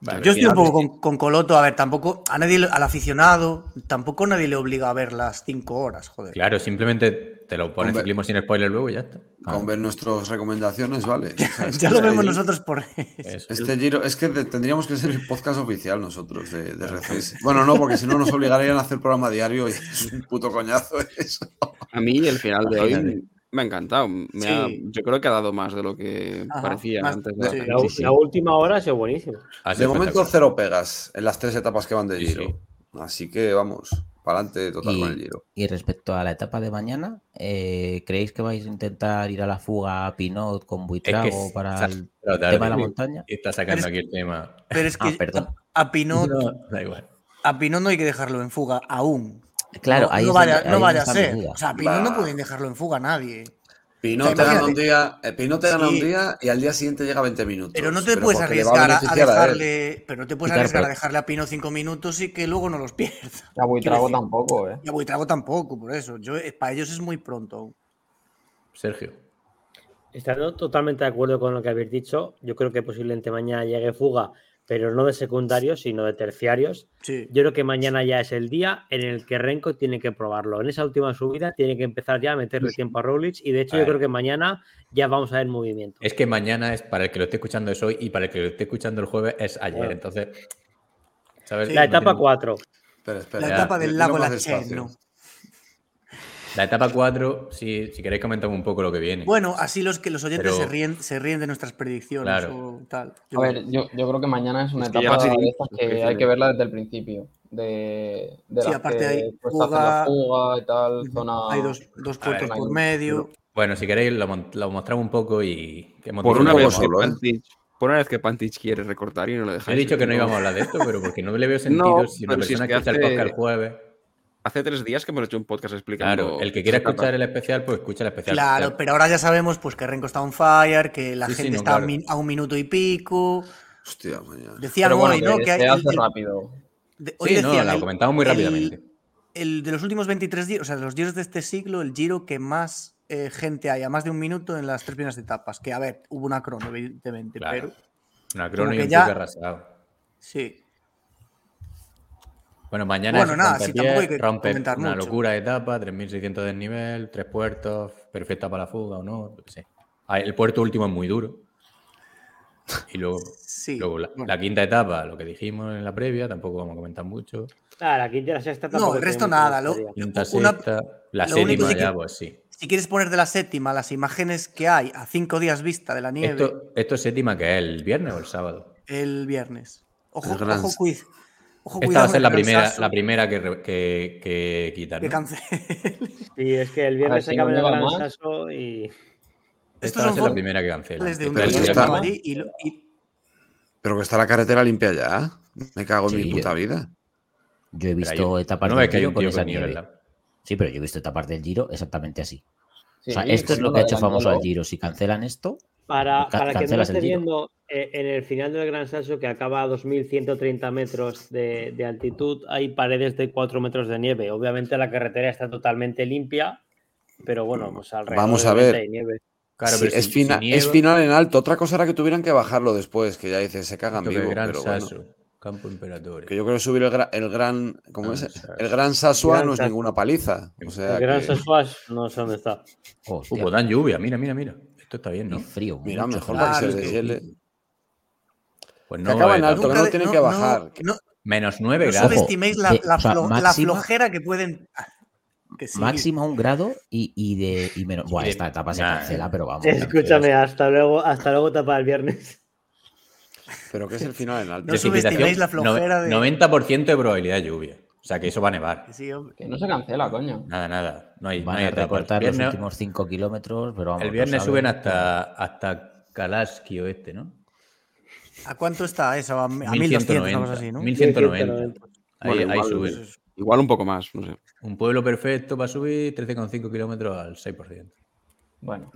yo estoy un poco con, Coloto, a ver, tampoco a nadie, al aficionado, tampoco nadie le obliga a ver las cinco horas, joder. Claro, simplemente te lo pones ciclismo sin spoiler luego y ya está. Con ver nuestras recomendaciones, vale. ya lo vemos nosotros por eso. Este giro, es que tendríamos que ser el podcast oficial nosotros de, de RCS. Bueno, no, porque si no nos obligarían a hacer programa diario y es un puto coñazo eso. A mí el final de hoy me ha encantado. yo creo que ha dado más de lo que parecía antes. De... la, última hora ha sido buenísimo. De momento, cero pegas en las tres etapas que van de Giro. Así que vamos, para adelante total con el Giro. Y respecto a la etapa de mañana, eh, ¿creéis que vais a intentar ir a la fuga a Pinot con Buitrago para el tema de la montaña? Está sacando aquí el tema. Pero es que a, Pinot. A Pinot no hay que dejarlo en fuga aún. Claro, no, ahí no vaya, no vaya a ser. O sea, Pinot no pueden dejarlo en fuga a nadie. Pinot te gana un día, eh, Pinot te gana un día y al día siguiente llega 20 minutos. Pero no te puedes arriesgar a, dejarle, pero no te puedes arriesgar a dejarle a Pinot 5 minutos y que luego no los pierda. Ya Buitrago tampoco, eh. Ya Buitrago tampoco, por eso. Yo, eh, para ellos es muy pronto. Sergio. Estando totalmente de acuerdo con lo que habéis dicho, yo creo que posiblemente mañana llegue fuga pero no de secundarios, sino de terciarios. Yo creo que mañana ya es el día en el que Renko tiene que probarlo. En esa última subida tiene que empezar ya a meterle tiempo a Roglic y de hecho yo creo que mañana ya vamos a ver movimiento. Es que mañana es para el que lo esté escuchando es hoy y para el que lo esté escuchando el jueves es ayer. Entonces, La etapa 4. La etapa del lago La ¿no? La etapa 4, si, si queréis comentar un poco lo que viene. Bueno, así los que los oyentes se, ríen, se ríen de nuestras predicciones o tal. a ver, yo, yo, creo que mañana es una etapa de que hay que verla desde el principio. De, de sí, aparte hay fuga, la fuga y tal, zona... Hay dos, dos puertos por medio. Bueno, si queréis lo, lo, mostramos un poco y... por una, vez solo, ¿eh? por una vez que Pantich quiere recortar y no lo dejáis. He dicho que no íbamos a hablar de esto, pero porque no le veo sentido si una persona si es que escucha el podcast el jueves hace tres días que hemos hecho un podcast explicando. Claro, el que quiera escuchar el especial, pues escucha el especial. Claro, pero ahora ya sabemos pues que Renko está on fire, que la gente está a un minuto y pico. Hostia, mañana. Decían hoy, ¿no? Que, hace rápido. sí, no, lo comentamos muy rápidamente. El de los últimos 23 días, o sea, de los días de este siglo, el giro que más eh, gente hay, a más de un minuto en las tres primeras etapas. Que, a ver, hubo una crono, evidentemente, pero. Una crono y un ya... arrasado. Sí. Bueno, mañana es rompe una locura de etapa, 3.600 de nivel, tres puertos, perfecta para la fuga o no, ah, El puerto último es muy duro. Y luego, la, quinta etapa, lo que dijimos en la previa, tampoco vamos a comentar mucho. Ah, la quinta y la sexta No, el resto nada. Lo, quinta, sexta, la séptima ya, pues sí. Si quieres poner de la séptima las imágenes que hay a cinco días vista de la nieve. ¿Esto, esto es séptima que es el viernes o el sábado? El viernes. Ojo, ojo, quiz. Esta va a ser la primera, la primera que, que, que quitan. Que Sí, es que el viernes se cambia el Gran y. Esta va a ser la primera que cancela. Pero que está la carretera limpia ya. Me cago en mi puta vida. Yo he visto etapas del Giro con esa nieve. Sí, pero yo he visto etapas del Giro exactamente así. o sea, esto es lo que ha hecho famoso al Giro. Si cancelan esto, para, para que no esté viendo eh, en el final del Gran Sasso, que acaba a 2.130 metros de, altitud, hay paredes de 4 metros de nieve. Obviamente la carretera está totalmente limpia, pero bueno, pues alrededor Vamos a ver. nieve. Claro, pero es, es, final en alto. Otra cosa era que tuvieran que bajarlo después, que ya dice, se cagan vivo. Gran Sasso, Campo Imperatore. Que yo creo que subir el, gran. ¿Cómo es? El Gran Sasua no es ninguna paliza. O sea el Gran Sasua no sé dónde está. Hubo dan lluvia, mira, mira, mira. Esto está bien, ¿no? frío. Mira, mejor para que se deshiele. Pues no, acaba en alto, que no tienen que bajar. Menos 9 grados. No subestiméis la, la, flojera que pueden. Que Máximo un grado y, y de y menos. Esta etapa se cancela, pero vamos. Escúchame, hasta luego, hasta luego etapa del viernes. Pero que es el final en alto. No subestiméis la flojera de. 90% de probabilidad de lluvia. O sea que eso va a nevar. que no se cancela, coño. Nada, nada. No hay, Van no hay a recortar los últimos 5 kilómetros, pero vamos. El viernes suben hasta, hasta Kalaski oeste, ¿no? ¿A cuánto está eso? A, 1200, así, ¿no? 1190. Ahí, ahí sube. Pues, igual un poco más, no sé. Un pueblo perfecto para subir 13,5 kilómetros al 6%. Bueno.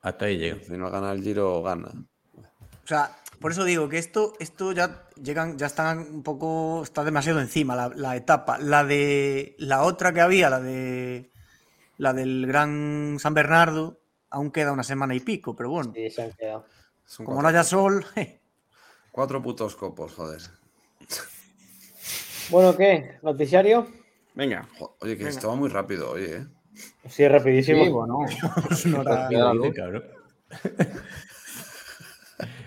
Hasta ahí llega. Si no gana el Giro, gana. O sea, por eso digo que esto, esto ya llegan, ya están un poco, está demasiado encima la, la, etapa. La de la otra que había, la de la del Gran San Bernardo, aún queda una semana y pico, pero bueno. Sí, se han quedado. Como no haya sol. Cuatro putos copos, joder. Bueno, ¿qué? ¿Noticiario? Venga. Oye, que esto va muy rápido hoy, ¿eh? Sí, rapidísimo. Sí, bueno.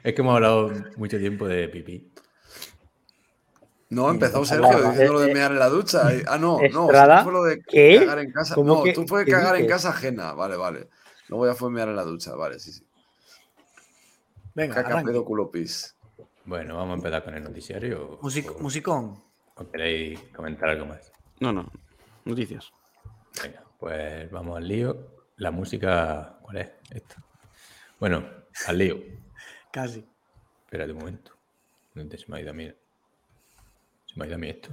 es que hemos hablado mucho tiempo de pipí. No, empezó Sergio diciendo lo de mear en la ducha. Ah, no, no, fue lo de ¿Qué? cagar en casa. No, tú fue cagar en casa ajena. Vale, vale. Luego ya fue mear en la ducha. Vale, sí, sí. Venga, Caca, pedo, culo, pis. Bueno, vamos a empezar con el noticiario. Music o, musicón. ¿O queréis comentar algo más? No, no. Noticias. Venga, pues vamos al lío. La música, ¿cuál es? Esta. Bueno, al lío. Casi. Espérate un momento. ¿Dónde se me ha ido a mí? Se me ha ido a mí esto.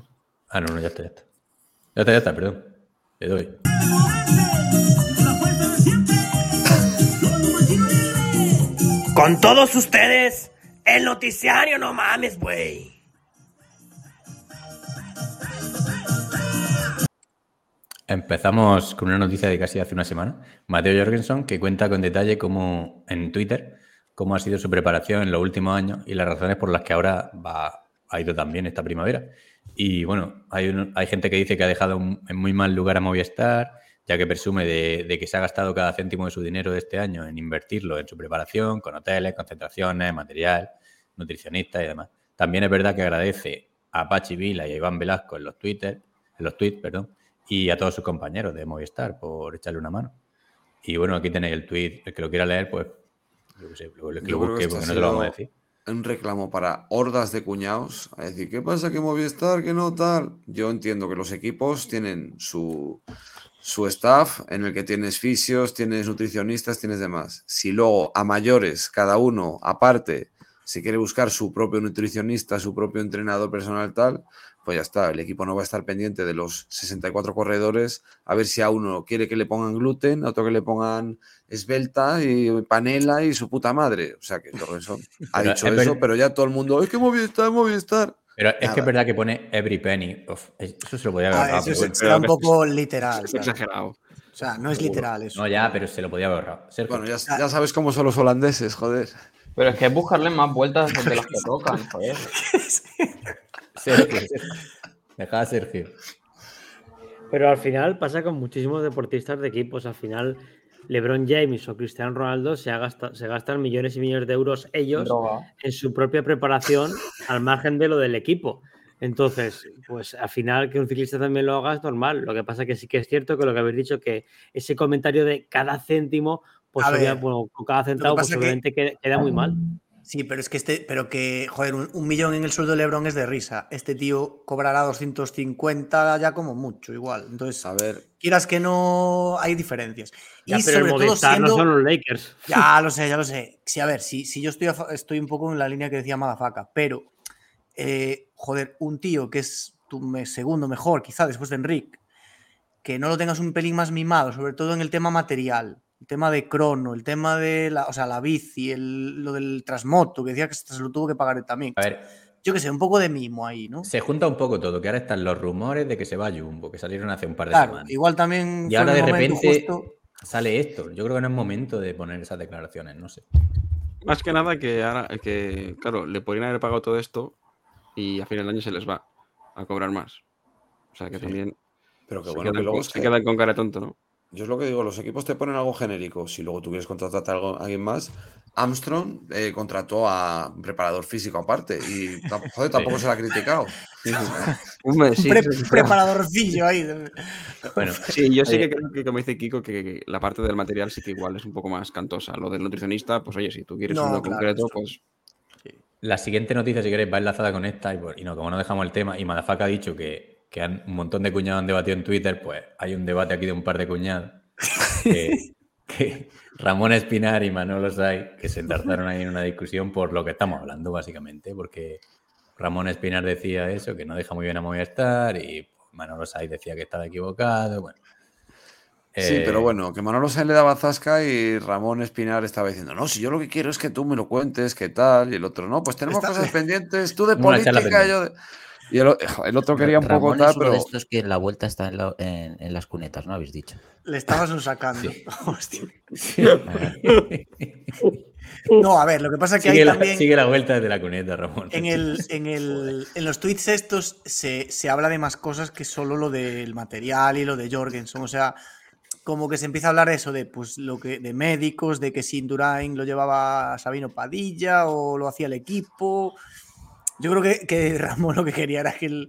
Ah, no, no, ya está, ya está. Ya está, ya está, perdón. Le doy. Con todos ustedes, el noticiario, no mames, güey. Empezamos con una noticia de casi hace una semana. Mateo Jorgensen, que cuenta con detalle cómo en Twitter cómo ha sido su preparación en los últimos años y las razones por las que ahora ha ido también esta primavera. Y bueno, hay, gente que dice que ha dejado en muy mal lugar a Movistar, ya que presume de, que se ha gastado cada céntimo de su dinero de este año en invertirlo en su preparación, con hoteles, concentraciones, material, nutricionistas y demás. También es verdad que agradece a Pachi Vila y a Iván Velasco en los Twitter, en los tweets, perdón, y a todos sus compañeros de Movistar por echarle una mano. Y bueno, aquí tenéis el tweet, el que lo quiera leer, pues yo sé, lo, lo busque porque no te lo vamos a decir. Un reclamo para hordas de cuñados, a decir, ¿qué pasa que Movistar, que no tal? Yo entiendo que los equipos tienen su, su staff en el que tienes fisios, tienes nutricionistas, tienes demás. Si luego a mayores, cada uno aparte, se quiere buscar su propio nutricionista, su propio entrenador personal tal, pues ya está, el equipo no va a estar pendiente de los 64 corredores a ver si a uno quiere que le pongan gluten, a otro que le pongan esbelta y panela y su puta madre. O sea que Torrenson ha dicho eso, pero ya todo el mundo, es que Movistar, Movistar. Pero es que es verdad que pone every penny. Of, eso se lo podía haber ahorrado. eso será un poco literal. Es exagerado. O sea, no es literal eso. No, ya, pero se lo podía haber ahorrado. Bueno, ya, ya, sabes cómo son los holandeses, joder. Pero es que es buscarle más vueltas de las que tocan, joder. Sergio, Deja Sergio. Pero al final pasa con muchísimos deportistas de equipos. Al final LeBron James o Cristiano Ronaldo se, se gastan millones y millones de euros ellos en su propia preparación al margen de lo del equipo. Entonces, pues al final que un ciclista también lo haga es normal. Lo que pasa que sí que es cierto que lo que habéis dicho, que ese comentario de cada céntimo, pues bueno, con cada centavo, pues obviamente queda muy mal. Sí, pero es que este, pero que, joder, un, millón en el sueldo de Lebron es de risa. Este tío cobrará 250 ya como mucho, igual. Entonces, a ver. Quieras que no, hay diferencias. y sobre todo siendo, no son los Lakers. Ya lo sé, ya lo sé. Sí, a ver, si, si yo estoy, estoy un poco en la línea que decía Madafaca, pero, eh, joder, un tío que es tu segundo mejor, quizá después de Enrique, que no lo tengas un pelín más mimado, sobre todo en el tema material, el tema de crono, el tema de la, o sea, la bici, el, lo del trasmoto, que decía que se lo tuvo que pagar también. A ver, yo qué sé, un poco de mimo ahí, ¿no? Se junta un poco todo, que ahora están los rumores de que se va a Jumbo, que salieron hace un par de semanas. Igual también. Y ahora de repente sale esto. Yo creo que no es momento de poner esas declaraciones, no sé. Más que nada que ahora, que, claro, le podrían haber pagado todo esto y a final de año se les va a cobrar más. O sea que también. Pero que bueno, que luego se quedan con cara tonto, ¿no? Yo es lo que digo, los equipos te ponen algo genérico. Si luego tuvieras contratar a alguien más, Armstrong eh, contrató a un preparador físico aparte y joder, tampoco se la ha criticado. un preparadorcillo ahí. Bueno, sí, yo sí que creo que, como dice Kiko, que la parte del material sí que igual es un poco más cantosa. Lo del nutricionista, pues oye, si tú quieres uno concreto, pues. La siguiente noticia, si queréis, va enlazada con esta y, y no, como no dejamos el tema, y Madafaka ha dicho que que han, un montón de cuñados han debatido en Twitter, pues hay un debate aquí de un par de cuñados. Que, Ramón Espinar y Manolo Say, que se entarzaron ahí en una discusión por lo que estamos hablando, básicamente, porque Ramón Espinar decía eso, que no deja muy bien a Movistar, y Manolo Say decía que estaba equivocado. Bueno, Sí, pero bueno, que Manolo se le daba zasca y Ramón Espinar estaba diciendo, no, si yo lo que quiero es que tú me lo cuentes, qué tal, y el otro, no, pues tenemos cosas pendientes, tú de política, yo de... Y el, otro quería un poco tal, pero. Esto es que la vuelta está en, las cunetas, ¿no habéis dicho? Le estabas sacando. no, a ver, lo que pasa es que sigue la, también. Sigue la vuelta de la cuneta, Ramón. En, el, en, el, en los tweets estos se, se, habla de más cosas que solo lo del material y lo de Jorgensen. O sea, como que se empieza a hablar de eso, de pues lo que, de médicos, de que si Indurain lo llevaba Sabino Padilla o lo hacía el equipo. Yo creo que, que, Ramón lo que quería era que el,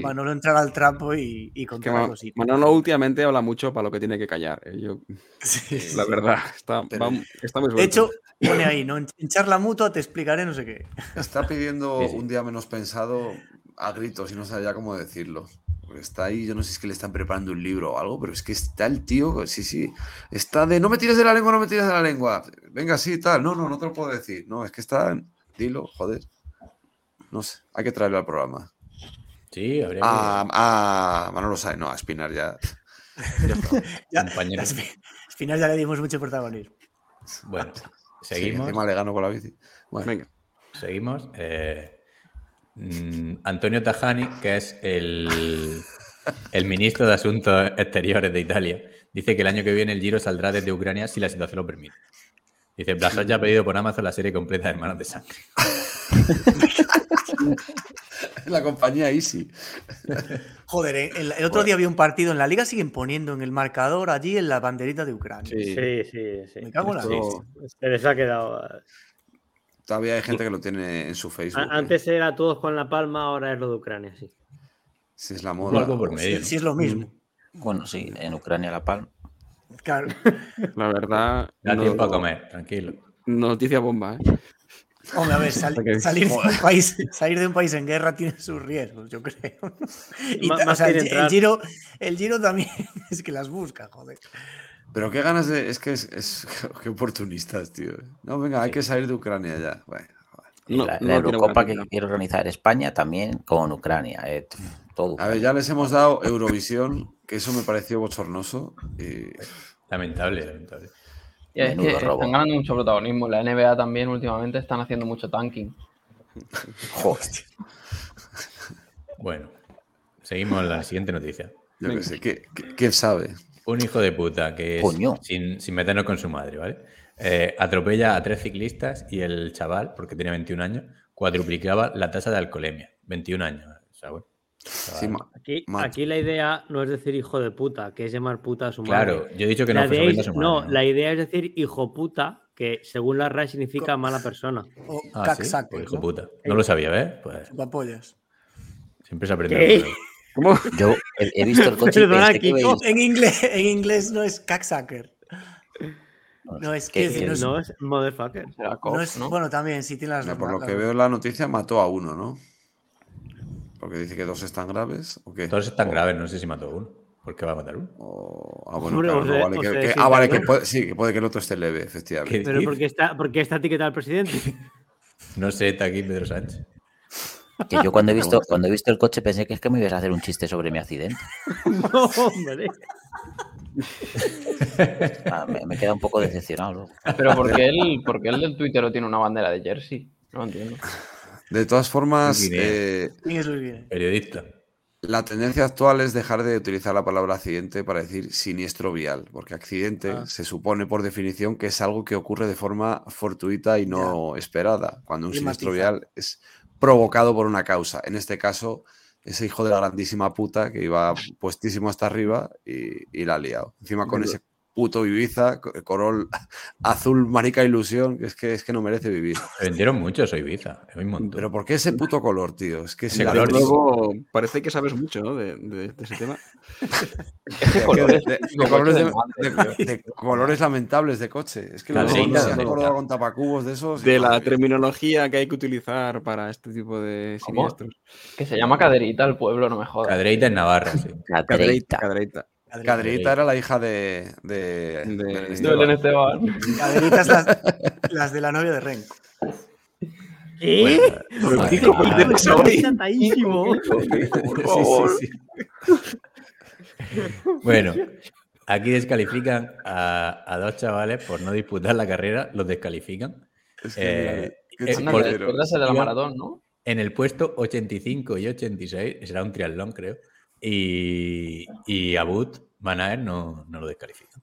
Manolo entrara al trapo y, y contara cositas. Manolo últimamente habla mucho para lo que tiene que callar. ¿eh? Yo, la verdad, está, está muy De hecho, pone ahí, ¿no? En charla mutua te explicaré no sé qué. Está pidiendo un día menos pensado a gritos y no sabía cómo decirlo. Está ahí, yo no sé si es que le están preparando un libro o algo, pero es que está el tío, sí, sí, está de no me tires de la lengua, no me tires de la lengua. Venga, sí, tal. No, no, no te lo puedo decir. No, es que está, dilo, joder. No sé, hay que traerlo al programa. Sí, habría que... Ah, Manolo sabe, no, a Espinar ya. ya, Compañero. Espinar ya le dimos mucho protagonismo. Bueno, seguimos. encima le gano con la bici. Bueno. Venga. Seguimos. Eh, mm, Antonio Tajani, que es el, el ministro de Asuntos Exteriores de Italia, dice que el año que viene el Giro saldrá desde Ucrania si la situación lo permite. Dice, Blasón ya ha pedido por Amazon la serie completa de Hermanos de Sangre. la compañía Easy. Joder, eh, el, otro día había un partido en la liga, siguen poniendo en el marcador allí en la banderita de Ucrania. Sí, sí, sí. Me cago en la Se les ha quedado. Eh. Todavía hay gente que lo tiene en su Facebook. ¿eh? Antes era todos con la palma, ahora es lo de Ucrania, sí. Si es la moda. por Sí, es lo mismo. Bueno, sí, en Ucrania la palma. Claro. La verdad. Da tiempo a comer, tranquilo. Noticia bomba, ¿eh? Hombre, a ver, salir, de un país, salir de un país en guerra tiene sus riesgos, yo creo. Y, o sea, el, giro, el Giro también es que las busca, joder. Pero qué ganas de. Es que es. es qué oportunistas, tío. No, venga, hay que salir de Ucrania ya. la, Eurocopa que quiere organizar España también con Ucrania. Eh, todo. A ver, ya les hemos dado Eurovisión, que eso me pareció bochornoso. Y... Lamentable, lamentable es que están ganando mucho protagonismo. La NBA también últimamente están haciendo mucho tanking. Hostia. Bueno, seguimos la siguiente noticia. Yo ¿qué, sabe? Un hijo de puta que sin, sin, meternos con su madre, ¿vale? Eh, atropella a tres ciclistas y el chaval, porque tenía 21 años, cuadruplicaba la tasa de alcoholemia. 21 años. O sea, bueno aquí, aquí, la idea no es decir hijo de puta, que es llamar puta a su madre. Claro, yo he dicho que no fue No, la idea es decir hijo puta, que según la RAE significa mala persona. O ah, pues hijo puta. No lo sabía, ¿ves? Pues... apoyas. Siempre se aprende. ¿Cómo? Yo he, visto el coche. en, inglés, en inglés no es cacksucker. No es que no, es, motherfucker. Bueno, también, sí tiene las Por lo que veo en la noticia, mató a uno, ¿no? Porque dice que dos están graves. ¿o qué? Dos están graves, no sé si mató uno. ¿Por qué va a matar uno? Ah, bueno, claro, no, vale que, ah, vale, que puede, sí, que puede que el otro esté leve, efectivamente. Pero ¿por qué está, porque está etiquetado el presidente? no sé, está aquí Pedro Sánchez. Que yo cuando he visto, cuando he visto el coche pensé que es que me ibas a hacer un chiste sobre mi accidente. no, hombre. Ah, me, me, queda un poco decepcionado. Pero porque él, porque él del Twitter tiene una bandera de Jersey. No entiendo. De todas formas, eh, periodista. La tendencia actual es dejar de utilizar la palabra accidente para decir siniestro vial, porque accidente ah. se supone por definición que es algo que ocurre de forma fortuita y no esperada, cuando un siniestro vial es provocado por una causa. En este caso, ese hijo de la grandísima puta que iba puestísimo hasta arriba y, y la ha liado. Encima con ese puto Ibiza, Corol azul, manica ilusión, que es que, es que no merece vivir. vendieron mucho eso Ibiza, Pero ¿por qué ese puto color, tío? Es que ese color parece que sabes mucho, ¿no? De, ese tema. de, colores, lamentables de coche. Es que lo se han acordado con tapacubos de esos. De la terminología que hay que utilizar para este tipo de siniestros. Que se llama caderita el pueblo, no me jodas. Caderita en Navarra, sí. Caderita. caderita. Cadrita era la hija de. de, de, Esteban. Caderitas las, las de la novia de Renko. ¿Qué? Bueno, ¿Qué Por favor. Sí, sí, sí. bueno, aquí descalifican a, dos chavales por no disputar la carrera, los descalifican. Es que, eh, es por, de la maratón, ¿no? En el puesto 85 y 86, será un triatlón, creo. Y, y Abud Manaer no, no lo descalifican.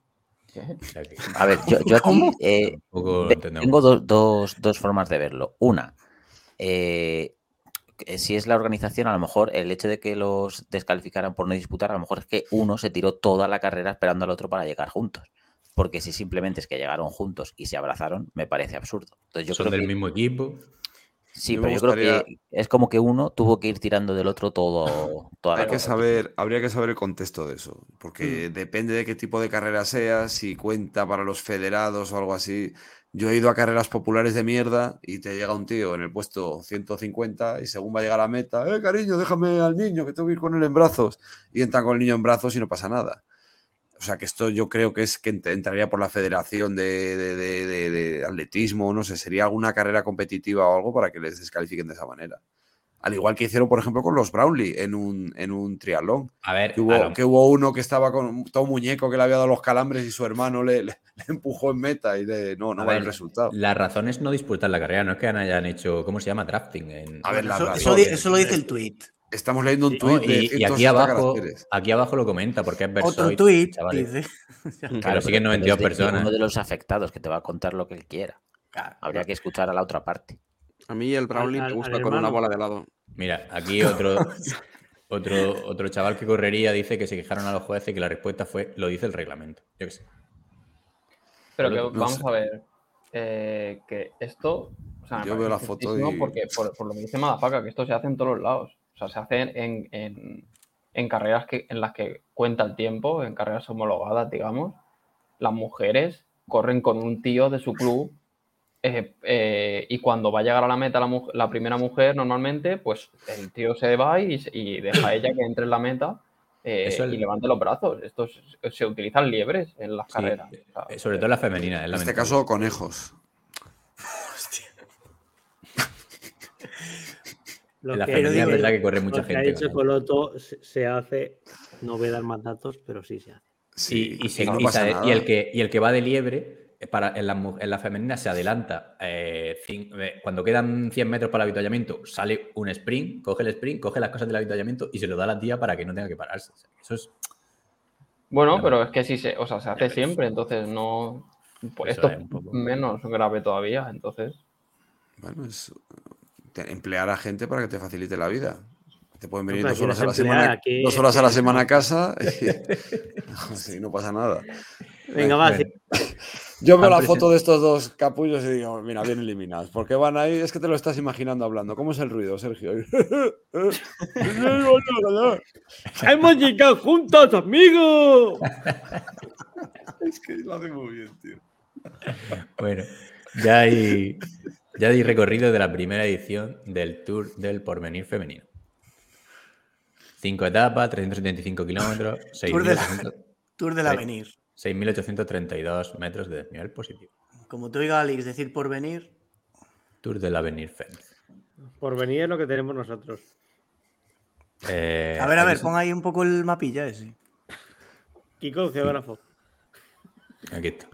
A ver, yo, aquí eh, tengo dos, dos, formas de verlo. Una, eh, si es la organización, a lo mejor el hecho de que los descalificaran por no disputar, a lo mejor es que uno se tiró toda la carrera esperando al otro para llegar juntos. Porque si simplemente es que llegaron juntos y se abrazaron, me parece absurdo. Entonces, yo Son del mismo equipo. Sí, pero yo creo que es como que uno tuvo que ir tirando del otro todo. Toda Hay que saber, habría que saber el contexto de eso, porque mm. depende de qué tipo de carrera sea, si cuenta para los federados o algo así. Yo he ido a carreras populares de mierda y te llega un tío en el puesto 150 y según va a llegar a la meta, eh, cariño, déjame al niño que tengo que ir con él en brazos. Y entran con el niño en brazos y no pasa nada. O sea que esto yo creo que es que entraría por la federación de, atletismo, no sé, sería alguna carrera competitiva o algo para que les descalifiquen de esa manera. Al igual que hicieron, por ejemplo, con los Brownlee en un, en un triatlón. A ver, que hubo, que hubo, uno que estaba con todo muñeco que le había dado los calambres y su hermano le, empujó en meta y de, no, no va el resultado. La razón es no disputar la carrera, no es que hayan hecho, ¿cómo se llama? Drafting. A ver, eso, eso, lo dice el tweet. Estamos leyendo un tuit y, aquí abajo, aquí abajo lo comenta porque es Versoit, Otro tuit dice. Claro, siguen 92 personas. Uno de los afectados que te va a contar lo que él quiera. Habría que escuchar a la otra parte. A mí el Brownlee me gusta con una bola de lado. Mira, aquí otro, otro, otro chaval que correría dice que se quejaron a los jueces y que la respuesta fue lo dice el reglamento. Yo qué sé. Pero que vamos a ver eh, que esto. Yo veo la foto y... Porque por, por, lo que dice Madafaka, que esto se hace en todos los lados. O sea, se hace en, carreras que, en las que cuenta el tiempo, en carreras homologadas, digamos. Las mujeres corren con un tío de su club eh, eh, y cuando va a llegar a la meta la, primera mujer, normalmente, pues el tío se va y, deja a ella que entre en la meta eh, y levante los brazos. Esto se utilizan liebres en las carreras. sobre todo la femenina. En este caso, conejos. Lo la que, femenina es verdad que corre mucha gente. Que ha dicho Coloto se hace, no voy a dar más datos, pero sí se hace. Sí, y, y, el que, y el que va de liebre, eh, para, en, la, en la femenina se adelanta. Eh, eh, cuando quedan 100 metros para el avituallamiento, sale un sprint, coge el sprint, coge las cosas del avituallamiento y se lo da a la tía para que no tenga que pararse. Eso es. Bueno, pero es que sí se, o sea, se hace siempre, entonces no. Pues esto es menos grave todavía, entonces. Bueno, es emplear a gente para que te facilite la vida. Te pueden venir dos horas, a la, semana, dos horas a la semana a casa y, no pasa nada. Venga, va. Yo veo la foto de estos dos capullos y digo, mira, bien eliminados. Porque van ahí, es que te lo estás imaginando hablando. ¿Cómo es el ruido, Sergio? ¡Hemos llegado juntos, amigos! es que lo hace muy bien, tío. Bueno, ya hay, ya di recorrido de la primera edición del Tour del Porvenir Femenino. Cinco etapas, 375 kilómetros, Tour, de Tour del Avenir. 6.832 metros de desnivel positivo. Como tú oiga, Alex, decir Porvenir. Tour del Avenir Femenino. Porvenir es lo que tenemos nosotros. Eh, a ver, a ver, pon ahí un poco el mapilla ese. Kiko, geógrafo. Aquí está.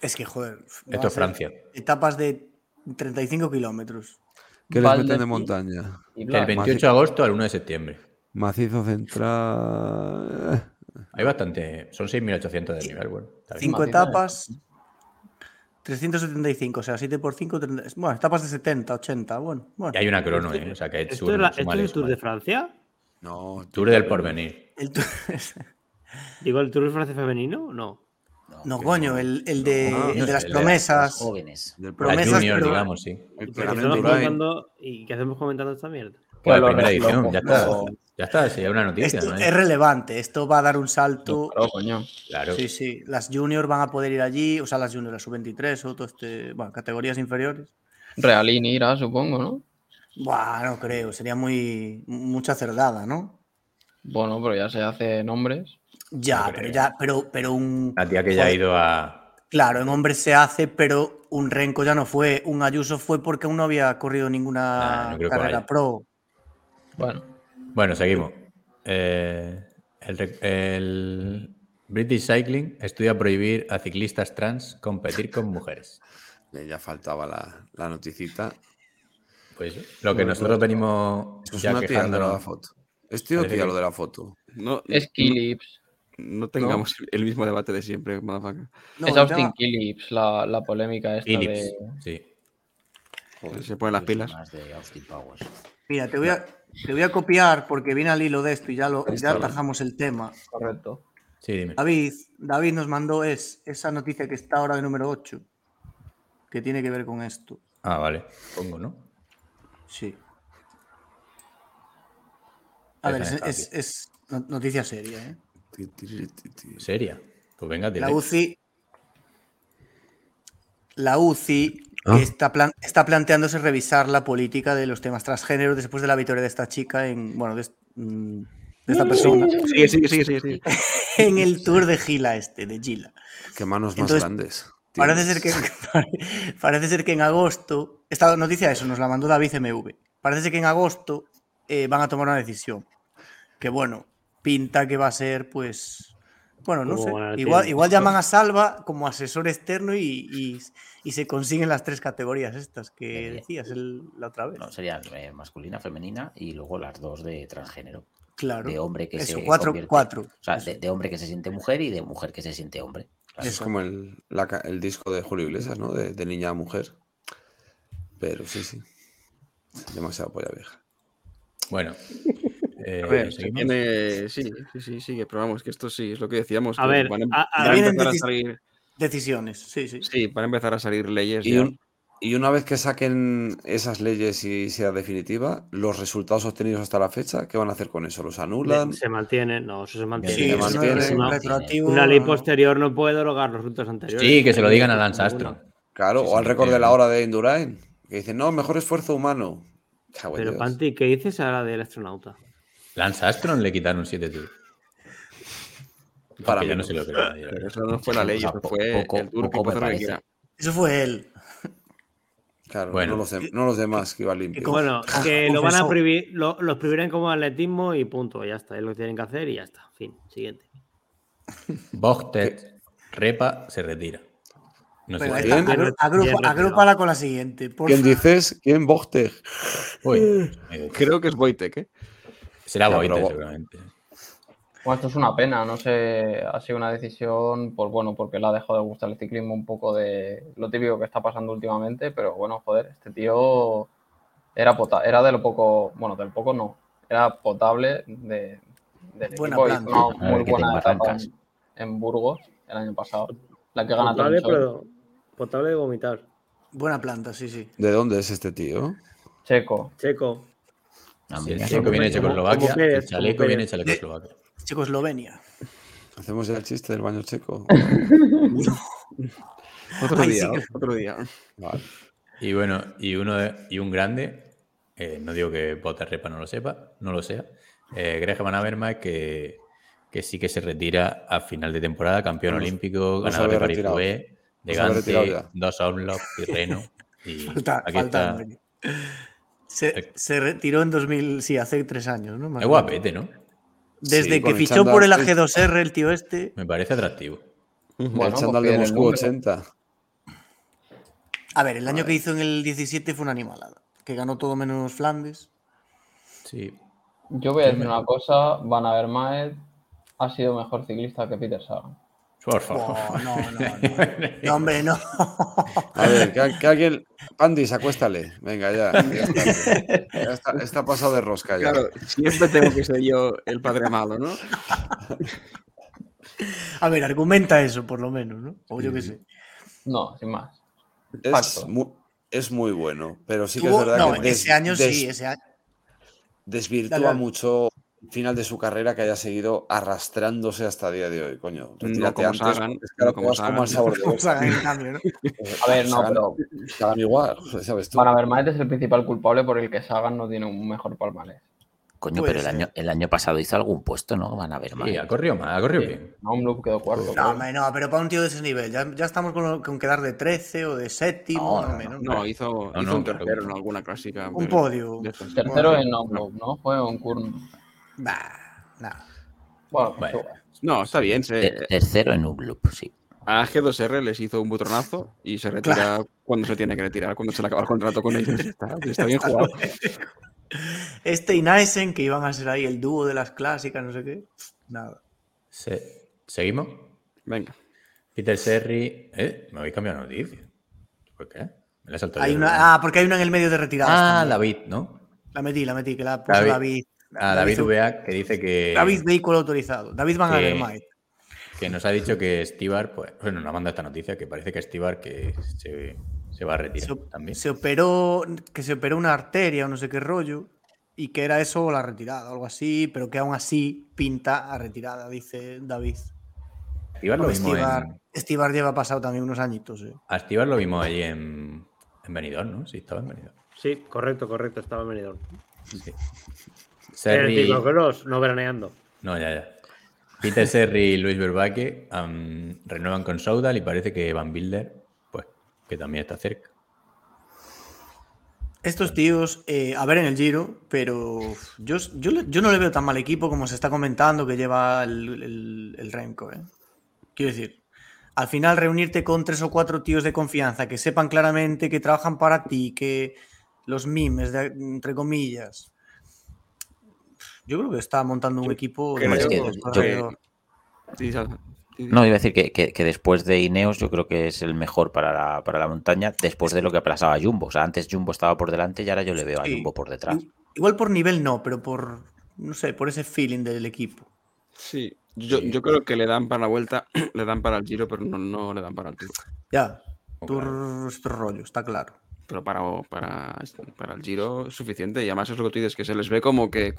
Es que, joder. Esto es Francia. Etapas de 35 kilómetros. ¿Qué les meten de montaña? Del 28 de agosto al 1 de septiembre. Macizo central. Hay bastante. Son 6.800 de nivel, bueno. Cinco etapas. 375, o sea, 7 por 5, bueno, etapas de 70, 80, bueno. Y hay una crono, ¿eh? O sea, que hay ¿Esto, es, ¿esto es el Tour de Francia? No, Tour del Porvenir. El tour... Digo, ¿el Tour de Francia femenino? No. No, coño, el, el, de, el de las promesas. jóvenes. promesas, junior, digamos, sí. ¿Y qué hacemos comentando esta mierda? Pues la primera edición, ya está. Ya está, sería una noticia. Esto es relevante, esto va a dar un salto. Claro, coño. Claro. Sí, sí. Las juniors van a poder ir allí, o sea, las juniors, las sub-23 o todo este, bueno, categorías inferiores. Realini irá, supongo, ¿no? Bueno, no creo, sería muy mucha cerdada, ¿no? Bueno, pero ya se hace nombres. Ya, pero ya, pero, pero un. La tía que ya ha ido a. Claro, en hombres se hace, pero un Renko ya no fue. Un Ayuso fue porque aún no había corrido ninguna ah, carrera pro. Bueno. Bueno, seguimos. Eh, el, British Cycling estudia prohibir a ciclistas trans competir con mujeres. Ya faltaba la, la noticita. Pues lo que nosotros venimos ya quejando la foto. Es tío tía lo de la foto. No, es Kilips. No tengamos el mismo debate de siempre, No, es Austin Kilips, la, la, polémica esta de... Sí. se ponen las pilas. Mira, te voy, a, te voy a copiar porque viene al hilo de esto y ya, lo, ya atajamos el tema. Correcto. Sí, dime. David, David nos mandó es, esa noticia que está ahora de número 8, que tiene que ver con esto. Ah, vale. Pongo, ¿no? Sí. A ver, es, noticia seria, ¿eh? ¿Seria? Pues venga, La UCI. La UCI ah. está, está planteándose revisar la política de los temas transgénero después de la victoria de esta chica en. Bueno, de, mm, esta persona. Sí, sí, sí, sí, sí. en el tour de Gila este, de Gila. Qué manos más grandes. Parece ser, que, parece ser que en agosto, esta noticia eso nos la mandó David MV. Parece que en agosto eh, van a tomar una decisión. Que bueno, pinta que va a ser, pues. Bueno, no sé. Igual, igual llaman a Salva como asesor externo y, se consiguen las tres categorías estas que decías la otra vez. No, serían eh, masculina, femenina y luego las dos de transgénero. Claro. De hombre que se cuatro, cuatro. O sea, de, hombre que se siente mujer y de mujer que se siente hombre. Es como el, disco de Julio Iglesias, ¿no? De, niña a mujer. Pero sí, sí. Demasiado polla vieja. Bueno. Eh, a ver, sí, sí, sí, sigue, pero vamos, que esto sí, es lo que decíamos. A ver, van a, empezar a salir... decisiones, sí, sí. Sí, para empezar a salir leyes. Y, y, una vez que saquen esas leyes y sea definitiva, los resultados obtenidos hasta la fecha, ¿qué van a hacer con eso? ¿Los anulan? Se mantienen, no, eso se mantiene. Sí, se mantiene. Una ley posterior no puede derogar los resultados anteriores. Sí, que se lo digan a Lance Armstrong. Claro, o al récord de la hora de Indurain, que dicen, no, mejor esfuerzo humano. Pero, Panti, ¿qué dices ahora del astronauta? Lance Astron le quitaron 7 tíos. Para mí no sé lo que Pero eso no fue la ley, eso fue el poco Eso fue él. Claro, bueno. no, los demás que iban limpios. Bueno, que lo van a prohibir, lo, los prohibirán como atletismo y punto, ya está, es lo que tienen que hacer y ya está. Fin, siguiente. Bogtet Repa se retira. No sé quién. agrúpala con la siguiente. ¿Quién dices? ¿Quién Bogtet? Creo que es Wojtek, ¿eh? Será Boite, seguramente. Bueno, esto es una pena, no sé, ha sido una decisión, pues bueno, porque le ha dejado de gustar el ciclismo un poco de lo típico que está pasando últimamente, pero bueno, joder, este tío era pota era de lo poco, bueno, del poco no, era potable de, del equipo, hizo una muy buena etapa en, Burgos el año pasado, la que gana potable, pero potable de vomitar. Buena planta, sí, sí. ¿De dónde es este tío? Checo. Checo. El checo viene de Checoslovaquia. El chaleco viene de Checoslovaquia. Checoslovenia. ¿Hacemos ya el chiste del baño checo? otro día, otro día. Y bueno, y uno y un grande, eh, no digo que Repa no lo sepa, no lo sea, eh, Greg Van Avermaet que, que sí que se retira a final de temporada, campeón olímpico, ganador de París de Gante, dos Omlop y Reno. Y aquí está. Se, se, retiró en 2000, sí, hace tres años, ¿no? es guapete, ¿no? Desde que fichó por el AG2R el tío este. Me parece atractivo. Bueno, el chándal de Moscú 80. A ver, el año que hizo en el 17 fue una animalada. Que ganó todo menos Flandes. Sí. Yo voy a decir una cosa: Van Avermaet ha sido mejor ciclista que Peter Sagan. Por favor. no, no, no. No, hombre, no. A ver, que, alguien. Pandis, acuéstale. Venga, ya. ya está, pasado de rosca ya. Claro, siempre tengo que ser yo el padre malo, ¿no? A ver, argumenta eso, por lo menos, ¿no? O yo qué sé. No, sin más. Es muy, es muy, bueno, pero sí que es verdad no, que. ese año sí, ese año. Desvirtúa mucho final de su carrera que haya seguido arrastrándose hasta el día de hoy, coño. Retírate no como antes, es que como, como el sabor de A ver, no, pero... Sagan igual, ¿sabes tú? Para Vermaet es el principal culpable por el que Sagan no tiene un mejor palmarés. Coño, pero el año, el año pasado hizo algún puesto, ¿no? Van a ver más. Sí, ha corrido mal, ha corrido bien. No, un quedó cuarto. No, no, pero para un tío de ese nivel, ya, ya estamos con, con, quedar de 13 o de séptimo. No, no, no hizo, hizo un tercero en alguna clásica. Un podio. Tercero en Omloop, ¿no? Fue un Kurn. Bah, nada. Bueno, No, está bien. Tercero en un loop, sí. A G2R les hizo un butronazo y se retira cuando se tiene que retirar, cuando se le acaba el contrato con ellos. Está, bien jugado. Este y Naisen, que iban a ser ahí el dúo de las clásicas, no sé qué. Nada. ¿Seguimos? Venga. Peter Serri. ¿Eh? Me voy a cambiar noticia. ¿Por qué? Me la hay una... Ah, porque hay una en el medio de retirada. Ah, David, ¿no? La metí, la metí, que la puso David. Ah, David, David que dice que. David vehículo autorizado. David Van Aermite. Que nos ha dicho que Stibar, pues, bueno, nos manda esta noticia que parece que Stibar que se, va a retirar también. Se operó, que se operó una arteria o no sé qué rollo, y que era eso la retirada, algo así, pero que aún así pinta a retirada, dice David. Estibar lo vimos Estibar, lleva pasado también unos añitos. Eh. A Estibar lo vimos allí en, en Benidorm, ¿no? Sí, estaba en Benidorm. Sí, correcto, correcto, estaba en Benidorm. Sí. Serri... no veraneando. No, ya, ya. Peter Serri y Luis Verbaque renuevan con Saudal y parece que Van Bilder, pues, que también está cerca. Estos tíos, eh, a ver en el Giro, pero yo, yo, no le veo tan mal equipo como se está comentando que lleva el, el, Renko. ¿eh? Quiero decir, al final reunirte con tres o cuatro tíos de confianza que sepan claramente que trabajan para ti, que los mimes, entre comillas, yo creo que está montando un equipo. no, iba a decir que, después de Ineos yo creo que es el mejor para la, para la montaña después de lo que pasaba a Jumbo. O sea, antes Jumbo estaba por delante y ahora yo le veo a Jumbo por detrás. Igual por nivel no, pero por, no sé, por ese feeling del equipo. Sí, yo, yo creo que le dan para la vuelta, le dan para el giro, pero no, no le dan para el Tour. Ya, Tour rollo, está claro. Pero para, para, para el giro es suficiente y además es lo que tú dices, que se les ve como que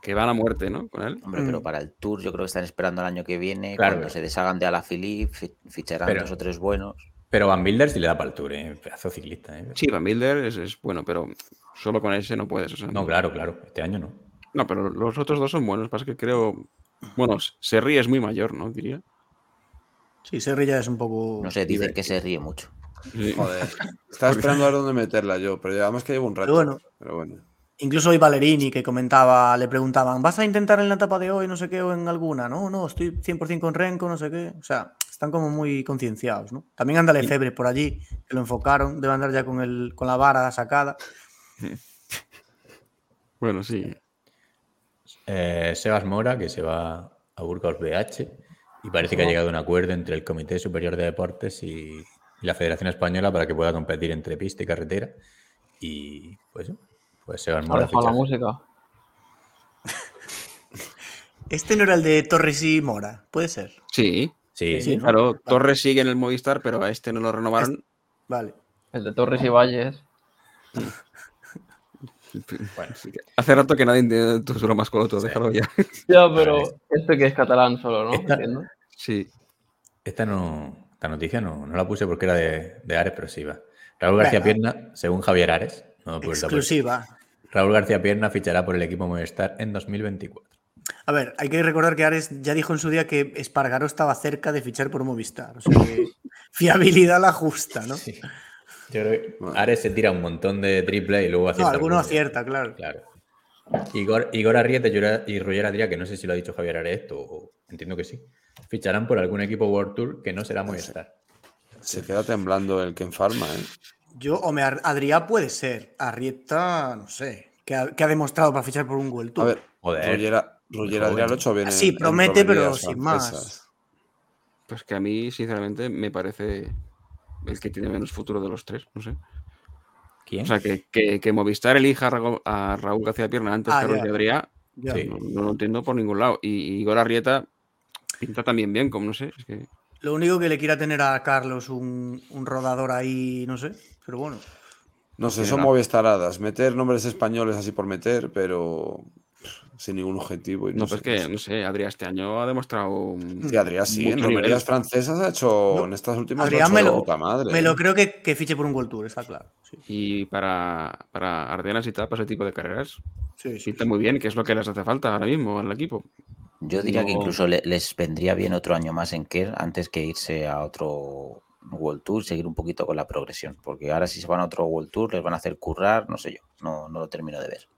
que van a muerte, ¿no? Con él. Hombre, pero mm. para el Tour yo creo que están esperando el año que viene, cuando se deshagan de Alaphilippe, ficharán dos o tres buenos. Pero Van Bilder sí le da para el Tour, ¿eh? pedazo ciclista. ¿eh? Sí, Van Bilder es, bueno, pero solo con ese no puedes. no, claro, claro, este año no. No, pero los otros dos son buenos, pasa que creo... Bueno, Serri es muy mayor, ¿no? Diría. Sí, Serri ya es un poco... No sé, dicen que se ríe mucho. Joder, estaba esperando a ver dónde meterla yo, pero además que llevo un rato. bueno. Pero bueno. Incluso hoy Valerini que comentaba, le preguntaban, ¿vas a intentar en la etapa de hoy, no sé qué, o en alguna? No, no, estoy 100% con Renko, no sé qué. O sea, están como muy concienciados, ¿no? También anda Lefebvre por allí, que lo enfocaron, debe andar ya con, el, con la vara sacada. Bueno, sí. Eh, Sebas Mora, que se va a Burgos BH, y parece que ha llegado a un acuerdo entre el Comité Superior de Deportes y, la Federación Española para que pueda competir entre pista y carretera. Y pues pues se va la música. Este no era el de Torres y Mora, puede ser. Sí, sí, claro. Torres sigue en el Movistar, pero a este no lo renovaron. Vale. El de Torres y Valles. bueno, hace rato que nadie entiende tus bromas con otros, déjalo ya. Ya, pero este que es catalán solo, ¿no? Esta, sí. Esta no, esta noticia no, no la puse porque era de, de Ares, pero sí va. Raúl García Pierna, según Javier Ares. Exclusiva. Raúl García Pierna fichará por el equipo Movistar en 2024. A ver, hay que recordar que Ares ya dijo en su día que Espargaro estaba cerca de fichar por Movistar. O sea que fiabilidad la justa, ¿no? Sí. Yo creo que Ares se tira un montón de triple y luego acierta. No, alguno acierta, claro. claro. Igor, Igor Arrieta y Roger Adrià, que no sé si lo ha dicho Javier Ares o entiendo que sí, ficharán por algún equipo World Tour que no será Movistar. Se queda temblando el Ken Farma, ¿eh? Yo, o me Adrià puede ser. Arrieta, no sé. Que ha, demostrado para fichar por un World A ver, Roger, Roger Adrià lo hecho bien. Sí, promete, pero sin más. Pues que a mí, sinceramente, me parece el que tiene menos futuro de los tres, no sé. ¿Quién? O sea, que, Movistar elija a Raúl García Pierna antes ah, que Roger Adrià, no, lo entiendo por ningún lado. Y Igor Arrieta pinta también bien, como no sé. Es que... Lo único que le quiera tener a Carlos un, un rodador ahí, no sé, pero bueno. No sé, son movistaradas. Meter nombres españoles así por meter, pero sin ningún objetivo. no, pues que, no sé, Adrián este año ha demostrado. Sí, Adrián sí, en romerías francesas ha hecho en estas últimas Adrián me lo, madre. Me lo creo que, que, fiche por un World Tour, está claro. Y para, para Ardenas y tal, para ese tipo de carreras, sí, sí, muy bien, que es lo que les hace falta ahora mismo al equipo. Yo diría que incluso les vendría bien otro año más en Kerr antes que irse a otro World Tour, seguir un poquito con la progresión. Porque ahora si se van a otro World Tour les van a hacer currar, no sé yo, no, no lo termino de ver.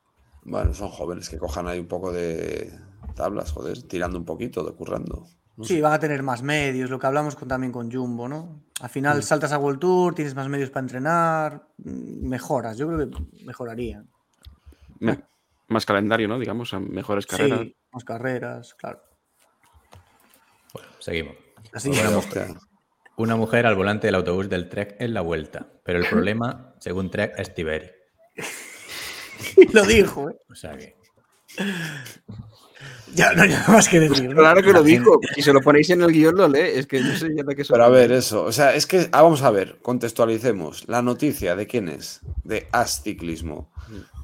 Bueno, son jóvenes que cojan ahí un poco de, tablas, joder, tirando un poquito, decurrando. sí, van a tener más medios, lo que hablamos con, también con Jumbo, ¿no? Al final saltas a World Tour, tienes más medios para entrenar, mm, mejoras, yo creo que mejorarían. más calendario, ¿no? Digamos, mejores carreras. Sí, más carreras, claro. Bueno, seguimos. una, mujer, una mujer al volante del autobús del Trek en la vuelta, pero el problema, según Trek, es Tiberi. lo dijo, ¿eh? O sea que. Ya no hay nada más que decir. Claro que lo dijo. Y se lo ponéis en el guion, lo lee. Es que no sé ya de qué Pero a ver, eso. O sea, es que. Ah, vamos a ver, contextualicemos. La noticia de quién es. De As Ciclismo.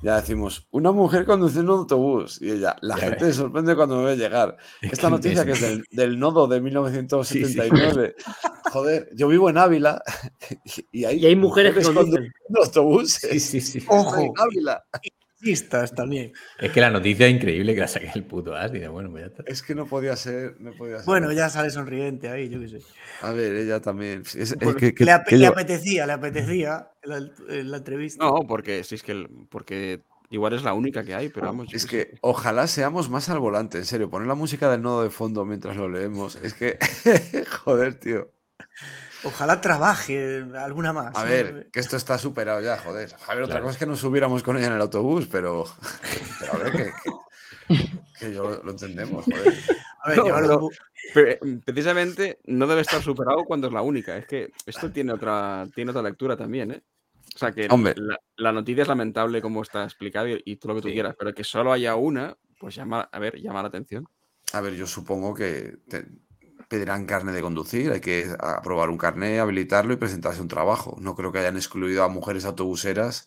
Ya decimos, una mujer conduciendo un autobús. Y ella, la gente se sorprende cuando me ve llegar. Esta noticia que es del, nodo de 1979. Joder, yo vivo en Ávila. Y hay, hay mujeres que conducen autobuses. Sí, sí, sí. Ojo. En Ávila también. Es que la noticia es increíble que la saqué el puto as y bueno, pues ya está. Es que no podía ser, no podía ser. Bueno, ya sale sonriente ahí, yo qué sé. A ver, ella también. le, apetecía, le apetecía la, entrevista. No, porque sí es que porque igual es la única que hay, pero vamos. Es que ojalá seamos más al volante, en serio. Poner la música del nodo de fondo mientras lo leemos. Es que, joder, tío. Ojalá trabaje alguna más. A ver, que esto está superado ya, joder. A ver, otra cosa es que nos subiéramos con ella en el autobús, pero, a ver, que, yo lo entendemos, joder. A ver, precisamente no debe estar superado cuando es la única. Es que esto tiene otra, tiene otra lectura también, ¿eh? O sea que La, noticia es lamentable como está explicado y, todo lo que tú quieras, pero que solo haya una, pues llama, a ver, llama la atención. A ver, yo supongo que pedirán carne de conducir, hay que aprobar un carné, habilitarlo y presentarse un trabajo. No creo que hayan excluido a mujeres autobuseras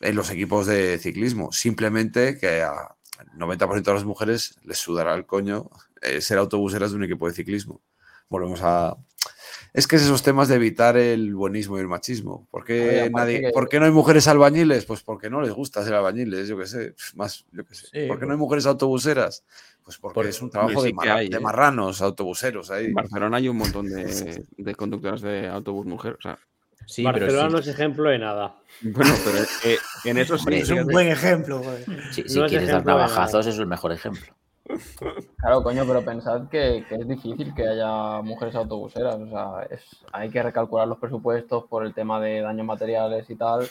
en los equipos de ciclismo. Simplemente que a 90% de las mujeres les sudará el coño eh, ser autobuseras de un equipo de ciclismo. Volvemos a... Es que es esos temas de evitar el buenismo y el machismo. ¿Por qué, nadie, ¿por qué no hay mujeres albañiles? Pues porque no les gusta ser albañiles, yo qué sé. Más, yo qué sé. ¿Por qué no hay mujeres autobuseras? Pues porque es un trabajo de, de, ¿eh? marranos, autobuseros ahí. En Barcelona hay un montón de, de conductoras de autobús mujer. O sea, sí, Barcelona no es ejemplo de nada. Bueno, pero en eso sí. Es un buen ejemplo. si quieres dar navajazos, es el mejor ejemplo. Claro, coño, pero pensad que, que, es difícil que haya mujeres autobuseras. O sea, es, hay que recalcular los presupuestos por el tema de daños materiales y tal.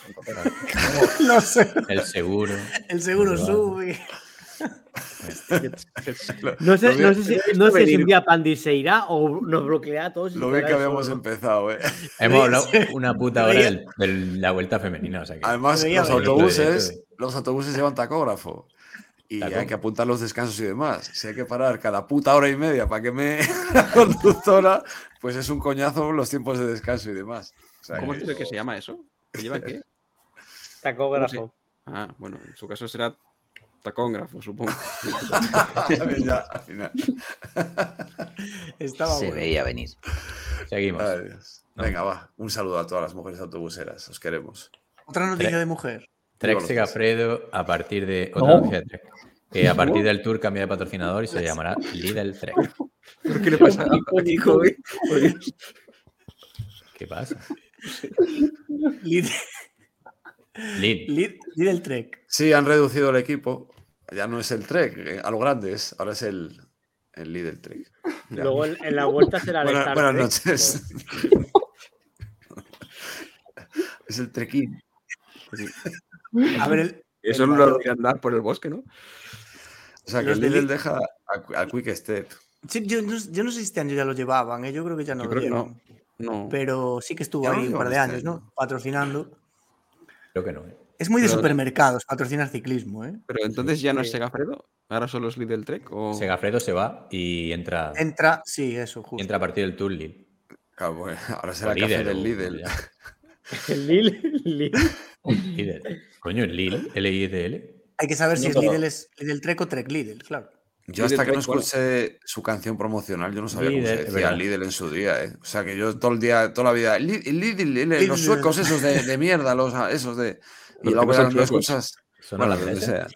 no sé. El seguro. El seguro sube. no sé, no sé, si, no sé si un día Pandi se irá o nos bloquea a todos. Lo ve que habíamos empezado, ¿eh? Hemos hablado una puta hora de la vuelta femenina. Además, los autobuses, los autobuses llevan tacógrafo. Y hay que apuntar los descansos y demás. Si hay que parar cada puta hora y media para que me la conductora, pues es un coñazo los tiempos de descanso y demás. ¿Cómo es que se llama eso? ¿Que lleva qué? Tacógrafo. Ah, bueno, en su caso será tacógrafo, supongo. ya, al final. Se veía venir. Seguimos. Venga, va. Un saludo a todas las mujeres autobuseras. Os queremos. Otra noticia de mujer. Trek Segafredo a partir de. Otra noticia de Trek. Que a partir del tour cambia de patrocinador y se llamará Lidl Trek. ¿Por qué le pasa a Nico, ¿Qué pasa? Lidl. Lidl Trek. Sí, han reducido el equipo ya no es el Trek, eh, a lo grande es, ahora es el, el líder Trek. Luego en, la vuelta será el Buenas, buenas noches. es el Trekin. A ver, Eso no lo andar por el bosque, ¿no? O sea, que el líder deja a, Quick Step. yo, no, yo, no, sé si este año ya lo llevaban, ¿eh? yo creo que ya no lo llevan. No. Pero sí que estuvo ahí un par de años, este ¿no? Patrocinando. Creo que no. ¿eh? Es muy de supermercados patrocinar ciclismo, ¿eh? Pero entonces ya no es Segafredo, ahora solo es Lidl Trek. ¿o? Segafredo se va y entra. Entra, sí, eso, justo. Entra a partir del Tour Lille. Claro, pues, ahora será el café del Lidl. ¿El Lille? ¿Lidl? Coño, el Lille, L-I-D-L. Hay que saber si es Lidl, es Lidl Trek o Trek Lidl, claro. Yo hasta que no escuché su canción promocional, yo no sabía cómo se decía Lidl en su día, ¿eh? O sea, que yo todo el día, toda la vida, Lidl, los suecos esos de, de mierda, los, esos de... Y luego las cosas. Bueno, lo que sea.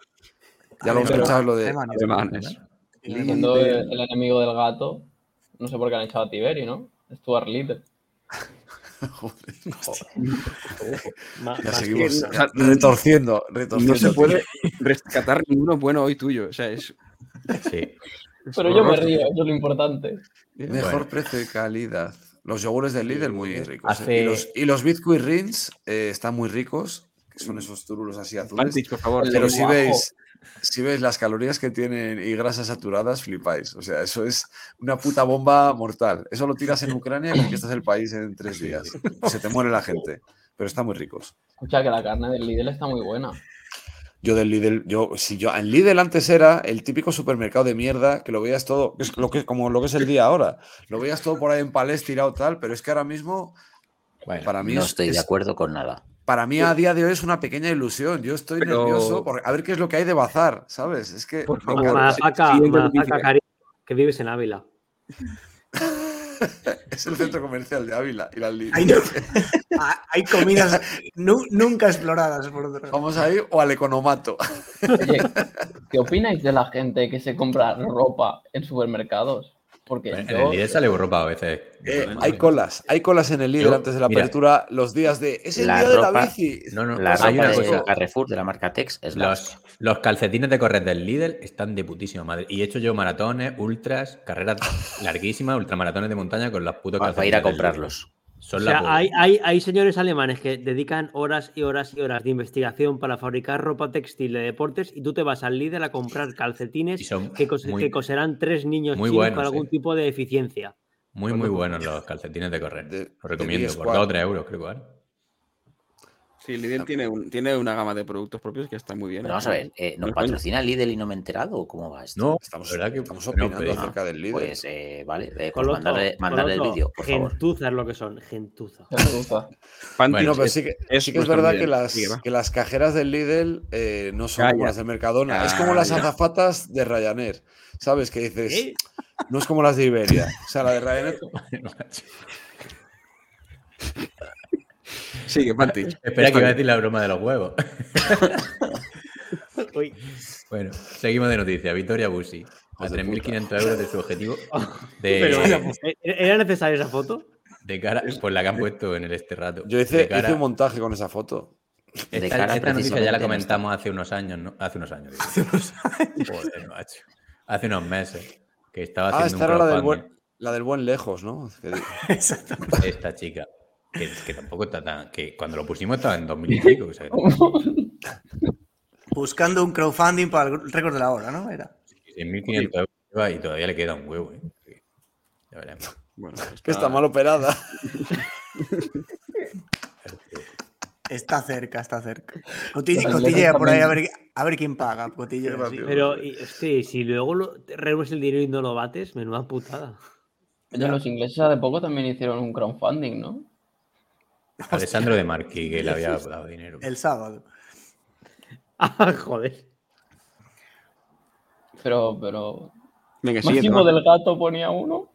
Ya lo hemos escuchado lo de alemanes. Siendo el enemigo del gato, no sé por qué han echado a Tiberi, ¿no? Stuart Little. Joder, ya seguimos retorciendo, retorciendo. No se puede rescatar ninguno bueno hoy tuyo. O sea, es Sí. Pero yo me río, eso es lo importante. Mejor precio y calidad. Los yogures del Lidl muy ricos. ¿eh? Y, los, y los Bitcoin Rins eh, están muy ricos, que son esos turulos así azules. por favor. Pero si veis, si veis las calorías que tienen y grasas saturadas, flipáis. O sea, eso es una puta bomba mortal. Eso lo tiras en Ucrania y conquistas el país en tres días. Se te muere la gente. Pero están muy ricos. Escucha que la carne del Lidl está muy buena. Yo del Lidl, yo, si yo, en Lidl antes era el típico supermercado de mierda que lo veías todo, es lo que, como lo que es el día ahora. Lo veías todo por ahí en palés tirado tal, pero es que ahora mismo, para mí no estoy de acuerdo con nada. Para mí a día de hoy es una pequeña ilusión. Yo estoy nervioso por a ver qué es lo que hay de bazar, ¿sabes? Es que. Por favor, que vives en Ávila. es el centro comercial de Ávila y la ah, Hay, comidas nunca exploradas por otro Vamos a ir o al economato. ¿qué opináis de la gente que se compra ropa en supermercados? Porque en el Lidl sale ropa a veces. Eh, hay colas, hay colas en el Lidl antes de la apertura, los días de. Es el día de la bici. No, no, la hay una cosa. Carrefour de la marca Tex es los, los calcetines de correr del Lidl están de putísima madre. Y he hecho yo maratones, ultras, carreras larguísimas, ultramaratones de montaña con los putos calcetines. Para ir a comprarlos hay, hay, hay, señores alemanes que dedican horas y horas y horas de investigación para fabricar ropa textil de deportes y tú te vas al líder a comprar calcetines que, que, coserán tres niños chinos con algún tipo de eficiencia. Muy, muy buenos los calcetines de correr. Los recomiendo, por 2 o 3 euros, creo que Sí, Lidl tiene, tiene una gama de productos propios que está muy bien. Pero vamos a ver, eh, ¿nos patrocina Lidl y no me he enterado? ¿O ¿Cómo va esto? No, estamos, ¿verdad que estamos opinando acerca del Lidl. Pues eh, vale, eh, pues mandarle, mandarle el vídeo, por favor. Gentuza es lo que son, gentuza. bueno, pero sí que es, sí que es verdad que las, que las cajeras del Lidl eh, no son como las de Mercadona. es como las azafatas de Ryanair. ¿Sabes? Que dices, no es como las de Iberia. O sea, la de Ryanair. Sigue, Pantich. Espera que iba a decir la broma de los huevos. bueno, seguimos de noticia. Victoria Busi. A 3.500 euros de su objetivo. ¿eh, ¿Era necesaria esa foto? De cara, pues la que han puesto en el este rato. Yo hice, un montaje con esa foto. De cara esta noticia ya la comentamos hace unos años, ¿no? Hace unos años. Hace unos años. Joder, macho. Hace unos meses. Que estaba ah, haciendo ah, esta era la del, buen, la del buen lejos, ¿no? Exacto. Esta chica. Que, tampoco está tan. que cuando lo pusimos estaba en 2000 y pico. Buscando un crowdfunding para el récord de la hora, ¿no? Era. 1.500 euros y todavía le queda un huevo. ¿eh? Ya veremos. Bueno, está... está mal operada. Está cerca, está cerca. Cotilla, por ahí a ver, a ver quién paga. Pero sí, si luego lo, reúnes el dinero y no lo bates, menuda putada. los ingleses hace poco también hicieron un crowdfunding, ¿no? Alessandro de Marqui, que le había dado dinero. El sábado. Ah, joder. Pero, pero. Venga, Máximo del gato ponía uno.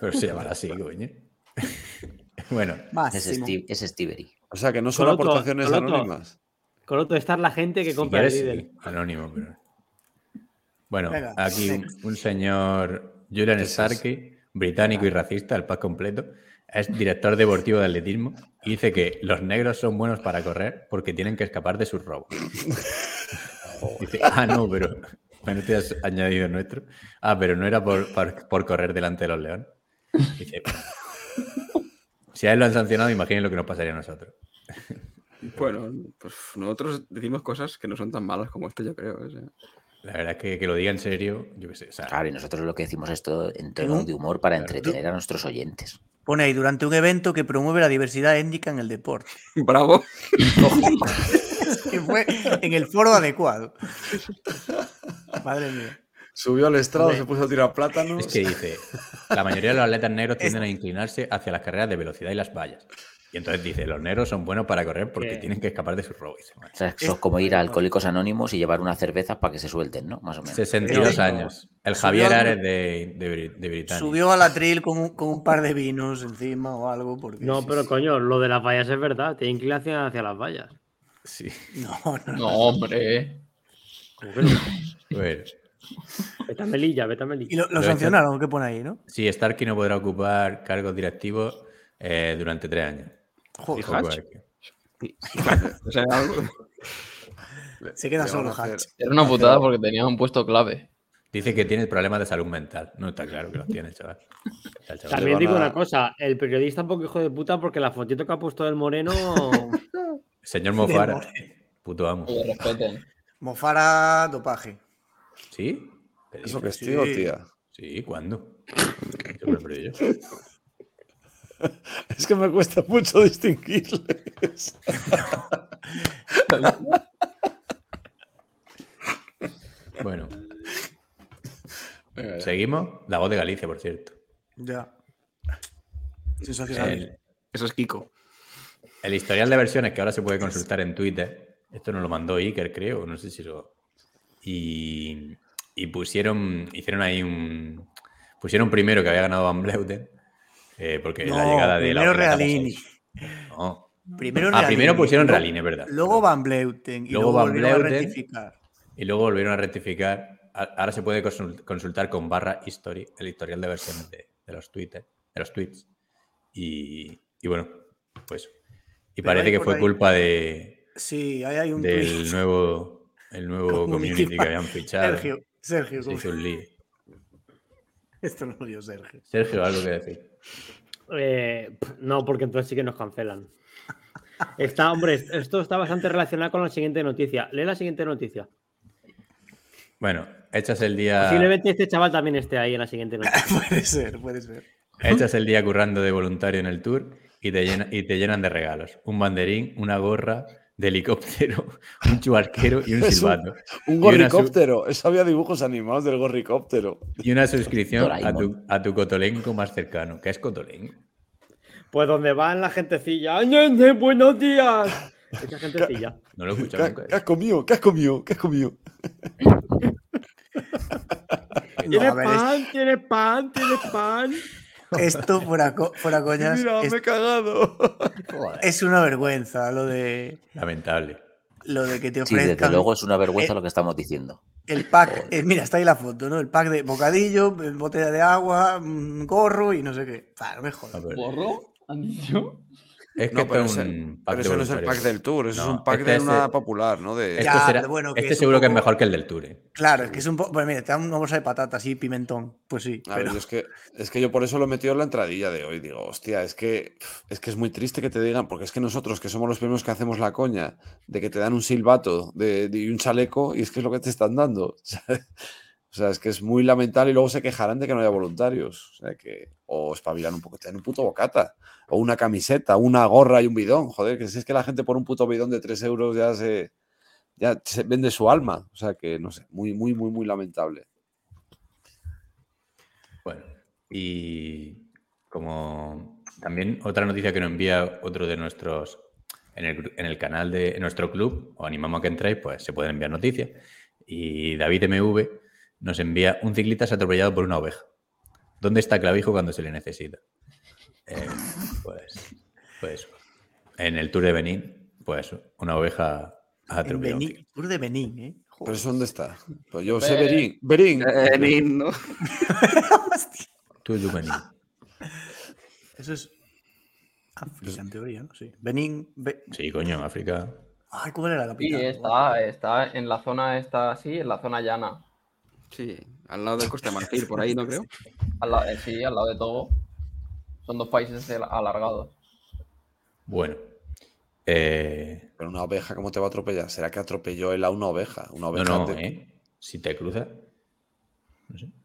Pero se llamará así, coño. bueno. Es, Steve, es Stevery. O sea, que no son aportaciones anónimas. Con otro, estar la gente que compra el líder. anónimo, pero. Bueno, aquí un, señor Julian Starkey, británico y racista, el pack completo es director deportivo de atletismo y dice que los negros son buenos para correr porque tienen que escapar de sus robos. dice, ah, no, pero bueno, te has añadido nuestro. Ah, pero no era por, por, correr delante de los leones. Dice, si a él lo han sancionado, imaginen lo que nos pasaría a nosotros. Bueno, pues nosotros decimos cosas que no son tan malas como esto, yo creo. La verdad es que, que lo diga en serio, yo qué sé. claro, y nosotros lo que decimos esto en tono de humor para entretener a nuestros oyentes. Pone ahí, durante un evento que promueve la diversidad étnica en el deporte. Bravo. que fue en el foro adecuado. Madre mía. Subió al estrado, se puso a tirar plátanos. Es que dice, la mayoría de los atletas negros tienden a inclinarse hacia las carreras de velocidad y las vallas. Y entonces dice, los negros son buenos para correr porque tienen que escapar de sus robos. O sea, eso es como ir a Alcohólicos Anónimos y llevar unas cervezas para que se suelten, ¿no? Más o menos. 62 años. El Javier Ares de, de, Britania. Subió al atril con un, con un, par de vinos encima o algo. Porque no, pero coño, lo de las vallas es verdad. Tiene inclinación hacia las vallas. Sí. No, no, no hombre. ¿Cómo que no? bueno. Vete a Melilla, vete a Melilla. ¿Y lo, sancionaron? ¿Qué pone ahí, no? Sí, Starkey no podrá ocupar cargos directivos eh, durante tres años. Se queda solo Hatch. Era una putada porque tenía un puesto clave. Dice que tiene problemas de salud mental. No está claro que los tiene, chaval. También digo una cosa, el periodista un poco hijo de puta porque la fotito que ha puesto del moreno... Señor Mofara, puto amo. Mofara dopaje. ¿Sí? ¿Eso que es tío, tía? Sí, ¿cuándo? es que me cuesta mucho distinguirles. bueno. Seguimos. La voz de Galicia, por cierto. Ya. Eso es Kiko. El historial de versiones que ahora se puede consultar en Twitter. Esto nos lo mandó Iker, creo. No sé si lo. Y, y pusieron. Hicieron ahí un. Pusieron primero que había ganado Van Bleuten. Eh, porque la llegada de primero Realini. No. Primero, ah, primero pusieron Realini, es verdad. Luego Van Bleuten. Y luego, Van Bleuten, a rectificar. Y luego volvieron a rectificar ahora se puede consultar con barra history el historial de versiones de, los, tweets, de los tweets. Y, bueno, pues. Y parece que fue culpa de. Sí, ahí hay un del nuevo, el nuevo community, que habían fichado. Sergio, Sergio. Se hizo un lío. Esto no lo dio Sergio. Sergio, algo que decir. Eh, no, porque entonces sí que nos cancelan. Está, hombre, esto está bastante relacionado con la siguiente noticia. Lee la siguiente noticia. Bueno, echas el día. Posiblemente este chaval también esté ahí en la siguiente noche. puede ser, puede ser. Echas el día currando de voluntario en el tour y te, y te llenan de regalos. Un banderín, una gorra de helicóptero, un chuarquero y un silbato. Un, gorricóptero. Eso había dibujos animados del gorricóptero. Y una suscripción a tu, a tu cotolenco más cercano. ¿Qué es cotolenco? Pues donde van la gentecilla. ¡Buenos días! Esa gentecilla. No lo he escuchado nunca. ¿Qué has comido? ¿Qué has comido? ¿Qué has comido? ¿Tiene pan? ¿Tiene pan? ¿Tiene pan? Esto fuera, fuera coñas. Mira, me he cagado. Es una vergüenza lo de. Lamentable. Lo de que te ofrezcan. Sí, desde luego es una vergüenza lo que estamos diciendo. El pack, eh, mira, está ahí la foto, ¿no? El pack de bocadillo, botella de agua, gorro y no sé qué. Claro, mejor. ¿Gorro? ¿Han dicho? Es que pero, un pero eso no es el pack del Tour, eso es un pack este de una popular, ¿no? De... Este, bueno, este seguro que es mejor que el del Tour. ¿eh? Claro, es que es un poco. Pues mira, te dan una bolsa de patatas y pimentón. Pues sí. pero... es, que, es que yo por eso lo he metido en la entradilla de hoy. Digo, hostia, es que, es que es muy triste que te digan, porque es que nosotros, que somos los primeros que hacemos la coña, de que te dan un silbato de, de un chaleco y es que es lo que te están dando. O sea, es que es muy lamentable y luego se quejarán de que no haya voluntarios. O sea, que o espabilan un poco, te dan un puto bocata, o una camiseta, una gorra y un bidón. Joder, que si es que la gente por un puto bidón de 3 euros ya se, ya se vende su alma. O sea, que no sé, muy, muy, muy, muy lamentable. Bueno, y como también otra noticia que nos envía otro de nuestros en el, en el canal de nuestro club, os animamos a que entréis, pues se pueden enviar noticias. Y David MV nos envía un ciclista se atropellado por una oveja. ¿Dónde está Clavijo cuando se le necesita? Eh, pues, pues en el Tour de Benín, pues una oveja atropellado. El Tour de Benín, ¿eh? ¿Pero eso dónde está? Pues yo sé Benín. Benín. Benín, ¿no? Tour de Benín. Eso es África, en teoría, ¿no? Sí. Benín. Sí, coño, en África. Ay, ¿cómo era la capital? Sí, está, está en la zona, está así, en la zona llana. Sí, al lado del Costa de Marfil, por ahí, ¿no creo? Al lado, eh, sí, al lado de todo. Son dos países alargados. Bueno. Eh, Pero una oveja, ¿cómo te va a atropellar? ¿Será que atropelló él a una oveja? Una oveja no, no, ¿eh? Si te cruza.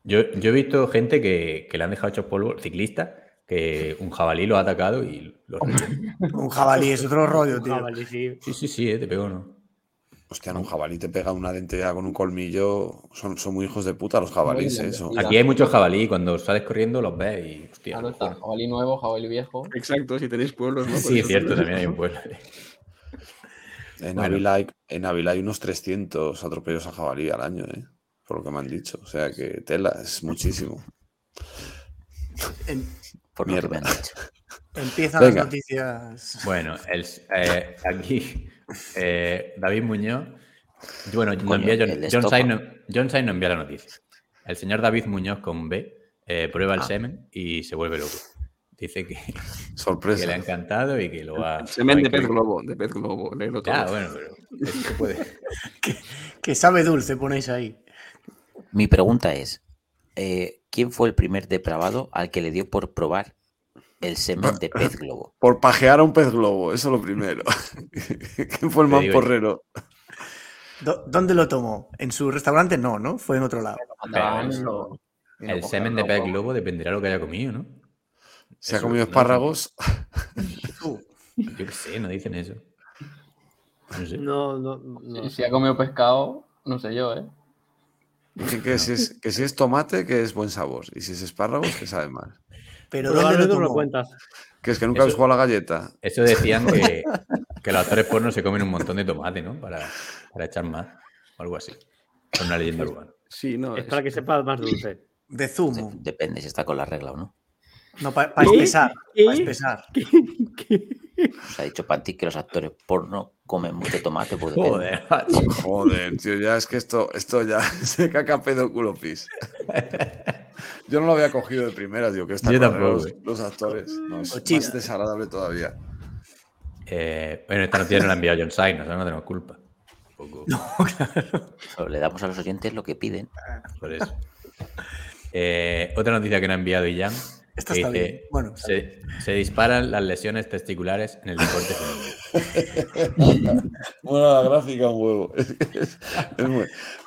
yo, he visto gente que, le han dejado hechos polvo, ciclistas, que un jabalí lo ha atacado y lo Un jabalí es otro rollo, tío. sí. Sí, sí, sí, te pego, ¿no? Hostia, un jabalí te pega una dentella con un colmillo. Son, son muy hijos de puta los jabalíes, eso. Aquí hay muchos jabalí, cuando sales corriendo los ves y. Hostia, jabalí nuevo, jabalí viejo. Exacto, si tenéis pueblos, ¿no? Sí, es cierto, también hay un pueblo. En, Ávila hay, en hay unos 300 atropellos a jabalí al año, ¿eh? por lo que me han dicho. O sea que tela, es muchísimo. Por Mierda. Empiezan las noticias. Bueno, el, eh, aquí eh, David Muñoz. Bueno, John, John, no, envía la noticia. El señor David Muñoz con B eh, prueba el ah. semen y se vuelve loco. Dice que, Sorpresa. que le ha encantado y que lo va. Semen de pez globo, de pez globo. Ah, bueno, pero puede. que, sabe dulce, ponéis ahí. Mi pregunta es, eh, ¿quién fue el primer depravado al que le dio por probar el semen de pez globo? Por pajear a un pez globo, eso es lo primero. ¿Quién fue el mamporrero? ¿Dónde lo tomó? ¿En su restaurante? No, ¿no? Fue en otro lado. el semen de pez globo dependerá de lo que haya comido, ¿no? ¿Se ha comido espárragos? Yo qué sé, no dicen eso. No, no, no. Si, ha comido pescado, no sé yo, ¿eh? Dicen que, si es, que si es tomate, que es buen sabor. Y si es espárragos, que sabe mal. Pero ¿dónde lo, lo cuentas? Que es que nunca habéis jugado a la galleta. Eso decían que, que los actores porno se comen un montón de tomate, ¿no? Para, para echar más. O algo así. Es una leyenda urbana. Sí, no. Es, para que sepa más dulce. De zumo. Depende si está con la regla o no. No, para espesar. Para espesar. Os ha dicho Panti que los actores porno comen mucho tomate. Pues Joder, Joder, tío, ya es que esto, esto ya se caca pedo culo pis. Yo no lo había cogido de primera, tío, que está los, los, actores. No, es más desagradable todavía. Eh, bueno, esta noticia no la ha enviado John Sainz, no tenemos culpa. No, claro. Le damos a los oyentes lo que piden. Por eso. Eh, otra noticia que no ha enviado Ian esta está bien. Bueno, se, se, disparan las lesiones testiculares en el deporte femenino. bueno, la gráfica, un huevo. Es, muy,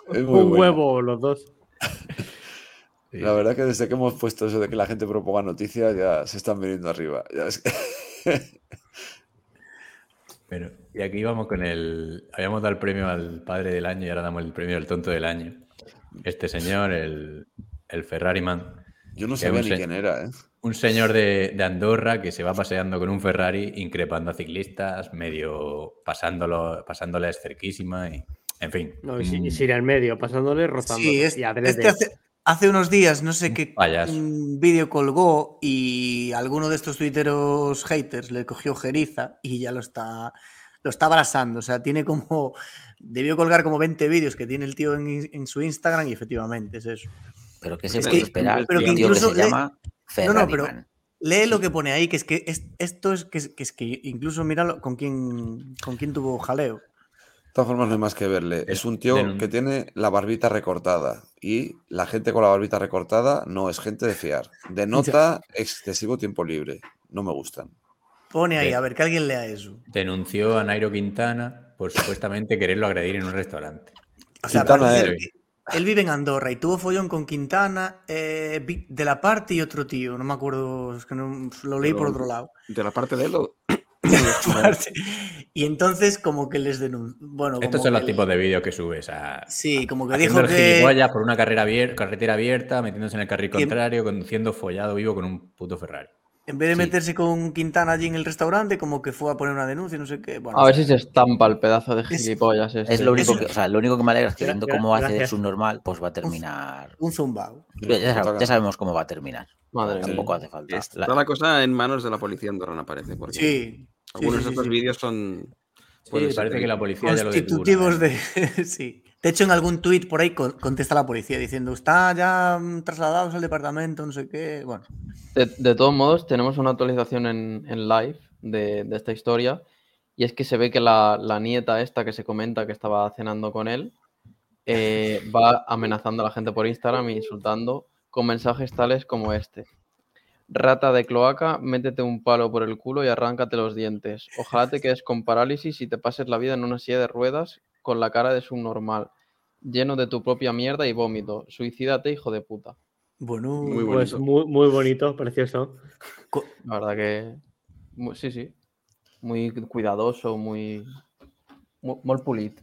un huevo, los dos. La verdad que desde que hemos puesto eso de que la gente proponga noticias, ya se están viniendo arriba. bueno, y aquí vamos con el. Habíamos dado el premio al padre del año y ahora damos el premio al tonto del año. Este señor, el, el Ferrari Man yo no sabía ni quién era, ¿eh? Un señor de, Andorra que se va paseando con un Ferrari, increpando a ciclistas, medio pasándolo, pasándoles cerquísima y. En fin. No, y, si, en medio, pasándole, rozando. Sí, este hace, unos días, no sé qué un vídeo colgó y alguno de estos tuiteros haters le cogió jeriza y ya lo está, lo está abrazando. O sea, tiene como. Debió colgar como 20 vídeos que tiene el tío en, en su Instagram y efectivamente es eso. Pero que se puede esperar. Pero que incluso se llama no, no, pero lee lo que pone ahí, que es que esto es que, es que incluso míralo con quién, con quién tuvo jaleo. De todas formas, no hay más que verle. Es un tío que tiene la barbita recortada. Y la gente con la barbita recortada no es gente de fiar. Denota excesivo tiempo libre. No me gustan. Pone ahí, a ver, que alguien lea eso. Denunció a Nairo Quintana por supuestamente quererlo agredir en un restaurante. O sea, Quintana él vive en Andorra y tuvo follón con Quintana, eh, de la parte y otro tío, no me acuerdo, es que no, lo leí por otro lado. ¿De la parte de él o...? y entonces como que les denunció. Bueno, Estos son los tipos de vídeos que subes a... Sí, como que dijo que... por una carrera carretera abierta, metiéndose en el carril contrario, conduciendo follado vivo con un puto Ferrari. En vez de meterse con Quintana allí en el restaurante, como que fue a poner una denuncia, no sé qué. a ver si se estampa el pedazo de gilipollas. Es, este. lo único que, o sea, lo único que me alegra es que viendo cómo hace su normal, pues va a terminar. Un zumbao. Ya, sabemos cómo va a terminar. Madre Tampoco hace falta. Está la... cosa en manos de la policía Andorrana, parece. Porque sí. Algunos de estos vídeos son. Sí, parece que la policía ya lo Constitutivos de. sí. De hecho, en algún tuit por ahí contesta la policía diciendo, está ya mm, trasladados al departamento, no sé qué. Bueno. De, todos modos, tenemos una actualización en, live de, esta historia. Y es que se ve que la, nieta esta que se comenta que estaba cenando con él eh, va amenazando a la gente por Instagram e insultando con mensajes tales como este. Rata de cloaca, métete un palo por el culo y arráncate los dientes. Ojalá te quedes con parálisis y te pases la vida en una silla de ruedas con la cara de subnormal, lleno de tu propia mierda y vómito. Suicídate, hijo de puta. Bueno, muy pues bonito. muy, muy bonito, precioso. La verdad que sí, sí. Muy cuidadoso, muy. Muy, pulit.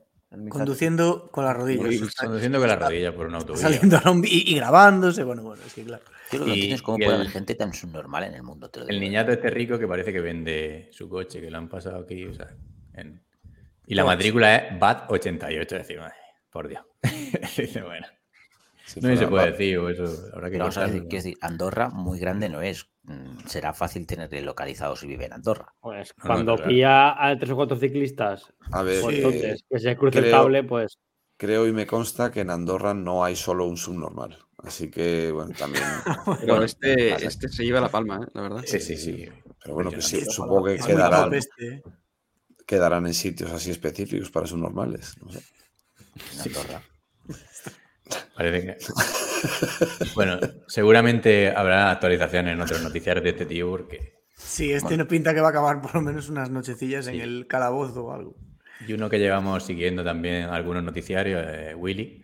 Conduciendo con las rodillas. Conduciendo con la rodilla por un autovía. Saliendo y, y, grabándose. Bueno, bueno, es que claro. Yo no entiendes cómo puede haber gente tan subnormal en el mundo. el niñato este rico que parece que vende su coche, que lo han pasado aquí, o sea, en, y la matrícula es BAT 88, decimos, por Dios. Dice, bueno. no se puede decir, eso habrá que vamos a decir, Andorra muy grande no es. Mm, será fácil tenerle localizado si vive en Andorra. Pues cuando pilla a tres o cuatro ciclistas, a ver, pues entonces, que se cruce el cable, pues. Creo y me consta que en Andorra no hay solo un subnormal. Así que, bueno, también. Pero este, este se lleva la palma, ¿eh? la verdad. Sí, sí, sí. Pero bueno, pues sí, supongo que quedará quedarán en sitios así específicos para sus normales. No sé. Parece que. bueno, seguramente habrá actualizaciones en otros noticiarios de este tío porque. Sí, este no pinta que va a acabar por lo menos unas nochecillas en el calabozo o algo. Y uno que llevamos siguiendo también algunos noticiarios, Willy,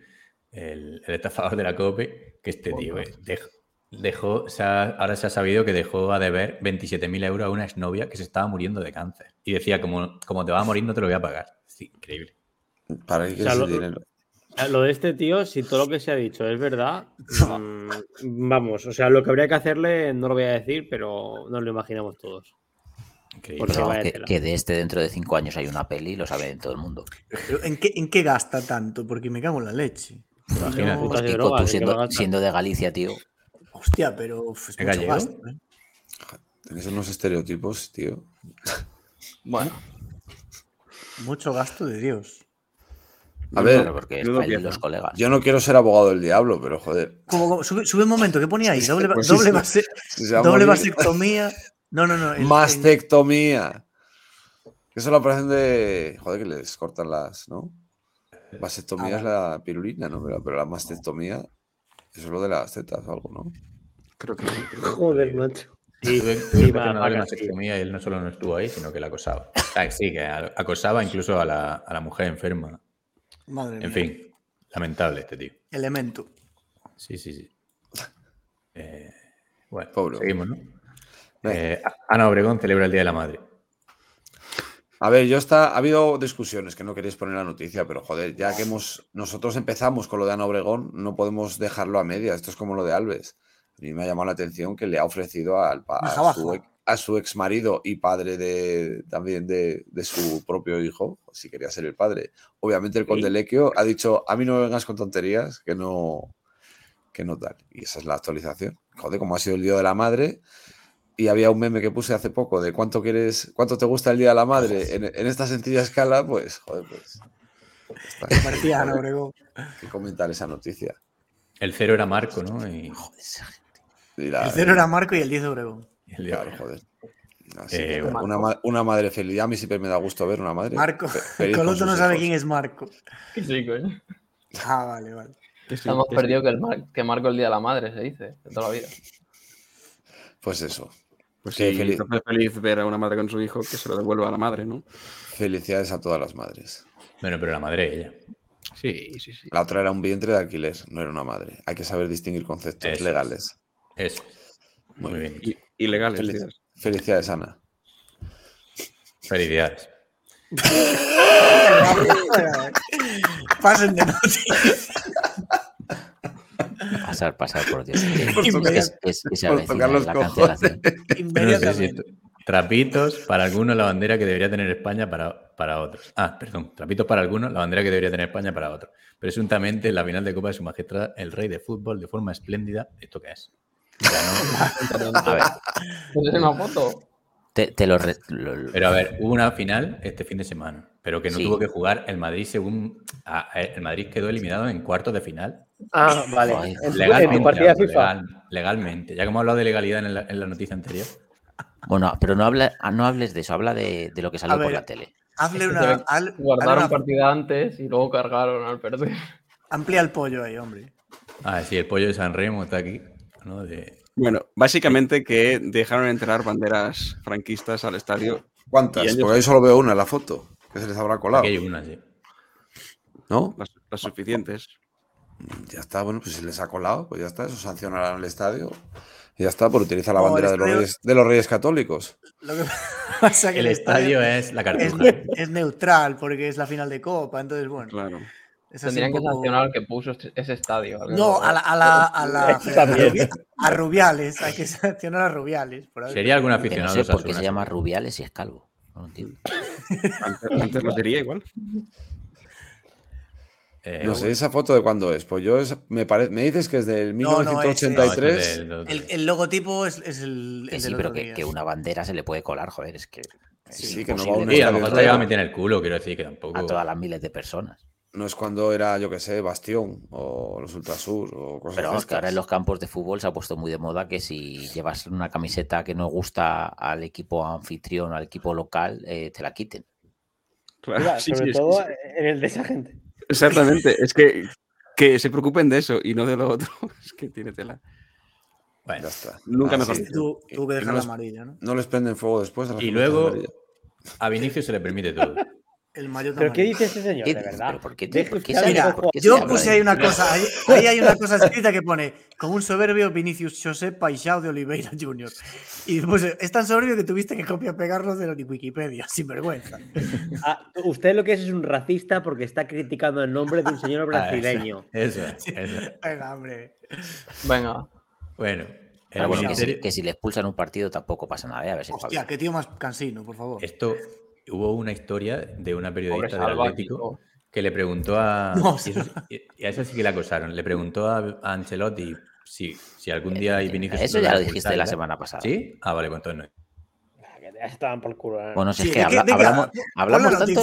el, estafador de la COPE, que este tío eh, dejó, ahora se ha sabido que dejó a deber 27.000 euros a una exnovia que se estaba muriendo de cáncer. Y decía, como, como te va a morir, no te lo voy a pagar. Increíble. ¿Para qué lo, dinero? Lo de este tío, si todo lo que se ha dicho es verdad, mm, vamos, o sea, lo que habría que hacerle no lo voy a decir, pero nos lo imaginamos todos. que, de este dentro de cinco años hay una peli, lo sabe todo el mundo. ¿En qué, ¿En qué gasta tanto? Porque me cago en la leche. Imagínate. tú siendo, de Galicia, tío. Hostia, pero es mucho gasto, ¿eh? Tienes unos estereotipos, tío. Bueno. Mucho gasto de Dios. A ver, porque los colegas. Yo no quiero ser abogado del diablo, pero joder. Sube, un momento, ¿qué ponía ahí? Doble, pues doble, vasectomía. No, no, no. Mastectomía. Que eso la operación de. Joder, que les cortan las. ¿No? Vasectomía ah, es la pirulina, ¿no? Pero, la mastectomía. Eso es lo de las tetas o algo, ¿no? Creo que Joder, macho. Sí, sí, va, una mastectomía y él no solo no estuvo ahí, sino que la acosaba. sí, que acosaba incluso a la, a la mujer enferma en fin, lamentable este tío. Elemento. Sí, sí, sí. Eh, bueno, seguimos, ¿no? Eh, Ana Obregón celebra el Día de la Madre. A ver, yo está, ha habido discusiones que no queréis poner la noticia, pero joder, ya que hemos, nosotros empezamos con lo de Ana Obregón, no podemos dejarlo a media. Esto es como lo de Alves. A mí me ha llamado la atención que le ha ofrecido al, a, su, a su ex marido y padre de, también de, su propio hijo, si quería ser el padre. Obviamente el conde Lequio ha dicho, a mí no me vengas con tonterías, que no, que no tal. Y esa es la actualización. Joder, como ha sido el Día de la Madre, y había un meme que puse hace poco de cuánto quieres, cuánto te gusta el Día de la Madre en, esta sencilla escala, pues, joder, pues... que comentar esa noticia. El cero era Marco, ¿no? El cero era Marco y el 10 de Obregón. Claro, joder. Eh, una, madre feliz. A mí siempre me da gusto ver una madre. Marco. Coloto no sabe quién es Marco. Sí, coño. Ah, vale, vale. Hemos perdido que, el que Marco el día de la madre, se dice, de toda la vida. Pues eso. Pues sí, feliz. feliz ver a una madre con su hijo que se lo devuelva a la madre, ¿no? Felicidades a todas las madres. Bueno, pero la madre ella. Sí, sí, sí. La otra era un vientre de alquiler, no era una madre. Hay que saber distinguir conceptos legales. Eso. Muy bien ilegales. Felicidades, Ana. Felicidades. Pasen de noticias. Pasar, pasar, por Dios. Es, es, es, trapitos para algunos la bandera que debería tener España para, para otros. Ah, perdón. Trapitos para algunos la bandera que debería tener España para otros. Presuntamente en la final de Copa de Su Majestad el Rey de Fútbol de forma espléndida. ¿Esto qué es? a ver. una foto? Te, lo, Pero a ver, hubo una final este fin de semana, pero que no tuvo que jugar el Madrid según. el Madrid quedó eliminado en cuartos de final. Ah, vale. legalmente, legalmente. Ya como he hablado de legalidad en la, noticia anterior. Bueno, pero no, habla, no hables de eso, habla de, lo que salió por la tele. Hazle una. guardaron partida antes y luego cargaron al perder. Amplía el pollo ahí, hombre. Ah, sí, el pollo de San Remo está aquí. Bueno, básicamente que dejaron entrar banderas franquistas al estadio. ¿Cuántas? Porque ahí solo veo una en la foto, que se les habrá colado. hay una, sí. ¿No? Las, suficientes. Ya está, bueno, pues si les ha colado, pues ya está, eso sancionarán el estadio. Y ya está, por utilizar la bandera de, los reyes, católicos. Lo que pasa que el, estadio, es la es, es, neutral porque es la final de Copa, entonces bueno. Claro. Tendrían que sancionar al que puso este, ese estadio. No, a la, a la, a, la, a, Rubiales, hay que sancionar a Rubiales. ¿Sería algún aficionado? No sé por qué se llama Rubiales y es calvo. No entiendo. antes, lo sería igual. Eh, no sé, esa foto de cuándo es. Pues yo me, me dices que es del 1983. el, logotipo es, es el. sí, pero que, que, una bandera se le puede colar, joder, es que. Sí, sí que no va a un sí, a lo mejor a meter en el culo, quiero decir que tampoco. A todas las miles de personas no es cuando era, yo que sé, Bastión o los Ultrasur o cosas Pero vamos, que ahora en los campos de fútbol se ha puesto muy de moda que si llevas una camiseta que no gusta al equipo anfitrión, al equipo local, eh, te la quiten. Claro, sobre todo en el de esa gente. Exactamente, es que, que se preocupen de eso y no de lo otro. Es que tiene tela. Bueno, ya está. Nunca mejor. Tú, tú que dejar la amarilla, ¿no? No les prenden fuego después. De y luego a Vinicius se le permite todo. El mayor ¿Pero qué dice ese señor, de verdad? ¿Por qué, ¿Por qué Mira, yo puse ahí una cosa, ahí, ahí, hay una cosa escrita que pone con un soberbio Vinicius José Paixao de Oliveira Jr. Y puse, es tan soberbio que tuviste que copiar pegarlo de la Wikipedia, sin vergüenza. Ah, usted lo que es es un racista porque está criticando el nombre de un señor brasileño. Ah, eso, eso, eso. Venga, hombre. Venga. Bueno, Pero bueno, que, si, que si le expulsan un partido tampoco pasa nada. ¿eh? A ver si Hostia, qué tío más cansino, por favor. Esto hubo una historia de una periodista del Atlético que le preguntó a. No, y, eso, y, a esa sí que la acosaron. Le preguntó a, a Ancelotti si, si algún día hay Vinicius. Eso ya lo dijiste la semana pasada. ¿Sí? Ah, vale, pues entonces no. Ya estaban por el culo. ¿eh? Bueno, si sí, es que, habla, hablamos, hablamos tanto.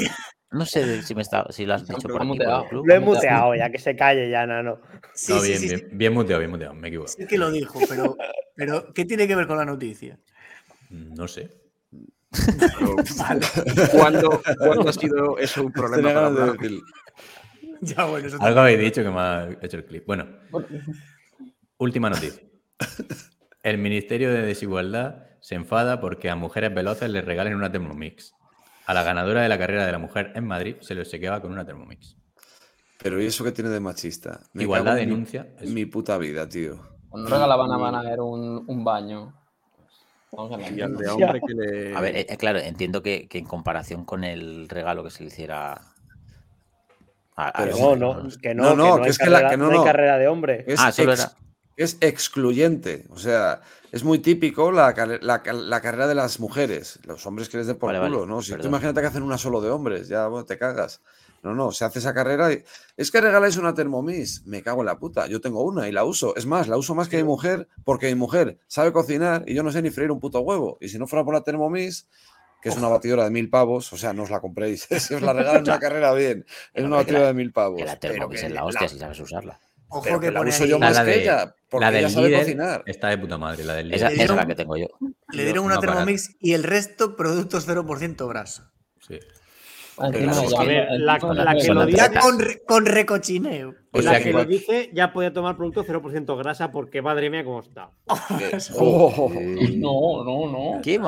No sé si, me está, si lo has dicho por, aquí, por el club. Lo he muteado, ya que se calle ya, Nano. Sí, no, bien, bien, bien, muteado, bien muteado, me equivoco. Sí que lo dijo, pero, pero ¿qué tiene que ver con la noticia? No sé. Vale. ¿Cuándo, ¿Cuándo, ha sido eso un problema para Blanco? Ya, bueno, eso Algo habéis dicho que me ha hecho el clip. Bueno, última noticia. El Ministerio de Desigualdad se enfada porque a mujeres veloces les regalen una Thermomix. A la ganadora de la carrera de la mujer en Madrid se le obsequiaba con una Thermomix. Pero ¿y eso qué tiene de machista? Me Igualdad denuncia. Mi, mi, puta vida, tío. Cuando regalaban a Banaer un, un baño. Vamos a ver, de hombre que le... A ver, eh, claro, entiendo que, que, en comparación con el regalo que se le hiciera. A, a Pero no, no, que no, no, que no, que es carrera, que, la, que no, no, hay carrera de hombre. Es ah, solo ex, era. Es excluyente. O sea, es muy típico la, la, la, carrera de las mujeres. Los hombres que les den por vale, culo, vale, ¿no? Si perdón. tú imagínate que hacen una solo de hombres, ya bueno, te cagas. No, no, se hace esa carrera y es que regaláis una Thermomix. Me cago en la puta. Yo tengo una y la uso. Es más, la uso más que mi mujer porque mi mujer sabe cocinar y yo no sé ni freír un puto huevo. Y si no fuera por la Thermomix, que es una batidora de mil pavos, o sea, no os la compréis. si os la regalan una carrera bien, es una batidora de mil pavos. La Thermomix es la hostia si sabes usarla. Ojo pero que la uso yo más que ella, porque la del ella sabe líder cocinar. Está de puta madre, la del Esa, es la que tengo yo. Le dieron una No, Thermomix y el resto productos 0% grasa. Sí. Con, re- con recochineo. O la que, que- lo dice ya puede tomar producto 0% grasa porque madre mía cómo está. Oh, No, no, no. ¿Qué?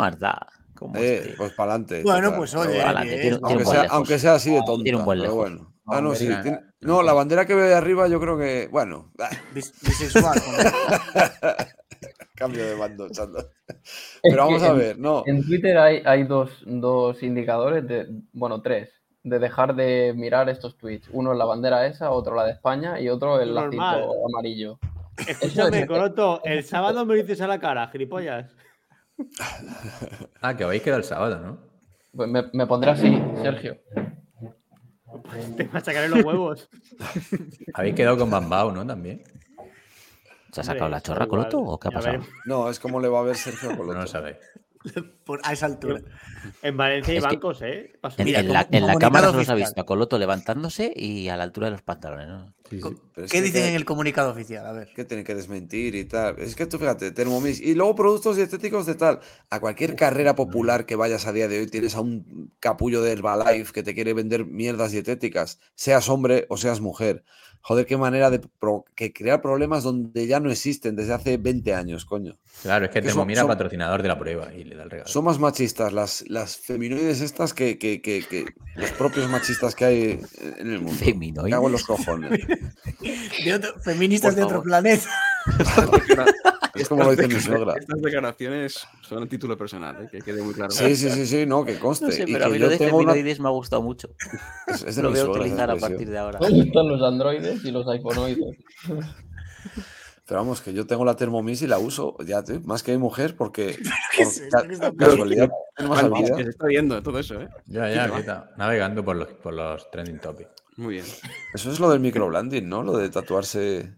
¿Cómo eh, estoy? pues para adelante. Bueno, pues oye, Adelante, tiene- Aunque sea, lejos. aunque sea así de tonta. Tiene un buen pero bueno. Ah, no, sí. Venga. tiene- No, la bandera que veo de arriba yo creo que. Bueno, Bis- bisexual. cambio de bando, chando. Es Pero vamos que a en- ver, no. En Twitter hay, hay dos, dos indicadores, de, bueno, tres, de dejar de mirar estos tweets. Uno es la bandera esa, otro la de España y otro el Normal. lacito amarillo. Escúchame, Coroto, el sábado me lo dices a la cara, gilipollas. Ah, que habéis quedado el sábado, ¿no? Pues me, me pondré así, Sergio. Te machacaré los huevos. Habéis quedado con Bambao, ¿no? También. ¿Se ha sacado Hombre, la chorra, igual. Coloto? ¿O qué ha pasado? No, es como le va a ver Sergio No Coloto. lo sabéis. por- a esa altura. En Valencia hay Es que- bancos, ¿eh? Paso- En, Mira, en la, como- en la cámara solo se ha oficial. visto a Coloto levantándose y a la altura de los pantalones, ¿no? Sí, sí. ¿Qué que dicen que- en el comunicado oficial? A ver. que tienen que desmentir y tal. Es que tú fíjate, Thermomix y luego productos dietéticos de tal. A cualquier carrera popular que vayas a día de hoy tienes a un capullo de Herbalife que te quiere vender mierdas dietéticas, seas hombre o seas mujer. Joder, qué manera de pro- que crear problemas donde ya no existen desde hace 20 años, coño. Claro, es que Que era son- patrocinador de la prueba y le da el regalo. Son más machistas las, las feminoides estas que, que- que- que los propios machistas que hay en el mundo. Me Feminoides. cago en los cojones. De otro- feministas de otro planeta. Es como lo dice mi suegra. Estas declaraciones son a título personal, ¿eh? que quede muy claro. Sí, sí, sí, sí, no, que conste. No sé, Y pero a que mí yo lo de tengo una- feminoides me ha gustado mucho. Es, es de Lo voy a utilizar a partir de ahora. Me gustan los androides y los iPhoneoides. Pero vamos, que yo tengo la Thermomix y la uso, ya, tío, más que mi mujer, porque ¿Qué por es esto? ca- ¿Qué está casualidad que se está viendo todo eso, ¿eh? Ya, ya, está. Navegando por los, por los trending topics. Muy bien. Eso es lo del microblending, ¿no? Lo de tatuarse.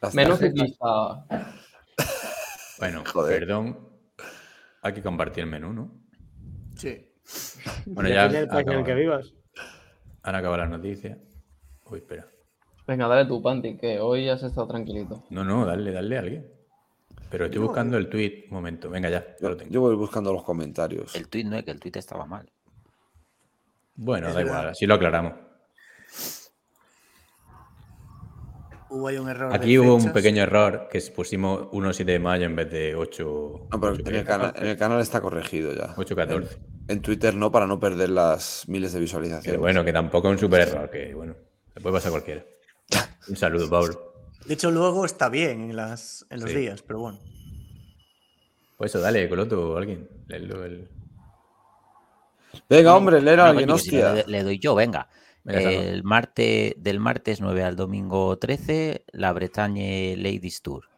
Las Menos ciclista. Bueno, Joder. perdón. Hay que compartir el menú, ¿no? Sí. Bueno, ya del país en el que acaba- vivas. han acabado las noticias. Uy, espera. Venga, dale tu panty, que hoy has estado tranquilito. No, no, dale, dale a alguien. Pero estoy buscando el tweet. Un momento, venga ya. ya lo Yo, tengo. yo voy buscando los comentarios. El tuit no es que el tuit estaba mal. Bueno, Es da verdad. igual, así lo aclaramos. Hubo ahí un error. Aquí hubo un pequeño error que pusimos 1-7 de mayo en vez de 8. No, pero en, el canal, está corregido ya. 8-14. En, Twitter no, para no perder las miles de visualizaciones. Pero bueno, que tampoco es un super error, que bueno, se puede pasar cualquiera. un saludo, Pablo. De hecho, luego está bien en, las, en los días, pero bueno. Pues eso, dale, Coloto, alguien. El... Venga, hombre, leer a alguien, hostia. le, doy yo, venga. El martes, del martes 9 al domingo 13, la Bretagne Ladies Tour.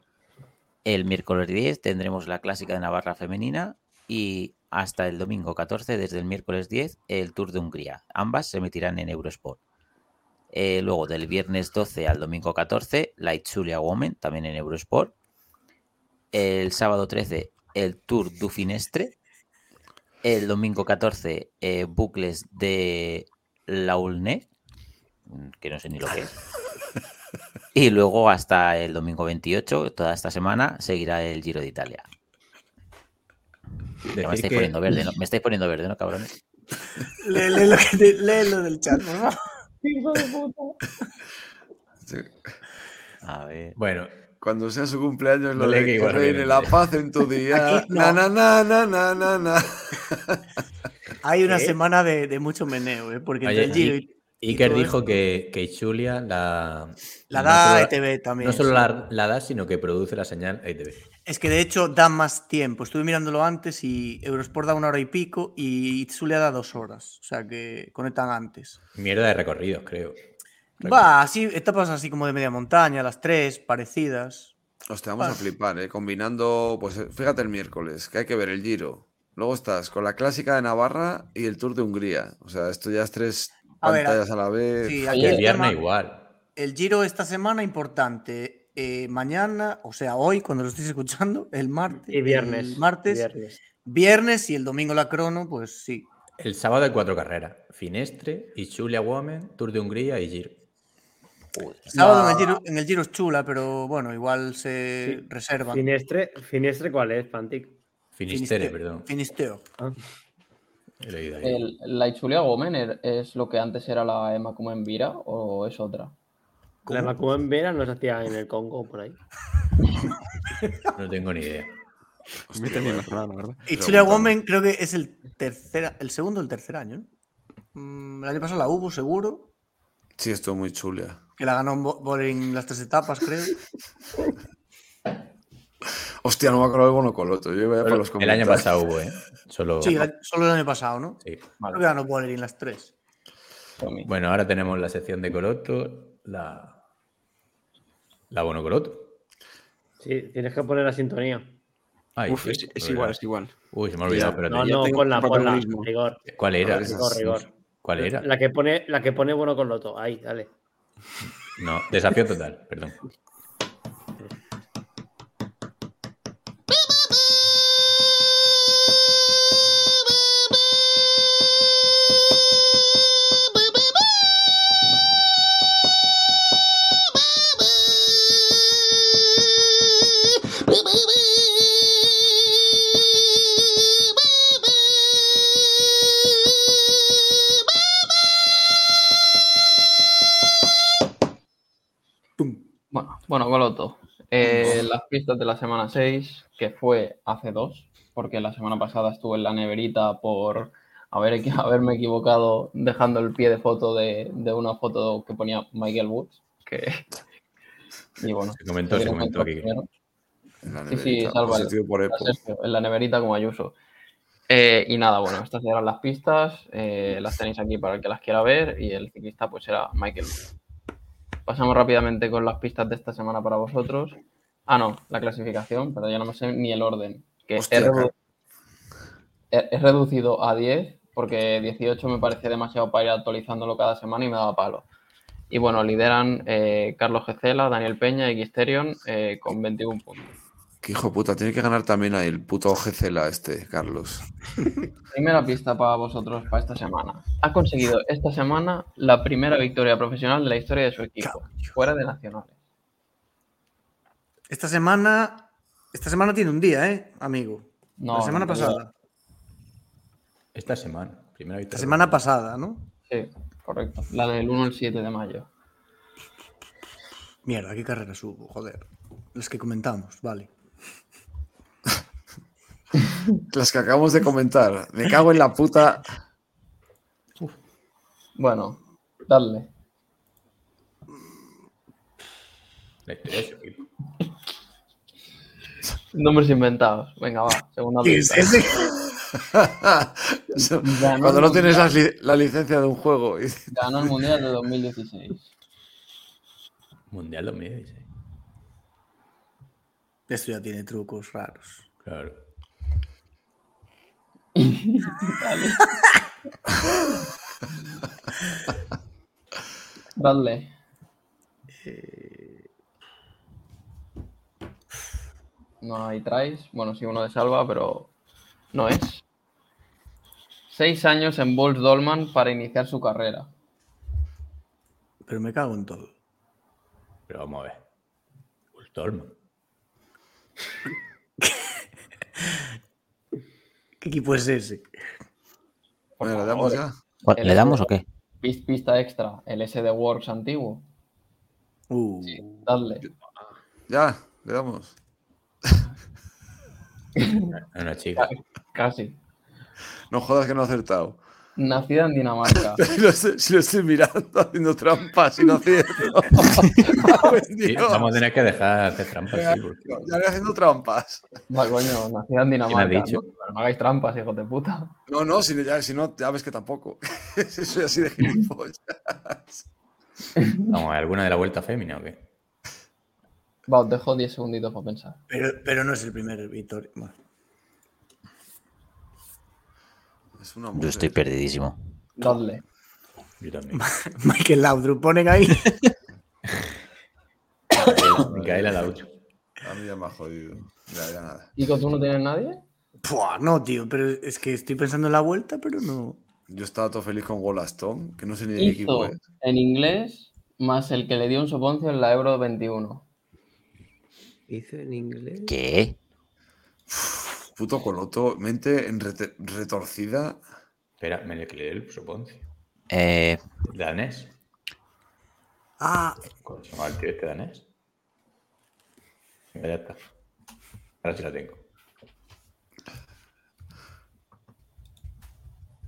El miércoles 10 tendremos la clásica de Navarra femenina y hasta el domingo 14, desde el miércoles 10, el Tour de Hungría. Ambas se emitirán en Eurosport. Eh, luego del viernes 12 al domingo 14, la Itzulia Women, también en Eurosport. El sábado 13, el Tour du Finestre. El domingo 14, eh, bucles de Laulne, que no sé ni lo que es. Y luego hasta el domingo 28, toda esta semana, seguirá el Giro de Italia. me estáis poniendo verde, ¿no? Me estáis poniendo verde, ¿no, cabrones? Lee, lo, del chat, ¿no? Hijo de puta. A ver. Bueno, cuando sea su cumpleaños, lo de que reine la paz en tu día. na, na, na, na, na, na, Hay una semana de, de, mucho meneo, ¿eh? porque entre el Giro y, Iker dijo que, que Julia la... La da a ETV también. No solo la, la, da, sino que produce la señal ETV. Es que de hecho da más tiempo. Estuve mirándolo antes y Eurosport da una hora y pico y Zulia da dos horas. O sea que conectan antes. Mierda de recorridos, creo. Va, así, etapas así como de media montaña, las tres, parecidas. Hostia, vamos a flipar, ¿eh? Combinando, pues fíjate el miércoles, que hay que ver el Giro. Luego estás con la clásica de Navarra y el Tour de Hungría. O sea, esto ya es tres pantallas a, la vez. Sí, el viernes igual. El Giro esta semana importante. Eh, mañana, o sea, hoy, cuando lo estéis escuchando, el martes. Y viernes. El martes. Viernes. viernes y el domingo la crono, pues sí. El sábado hay cuatro carreras: Finestre, Ichulia Women, Tour de Hungría y Giro. Sábado en, el Giro, es chula, pero bueno, igual se reserva. Finestre, ¿Finestre cuál es, Pantic? Finistere, perdón. Finisteo. Ah. ¿La Ichulia Gomen es lo que antes era la Emma como en Vira o es otra? La Emma como en Vira no se hacía en el Congo por ahí. no tengo ni idea. Ichulia Women creo que es el tercer, el segundo o el tercer año. Mm, el año pasado la hubo, seguro. Sí, estuvo muy chula. Que la ganó Bollering las tres etapas, creo. Hostia, no me acuerdo de Bono Coloto. Yo voy a los el año pasado hubo, ¿eh? Solo... Sí, solo el año pasado, ¿no? Sí. Creo que ganó Bollering las tres. Bueno, ahora tenemos la sección de Coloto, la, la Bono Coloto. Sí, tienes que poner la sintonía. Uf, es, igual, es igual. Uy, se me ha olvidado, pero No, no, ponla, ponla, rigor. ¿Cuál era? Rigor, rigor. ¿Cuál era? La que pone, la que pone bueno con Loto. Ahí, dale. No, desafío total, perdón. Pistas de la semana 6, que fue hace dos, porque la semana pasada estuve en la neverita por haber, haberme equivocado dejando el pie de foto de, una foto que ponía Michael Woods, que... Y bueno, se comentó, se comentó aquí. Sí, sí, salva en la neverita como Ayuso. Eh, y nada, bueno, estas eran las pistas, eh, las tenéis aquí para el que las quiera ver y el ciclista pues era Michael Woods. Pasamos rápidamente con las pistas de esta semana para vosotros. Ah, no, la clasificación, pero ya no me sé ni el orden. Que he, reducido a 10 porque 18 me parecía demasiado para ir actualizándolo cada semana y me daba palo. Y bueno, lideran eh, Carlos Gecela, Daniel Peña y Xterion eh, con 21 puntos. Qué hijo puta, tiene que ganar también ahí el puto Gecela este, Carlos. Primera pista para vosotros para esta semana. Ha conseguido esta semana la primera victoria profesional de la historia de su equipo, fuera de nacionales. Esta semana, esta semana tiene un día, ¿eh, amigo? No, la semana pasada. Esta semana, primera victoria. La semana pasada, ¿no? Sí, correcto. La del 1 al 7 de mayo. Mierda, ¿qué carreras hubo? Joder. Las que comentamos, vale. Las que acabamos de comentar. Me cago en la puta. Bueno, dale. Nombres inventados. Venga, va. Segunda Cuando no tienes la, licencia de un juego. Ganó el Mundial de 2016. Mundial 2016. Esto ya tiene trucos raros. Claro. Dale. No hay tries. Bueno, sí, uno de salva, pero no es. Seis años en Bulls Dolman para iniciar su carrera. Pero me cago en todo. Pero vamos a ver. Bulls Dolman. ¿Qué equipo es ese? Bueno, ¿le damos ya? ¿Le damos o qué? Pista extra, el SD Works antiguo. Uh. dale. Ya, le damos. Una chica. Casi. No jodas que no ha acertado. Nacida en Dinamarca. si, lo estoy, mirando haciendo trampas y no cierto. vamos a tener que dejar de hacer trampas. Ya, voy haciendo trampas. Va, coño, nacida en Dinamarca. ¿no? no hagáis trampas, hijos de puta. No, no, si, ya, si no, ya ves que tampoco. Soy así de gilipollas. Vamos, ¿alguna de la vuelta fémina o qué? Va, os dejo 10 segunditos para pensar. Pero, pero no es el primer Victoria. Yo estoy perdidísimo. Dale. Michael Laudrup, ponen ahí. Micaela Laudrup. A mí ya me ha jodido. Ya, ya nada. ¿Y con tú no tienes nadie? no, tío, pero es que estoy pensando en la vuelta, pero no. Yo estaba todo feliz con Golastón, que no sé ni de qué equipo es. En inglés, más el que le dio un soponcio en la Euro 21. ¿Hizo en inglés? ¿Qué? Puto coloto, mente retorcida. Espera, me le dio el soponcio. Eh. Danés. Ah. ¿Cómo se llama el tío este danés? Ya está. Ahora sí la tengo.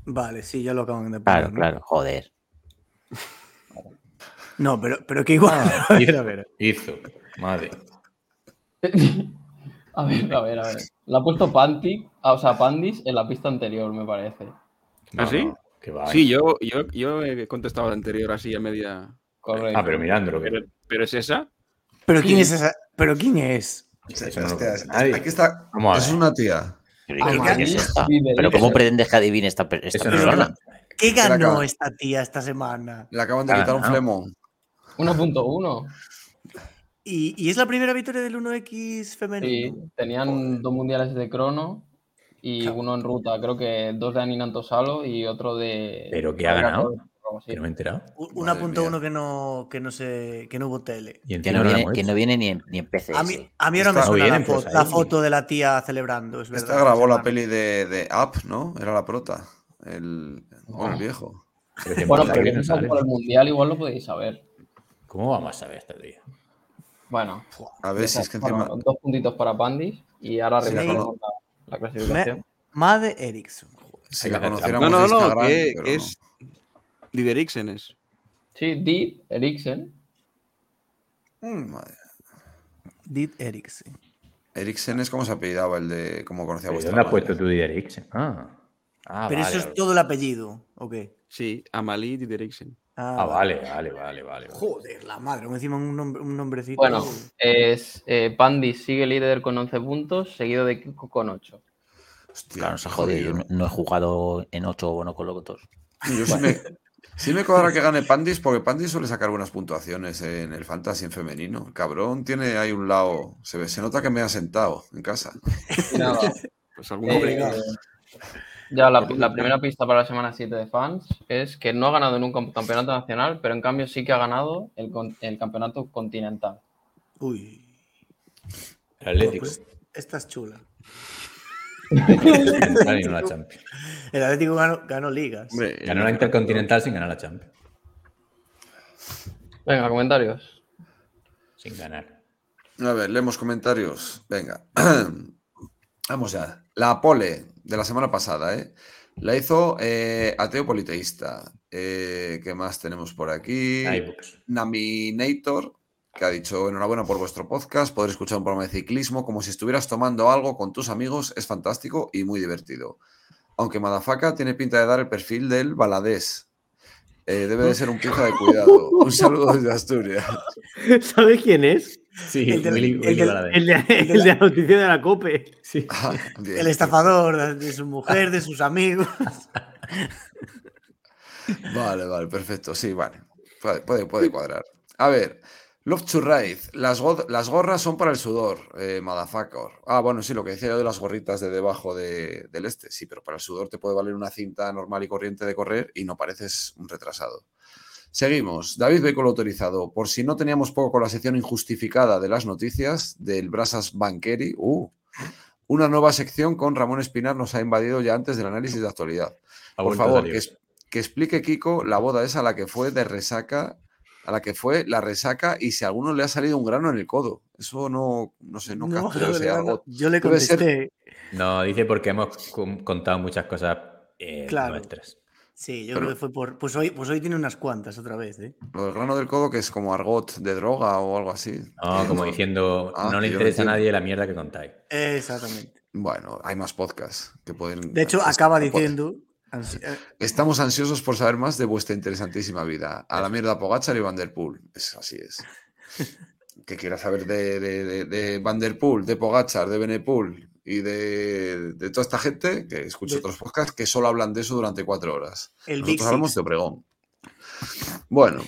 Vale, sí, ya lo acaban de poner. Claro, claro, joder. No, pero, pero que igual. Ah, a ver, hizo, madre. a ver, a ver, a ver. La ha puesto Panty, o sea, Pandis en la pista anterior, me parece. ¿Ah, sí? sí, yo, yo, yo he contestado la anterior así a media. Correcto. Ah, pero mirándolo. Pero, pero es esa. ¿Pero quién es esa? ¿Pero quién es? Aquí está. Es una tía. Pero, ¿cómo pretendes que adivine esta, persona? ¿Qué ganó esta tía esta semana? Le acaban de quitar un flemón. 1.1. ¿Y, ¿Y, es la primera victoria del 1X femenino? Sí, tenían dos mundiales de crono y uno en ruta. Creo que dos de Aninanto Salo y otro de. ¿Pero que ha ganado? Que no me he enterado. 1.1 que no, que, no se, que no hubo tele. ¿Y que, no viene, que no viene ni en, ni en PC. A mí, a mí ahora me suena la, foto, la, foto, de la tía celebrando. Es Esta grabó la peli de, de Up, ¿no? Era la prota. El, el viejo. Bueno, pero si por el mundial igual lo podéis saber. ¿Cómo vamos a saber esta tía? Bueno, a ver si es que encima... dos puntitos para Pandis y ahora revisamos la, clasificación. Made Ericsson. Si la no, no, no, que es Did Eriksen es. Sí, Did Eriksen. Mm, Did Eriksen. Eriksen es como se apellidaba el de cómo conocía vuestra ¿Dónde has puesto tú Did Eriksen? Ah. ah Pero eso es todo el apellido, ¿ok? Sí, Amalí Did Eriksen. Ah, vale, vale, vale, vale. Joder, la madre, encima un, nombre, un nombrecito. Bueno, es eh, Pandis sigue líder con 11 puntos, seguido de Kiko con 8. Hostia, claro, se jode, yo no, he jugado en 8 bueno con los dos. Yo sí me, sí me cuadra que gane Pandis porque Pandis suele sacar buenas puntuaciones en el fantasy en femenino. El cabrón tiene ahí un lado, se, ve, se nota que me ha sentado en casa. pues algún obligado. Ya, la, primera pista para la semana 7 de fans es que no ha ganado nunca un campeonato nacional, pero en cambio sí que ha ganado el, el campeonato continental. Uy. El Atlético. Pues, esta es chula. el Atlético ganó, ganó ligas. ganó la Intercontinental sin ganar la Champions. Venga, comentarios. sin ganar. A ver, leemos comentarios. Venga. Vamos ya. La pole de la semana pasada, ¿eh? La hizo eh, Ateo Politeísta. Eh, ¿Qué más tenemos por aquí? Naminator, que ha dicho enhorabuena por vuestro podcast. Poder escuchar un programa de ciclismo como si estuvieras tomando algo con tus amigos es fantástico y muy divertido. Aunque Madafaka tiene pinta de dar el perfil del baladés. Eh, debe de ser un pija de cuidado. Un saludo desde Asturias. ¿Sabes quién es? Sí, el, de, la noticia de la COPE. Ah, el estafador de su mujer, de sus amigos. Vale, vale, perfecto. Sí, vale. Puede, puede, cuadrar. A ver, Love to Ride. Las, las gorras son para el sudor, eh, motherfucker. Ah, bueno, sí, lo que decía yo de las gorritas de debajo del este. Sí, pero para el sudor te puede valer una cinta normal y corriente de correr y no pareces un retrasado. Seguimos. David Vehículo autorizado. Por si no teníamos poco con la sección injustificada de las noticias del Brasas Banqueri. Uh, una nueva sección con Ramón Espinar nos ha invadido ya antes del análisis de actualidad. Por favor, que, que, explique Kiko la boda esa a la que fue de resaca, a la que fue la resaca y si a alguno le ha salido un grano en el codo. Eso no, no sé, no, no Yo le contesté. No, dice porque hemos contado muchas cosas eh, nuestras. Sí, yo creo que fue por. Pues hoy, pues hoy tiene unas cuantas otra vez, ¿eh? Lo del grano del codo, que es como argot de droga o algo así. No, como diciendo, ah, no le interesa a nadie la mierda que contáis. Exactamente. Bueno, hay más podcasts que pueden. De hecho, acaba diciendo. Eh, Estamos ansiosos por saber más de vuestra interesantísima vida. A la mierda Pogachar y Vanderpool. Es, así es. que quiera saber de, de, de, Vanderpool, de Pogachar, de Benepool, y de, toda esta gente que escucha otros podcasts que solo hablan de eso durante cuatro horas. Nosotros hablamos de Obregón. Bueno,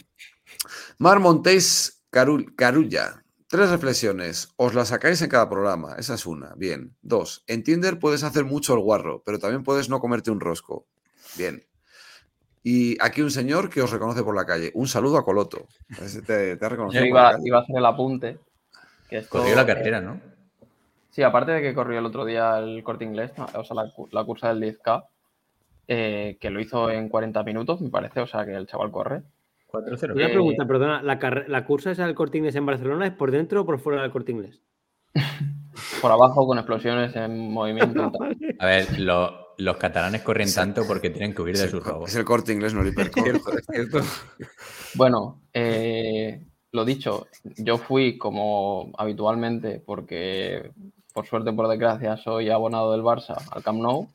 Mar Montéis Carulla. Tres reflexiones. Os las sacáis en cada programa. Esa es una. Bien. Dos. En Tinder puedes hacer mucho el guarro, pero también puedes no comerte un rosco. Bien. Y aquí un señor que os reconoce por la calle. Un saludo a Coloto. Te, ha reconocido Yo iba, a hacer el apunte. Que Corrió la carrera, ¿no? Sí, aparte de que corrió el otro día el corte inglés, o sea, la, cursa del 10K, eh, que lo hizo en 40 minutos, me parece, o sea, que el chaval corre. 4-0. Una pregunta, perdona, ¿la, ¿la cursa esa del corte inglés en Barcelona es por dentro o por fuera del corte inglés? por abajo con explosiones en movimiento. A ver, los catalanes corren tanto porque tienen que huir de sus robos. Es el corte inglés, no el hipercore. bueno, eh, lo dicho, yo fui como habitualmente porque por suerte, por desgracia, soy abonado del Barça al Camp Nou.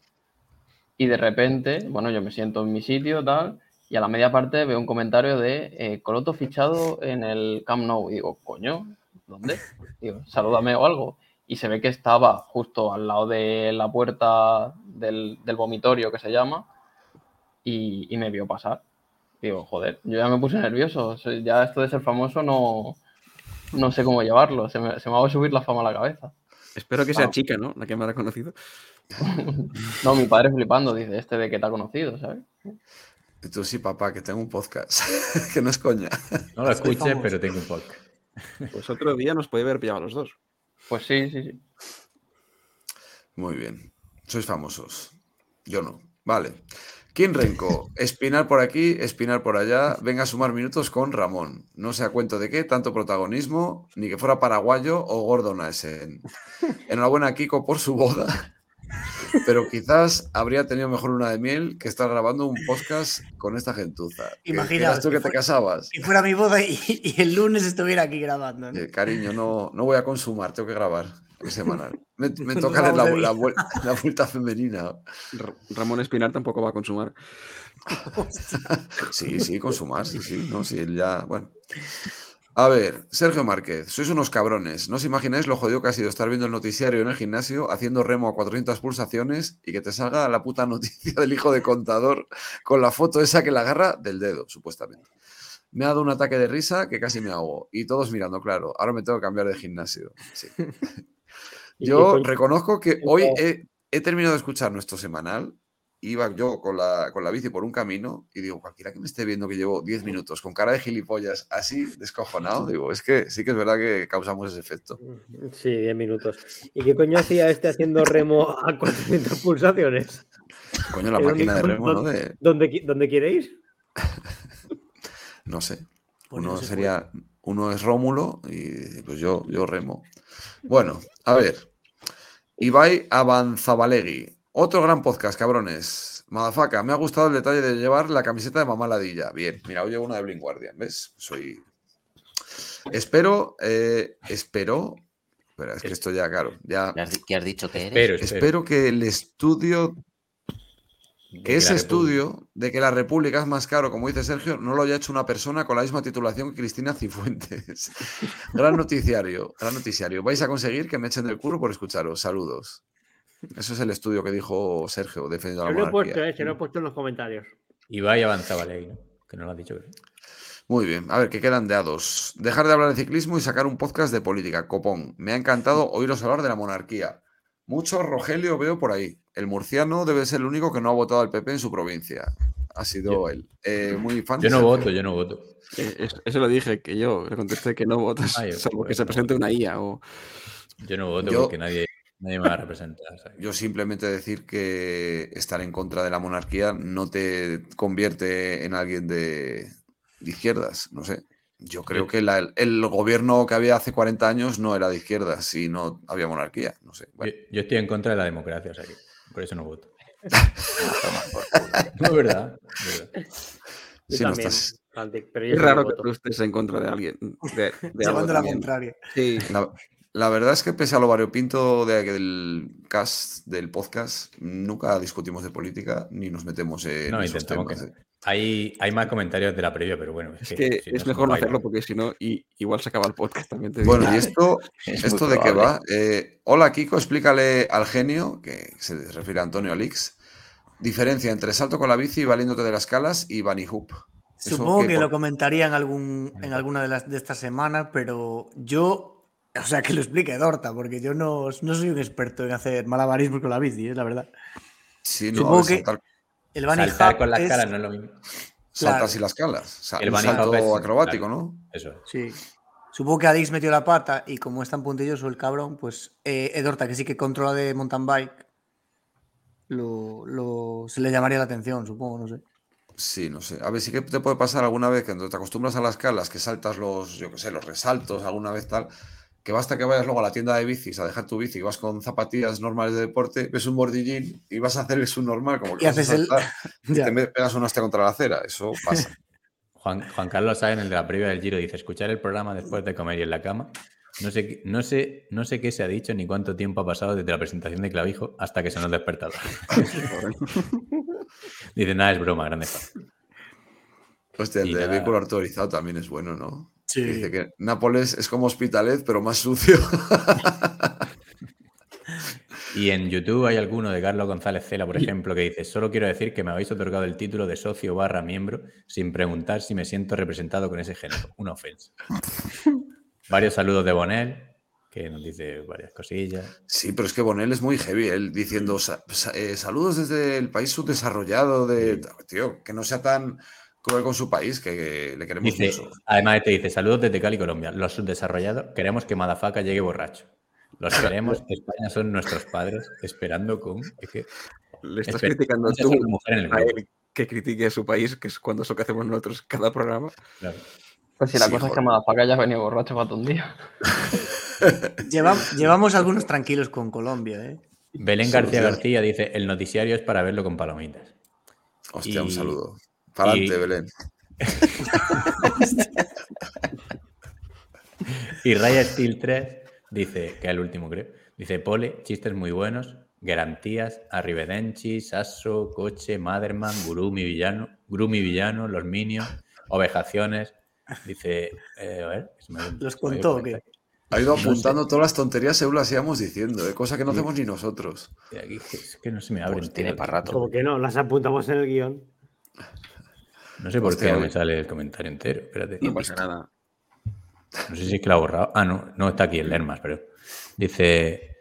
Y de repente, bueno, yo me siento en mi sitio, tal, y a la media parte veo un comentario de eh, Coloto fichado en el Camp Nou. Y digo, coño, ¿dónde? Digo, salúdame o algo. Y se ve que estaba justo al lado de la puerta del, vomitorio que se llama, y, y me vio pasar. Digo, joder, yo ya me puse nervioso. Ya esto de ser famoso no, no sé cómo llevarlo. Se me, se me va a subir la fama a la cabeza. Espero que sea chica, ¿no? La que me ha conocido. no, mi padre flipando, dice, este de que te ha conocido, ¿sabes? Y tú sí, papá, que tengo un podcast. que no es coña. No lo escuché, pero tengo un podcast. Pues otro día nos puede ver pillado los dos. Pues sí, sí, sí. Muy bien. Sois famosos. Yo no. Vale. ¿Quién Renco? Espinar por aquí, espinar por allá. Venga a sumar minutos con Ramón. No sé a cuento de qué, tanto protagonismo, ni que fuera paraguayo o gordo Naesen. Enhorabuena Kiko por su boda. Pero quizás habría tenido mejor una de miel que estar grabando un podcast con esta gentuza. Imagina tú que, te casabas. Y fuera mi boda y, el lunes estuviera aquí grabando. Eh, cariño, no, no voy a consumar, tengo que grabar semanal. Me, me toca la, la, vuelta femenina. Ramón Espinar tampoco va a consumar. sí, sí, consumar, sí, sí. No, sí, ya, bueno. A ver, Sergio Márquez, sois unos cabrones. No os imagináis lo jodido que ha sido estar viendo el noticiario en el gimnasio haciendo remo a 400 pulsaciones y que te salga la puta noticia del hijo de contador con la foto esa que la agarra del dedo, supuestamente. Me ha dado un ataque de risa que casi me hago. Y todos mirando, claro. Ahora me tengo que cambiar de gimnasio. Sí. Yo reconozco que hoy he, terminado de escuchar nuestro semanal. Iba yo con la, con la bici por un camino y digo, cualquiera que me esté viendo que llevo 10 minutos con cara de gilipollas así descojonado, digo, es que sí que es verdad que causamos ese efecto. Sí, 10 minutos. ¿Y qué coño hacía este haciendo remo a 400 pulsaciones? Coño, la máquina de remo, ¿no? ¿Dónde, ¿Dónde quiere ir? no sé. Uno sería, Uno es Rómulo y pues yo, yo remo. Bueno, a ver. Ibai Avanzabalegui. Otro gran podcast, cabrones. Madafaca, me ha gustado el detalle de llevar la camiseta de mamá ladilla. Bien, mira, hoy llevo una de Blink Guardian, ¿ves? Soy. Espero, eh, espero. Espera, es que esto ya, claro. Ya... ¿Qué has dicho que eres? espero que el estudio que ese estudio de que la República es más caro, como dice Sergio, no lo haya hecho una persona con la misma titulación que Cristina Cifuentes. gran noticiario, gran noticiario. Vais a conseguir que me echen del culo por escucharos. Saludos. Eso es el estudio que dijo Sergio, defendiendo la monarquía. Lo he puesto, eh, se lo he puesto en los comentarios. Y vaya avanzaba ley, ¿no? Que no lo ha dicho. Muy bien, a ver, que quedan de a dos. Dejar de hablar de ciclismo y sacar un podcast de política. Copón, me ha encantado oíros hablar de la monarquía. Mucho Rogelio veo por ahí. El murciano debe ser el único que no ha votado al PP en su provincia. Ha sido él. Eh, muy fan. Yo no voto, yo no voto. Eh, eso, lo dije, que yo le contesté que no votas, porque se presente una IA. O... Yo no voto porque nadie, nadie me va a representar. Yo simplemente decir que estar en contra de la monarquía no te convierte en alguien de izquierdas, no sé. Yo creo que el gobierno que había hace 40 años no era de izquierda, si no había monarquía. No sé. Yo, estoy en contra de la democracia, o sea por eso no voto. no, es verdad. es raro que tú estés en contra de alguien. De, de la contraria. Sí. La, verdad es que pese a lo variopinto de, del cast, del podcast, nunca discutimos de política ni nos metemos en no, esos temas. Que... Hay, hay más comentarios de la previa, pero bueno. Es, que, es mejor no hacerlo porque si no, igual se acaba el podcast también. bueno, y esto, esto de qué va. Eh, hola Kiko, explícale al genio, que se refiere a Antonio Alix, diferencia entre salto con la bici, valiéndote de las calas y bunny hoop. Supongo que, lo comentaría en, algún, en alguna de, las, de estas semanas, pero yo, o sea, que lo explique Dorta, porque yo no, no soy un experto en hacer malabarismo con la bici, es la verdad. Sí, no, Supongo que el Saltar con las calas no es lo mismo. Saltas y las calas. el un salto acrobático, ¿no? Eso. Sí. Supongo que Adix metió la pata y como es tan puntilloso el cabrón, pues eh, Edorta, que sí que controla de mountain bike, lo, se le llamaría la atención, supongo, no sé. Sí, no sé. A ver, sí que te puede pasar alguna vez que cuando te acostumbras a las calas, que saltas los, yo qué sé, los resaltos, alguna vez tal, que basta que vayas luego a la tienda de bicis a dejar tu bici y vas con zapatillas normales de deporte, ves un bordillín y vas a hacer el normal como que y haces el... y te pegas un hostia contra la acera, eso pasa. Juan, Juan Carlos en el de la previa del Giro, dice, escuchar el programa después de comer y en la cama. No sé, no, sé, no sé qué se ha dicho ni cuánto tiempo ha pasado desde la presentación de Clavijo hasta que se nos despertado. dice, nada, es broma, grande. Hostia, el de vehículo autorizado también es bueno, ¿no? Dice que Nápoles es como Hospitalet, pero más sucio. Y en YouTube hay alguno de Carlos González Cela, por ejemplo, que dice: Solo quiero decir que me habéis otorgado el título de socio barra miembro sin preguntar si me siento representado con ese género. Una ofensa. Varios saludos de Bonel, que nos dice varias cosillas. Sí, pero es que Bonel es muy heavy, él diciendo eh, saludos desde el país subdesarrollado de. Tío, que no sea tan con su país, que, le queremos mucho. Además, te dice: Saludos desde Cali, Colombia. Los subdesarrollados queremos que Madafaca llegue borracho. Los queremos, España son nuestros padres, esperando con. le estás criticando tú a él que critique a su país, que es cuando eso que hacemos nosotros cada programa. Pues si la cosa es que Madafaca ya venía borracho para un día. llevamos algunos tranquilos con Colombia, ¿eh? Belén García García dice: El noticiario es para verlo con palomitas. Hostia, un saludo. Para adelante, Belén. y Raya Steel 3 dice, que es el último creo, dice Pole, chistes muy buenos, garantías, Arrivederci, Sasso, Coche, Maderman, Gurumi Villano, Grumi Villano, Los Minions, Ovejaciones. Dice, eh, a ver, los contó, ¿qué? Ha ido apuntando todas las tonterías según las íbamos diciendo, ¿eh? cosa que no hacemos ni nosotros. es que no se me abre. Pues tiene para rato. Como que no, las apuntamos en el guion. No sé por qué no me sale el comentario entero. Espérate. No pasa nada. No sé si es que lo ha borrado. Ah, no, no está aquí el Lermas, pero. Dice.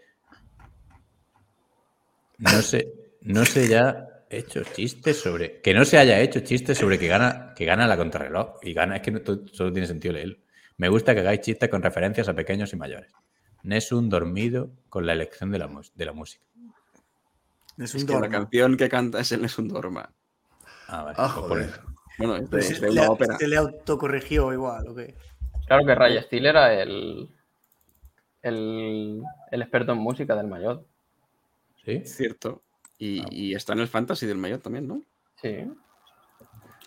No sé, no sé ya hecho chistes sobre. Que no se haya hecho chistes sobre que gana, que gana la contrarreloj. Y gana, es que no, solo tiene sentido leerlo. Me gusta que hagáis chistes con referencias a pequeños y mayores. Nesun dormido con la elección de la, de la música. Es, un la canción que canta es el Nesun Dorma. Ah, vale. Ah, pues joder. Bueno, es de, una ópera. Se le autocorrigió igual, ¿o qué? Claro que Ray Steele era el, el, experto en música del Mayotte. Sí. Cierto. Y, está en el fantasy del Mayotte también, ¿no? Sí.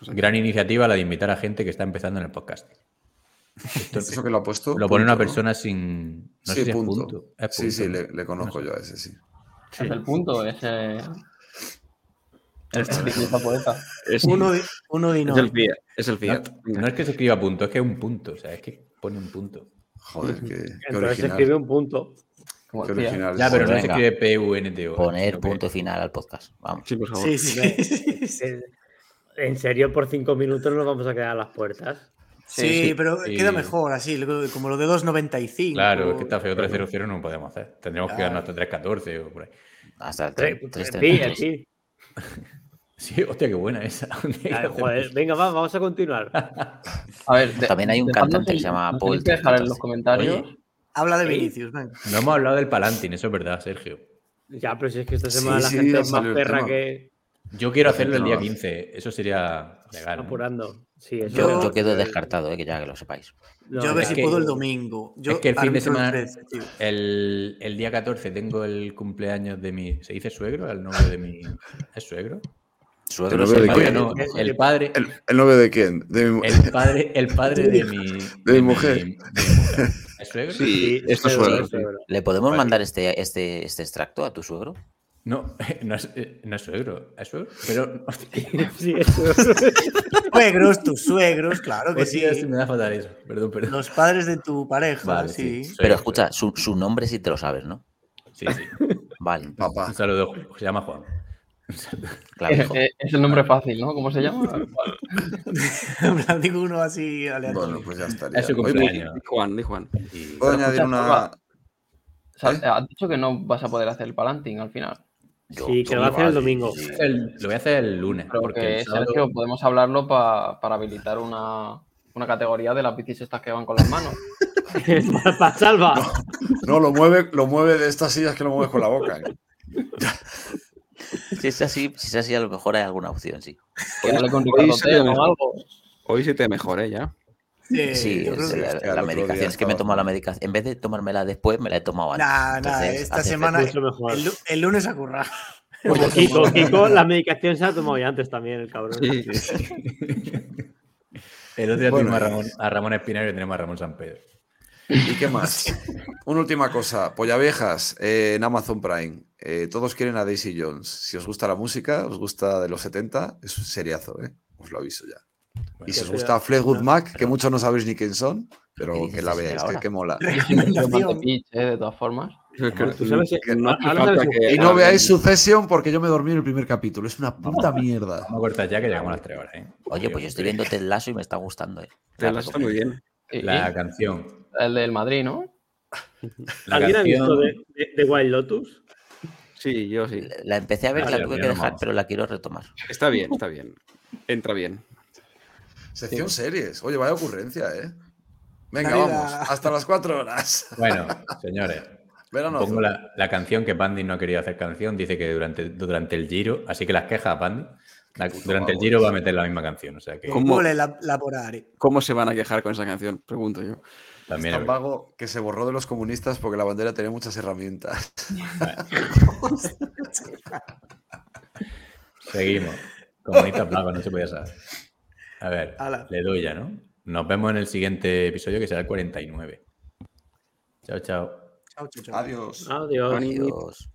Gran iniciativa la de invitar a gente que está empezando en el podcast. Eso que lo ha puesto. Lo pone una persona sin. No sí, sé punto. Sí, sí, le, conozco yo a ese, sí. Es el punto, ese. El poeta. Es, uno, de, uno de no. Es el Fiat. Es el Fiat. No, es que se escriba punto, es que es un punto. O sea, es que pone un punto. Joder, que. Entonces se escribe un punto. Qué original. Ya, pero no se escribe P-U-N-T-O. Poner punto final al podcast. Vamos. Sí, por favor. Sí, sí. ¿En serio por cinco minutos nos vamos a quedar a las puertas? Sí, pero queda mejor así, como lo de 2.95. Claro, es que está feo 3.00 no podemos hacer. Tendríamos que quedarnos hasta 3.14 o por ahí. Hasta el 3.30. Sí, sí. Hostia, qué buena esa. joder, venga, va, vamos a continuar. A ver, también hay un cantante que se llama Paul. que dejar en los comentarios. habla de Vinicius, venga. No hemos hablado del Palantin, eso es verdad, Sergio. Ya, pero si es que esta semana la gente es más perra que. Yo quiero hacerlo el día 15, eso sería legal. Apurando. yo, quedo descartado, eh, que ya que lo sepáis. yo a ver si puedo el domingo. es que el fin de semana, el, el, día 14 tengo el cumpleaños de mi. ¿Se dice suegro? El novio de mi. ¿Es suegro? ¿Suegro? ¿El, novio de no, el padre. ¿El, novio de quién? De mi... El padre, el padre de mi. De, mi mujer. ¿Es suegro? Sí, esto es suegro. ¿Le podemos mandar este, este, este extracto a tu suegro? No, no es, eh, no es suegro, es suegro, pero... sí, es suegro. suegros, tus suegros, claro que sí. Me da fatal eso, perdón, perdón. Los padres de tu pareja, sí. Pero escucha, su, su, nombre sí te lo sabes, ¿no? Sí, sí. Vale. Papá. Un saludo, se llama Juan. Claro, es, es, el nombre fácil, ¿no? ¿Cómo se llama? Digo uno así aleatorio. Bueno, pues ya estaría. Es su cumpleaños. Juan, di Juan. ¿Puedo añadir una...? O sea, ¿Eh? Has dicho que no vas a poder hacer el palanting al final sí, que lo va a hacer el domingo. lo voy a hacer el lunes. porque Sergio, podemos hablarlo para habilitar una, una, categoría de las bicis estas que van con las manos. para salva. No, lo, mueve, lo mueve de estas sillas que lo mueves con la boca. ¿eh? si es así, si es así, a lo mejor hay alguna opción, sí. hoy, se te mejor, hoy se te mejoré ya. Sí, la, medicación. Es que me he tomado la medicación. En vez de tomármela después, me la he tomado antes. Nah, nah, esta semana. El, el, lunes a currar. Pues Kiko, Kiko, la medicación se ha tomado ya antes también, el cabrón. Sí. el otro día bueno, a Ramón, a Ramón Espinero y tenemos a Ramón San Pedro. ¿Y qué más? Una última cosa. Pollavejas eh, en Amazon Prime. Eh, todos quieren a Daisy Jones. Si os gusta la música, os gusta de los 70, es un seriazo, ¿eh? Os lo aviso ya y si os gusta Fleetwood Mac, que muchos no sabéis ni quién son, pero que la veáis, que, mola. de todas formas. y no veáis Succession porque yo me dormí en el primer capítulo. Es una puta mierda. Vamos a ya que llegamos a las 3 horas. ¿eh? Oye, pues yo estoy viendo Ted Lasso y me está gustando. ¿eh? Ted Lasso está muy bien. La canción. El del Madrid, ¿no? ¿Alguien ha visto de, de, Wild Lotus? Sí, yo sí. La empecé a ver, la tuve que dejar, pero la quiero retomar. Está bien, está bien. Entra bien. Sección series. Oye, vaya ocurrencia, ¿eh? Venga, vamos. Hasta las cuatro horas. Bueno, señores. Pongo la, canción que Bandy no ha querido hacer canción. Dice que durante, durante el giro, así que las quejas, Bandy. durante el giro va a meter la misma canción. O sea que... ¿Cómo, la, ¿Cómo se van a quejar con esa canción? Pregunto yo. También es tan vago que se borró de los comunistas porque la bandera tenía muchas herramientas. Seguimos. Comunistas vagos, no se podía saber. A ver, le doy ya, ¿no? Nos vemos en el siguiente episodio que será el 49. Chao, chao. Chao, chao, chao. Adiós. Adiós. Adiós.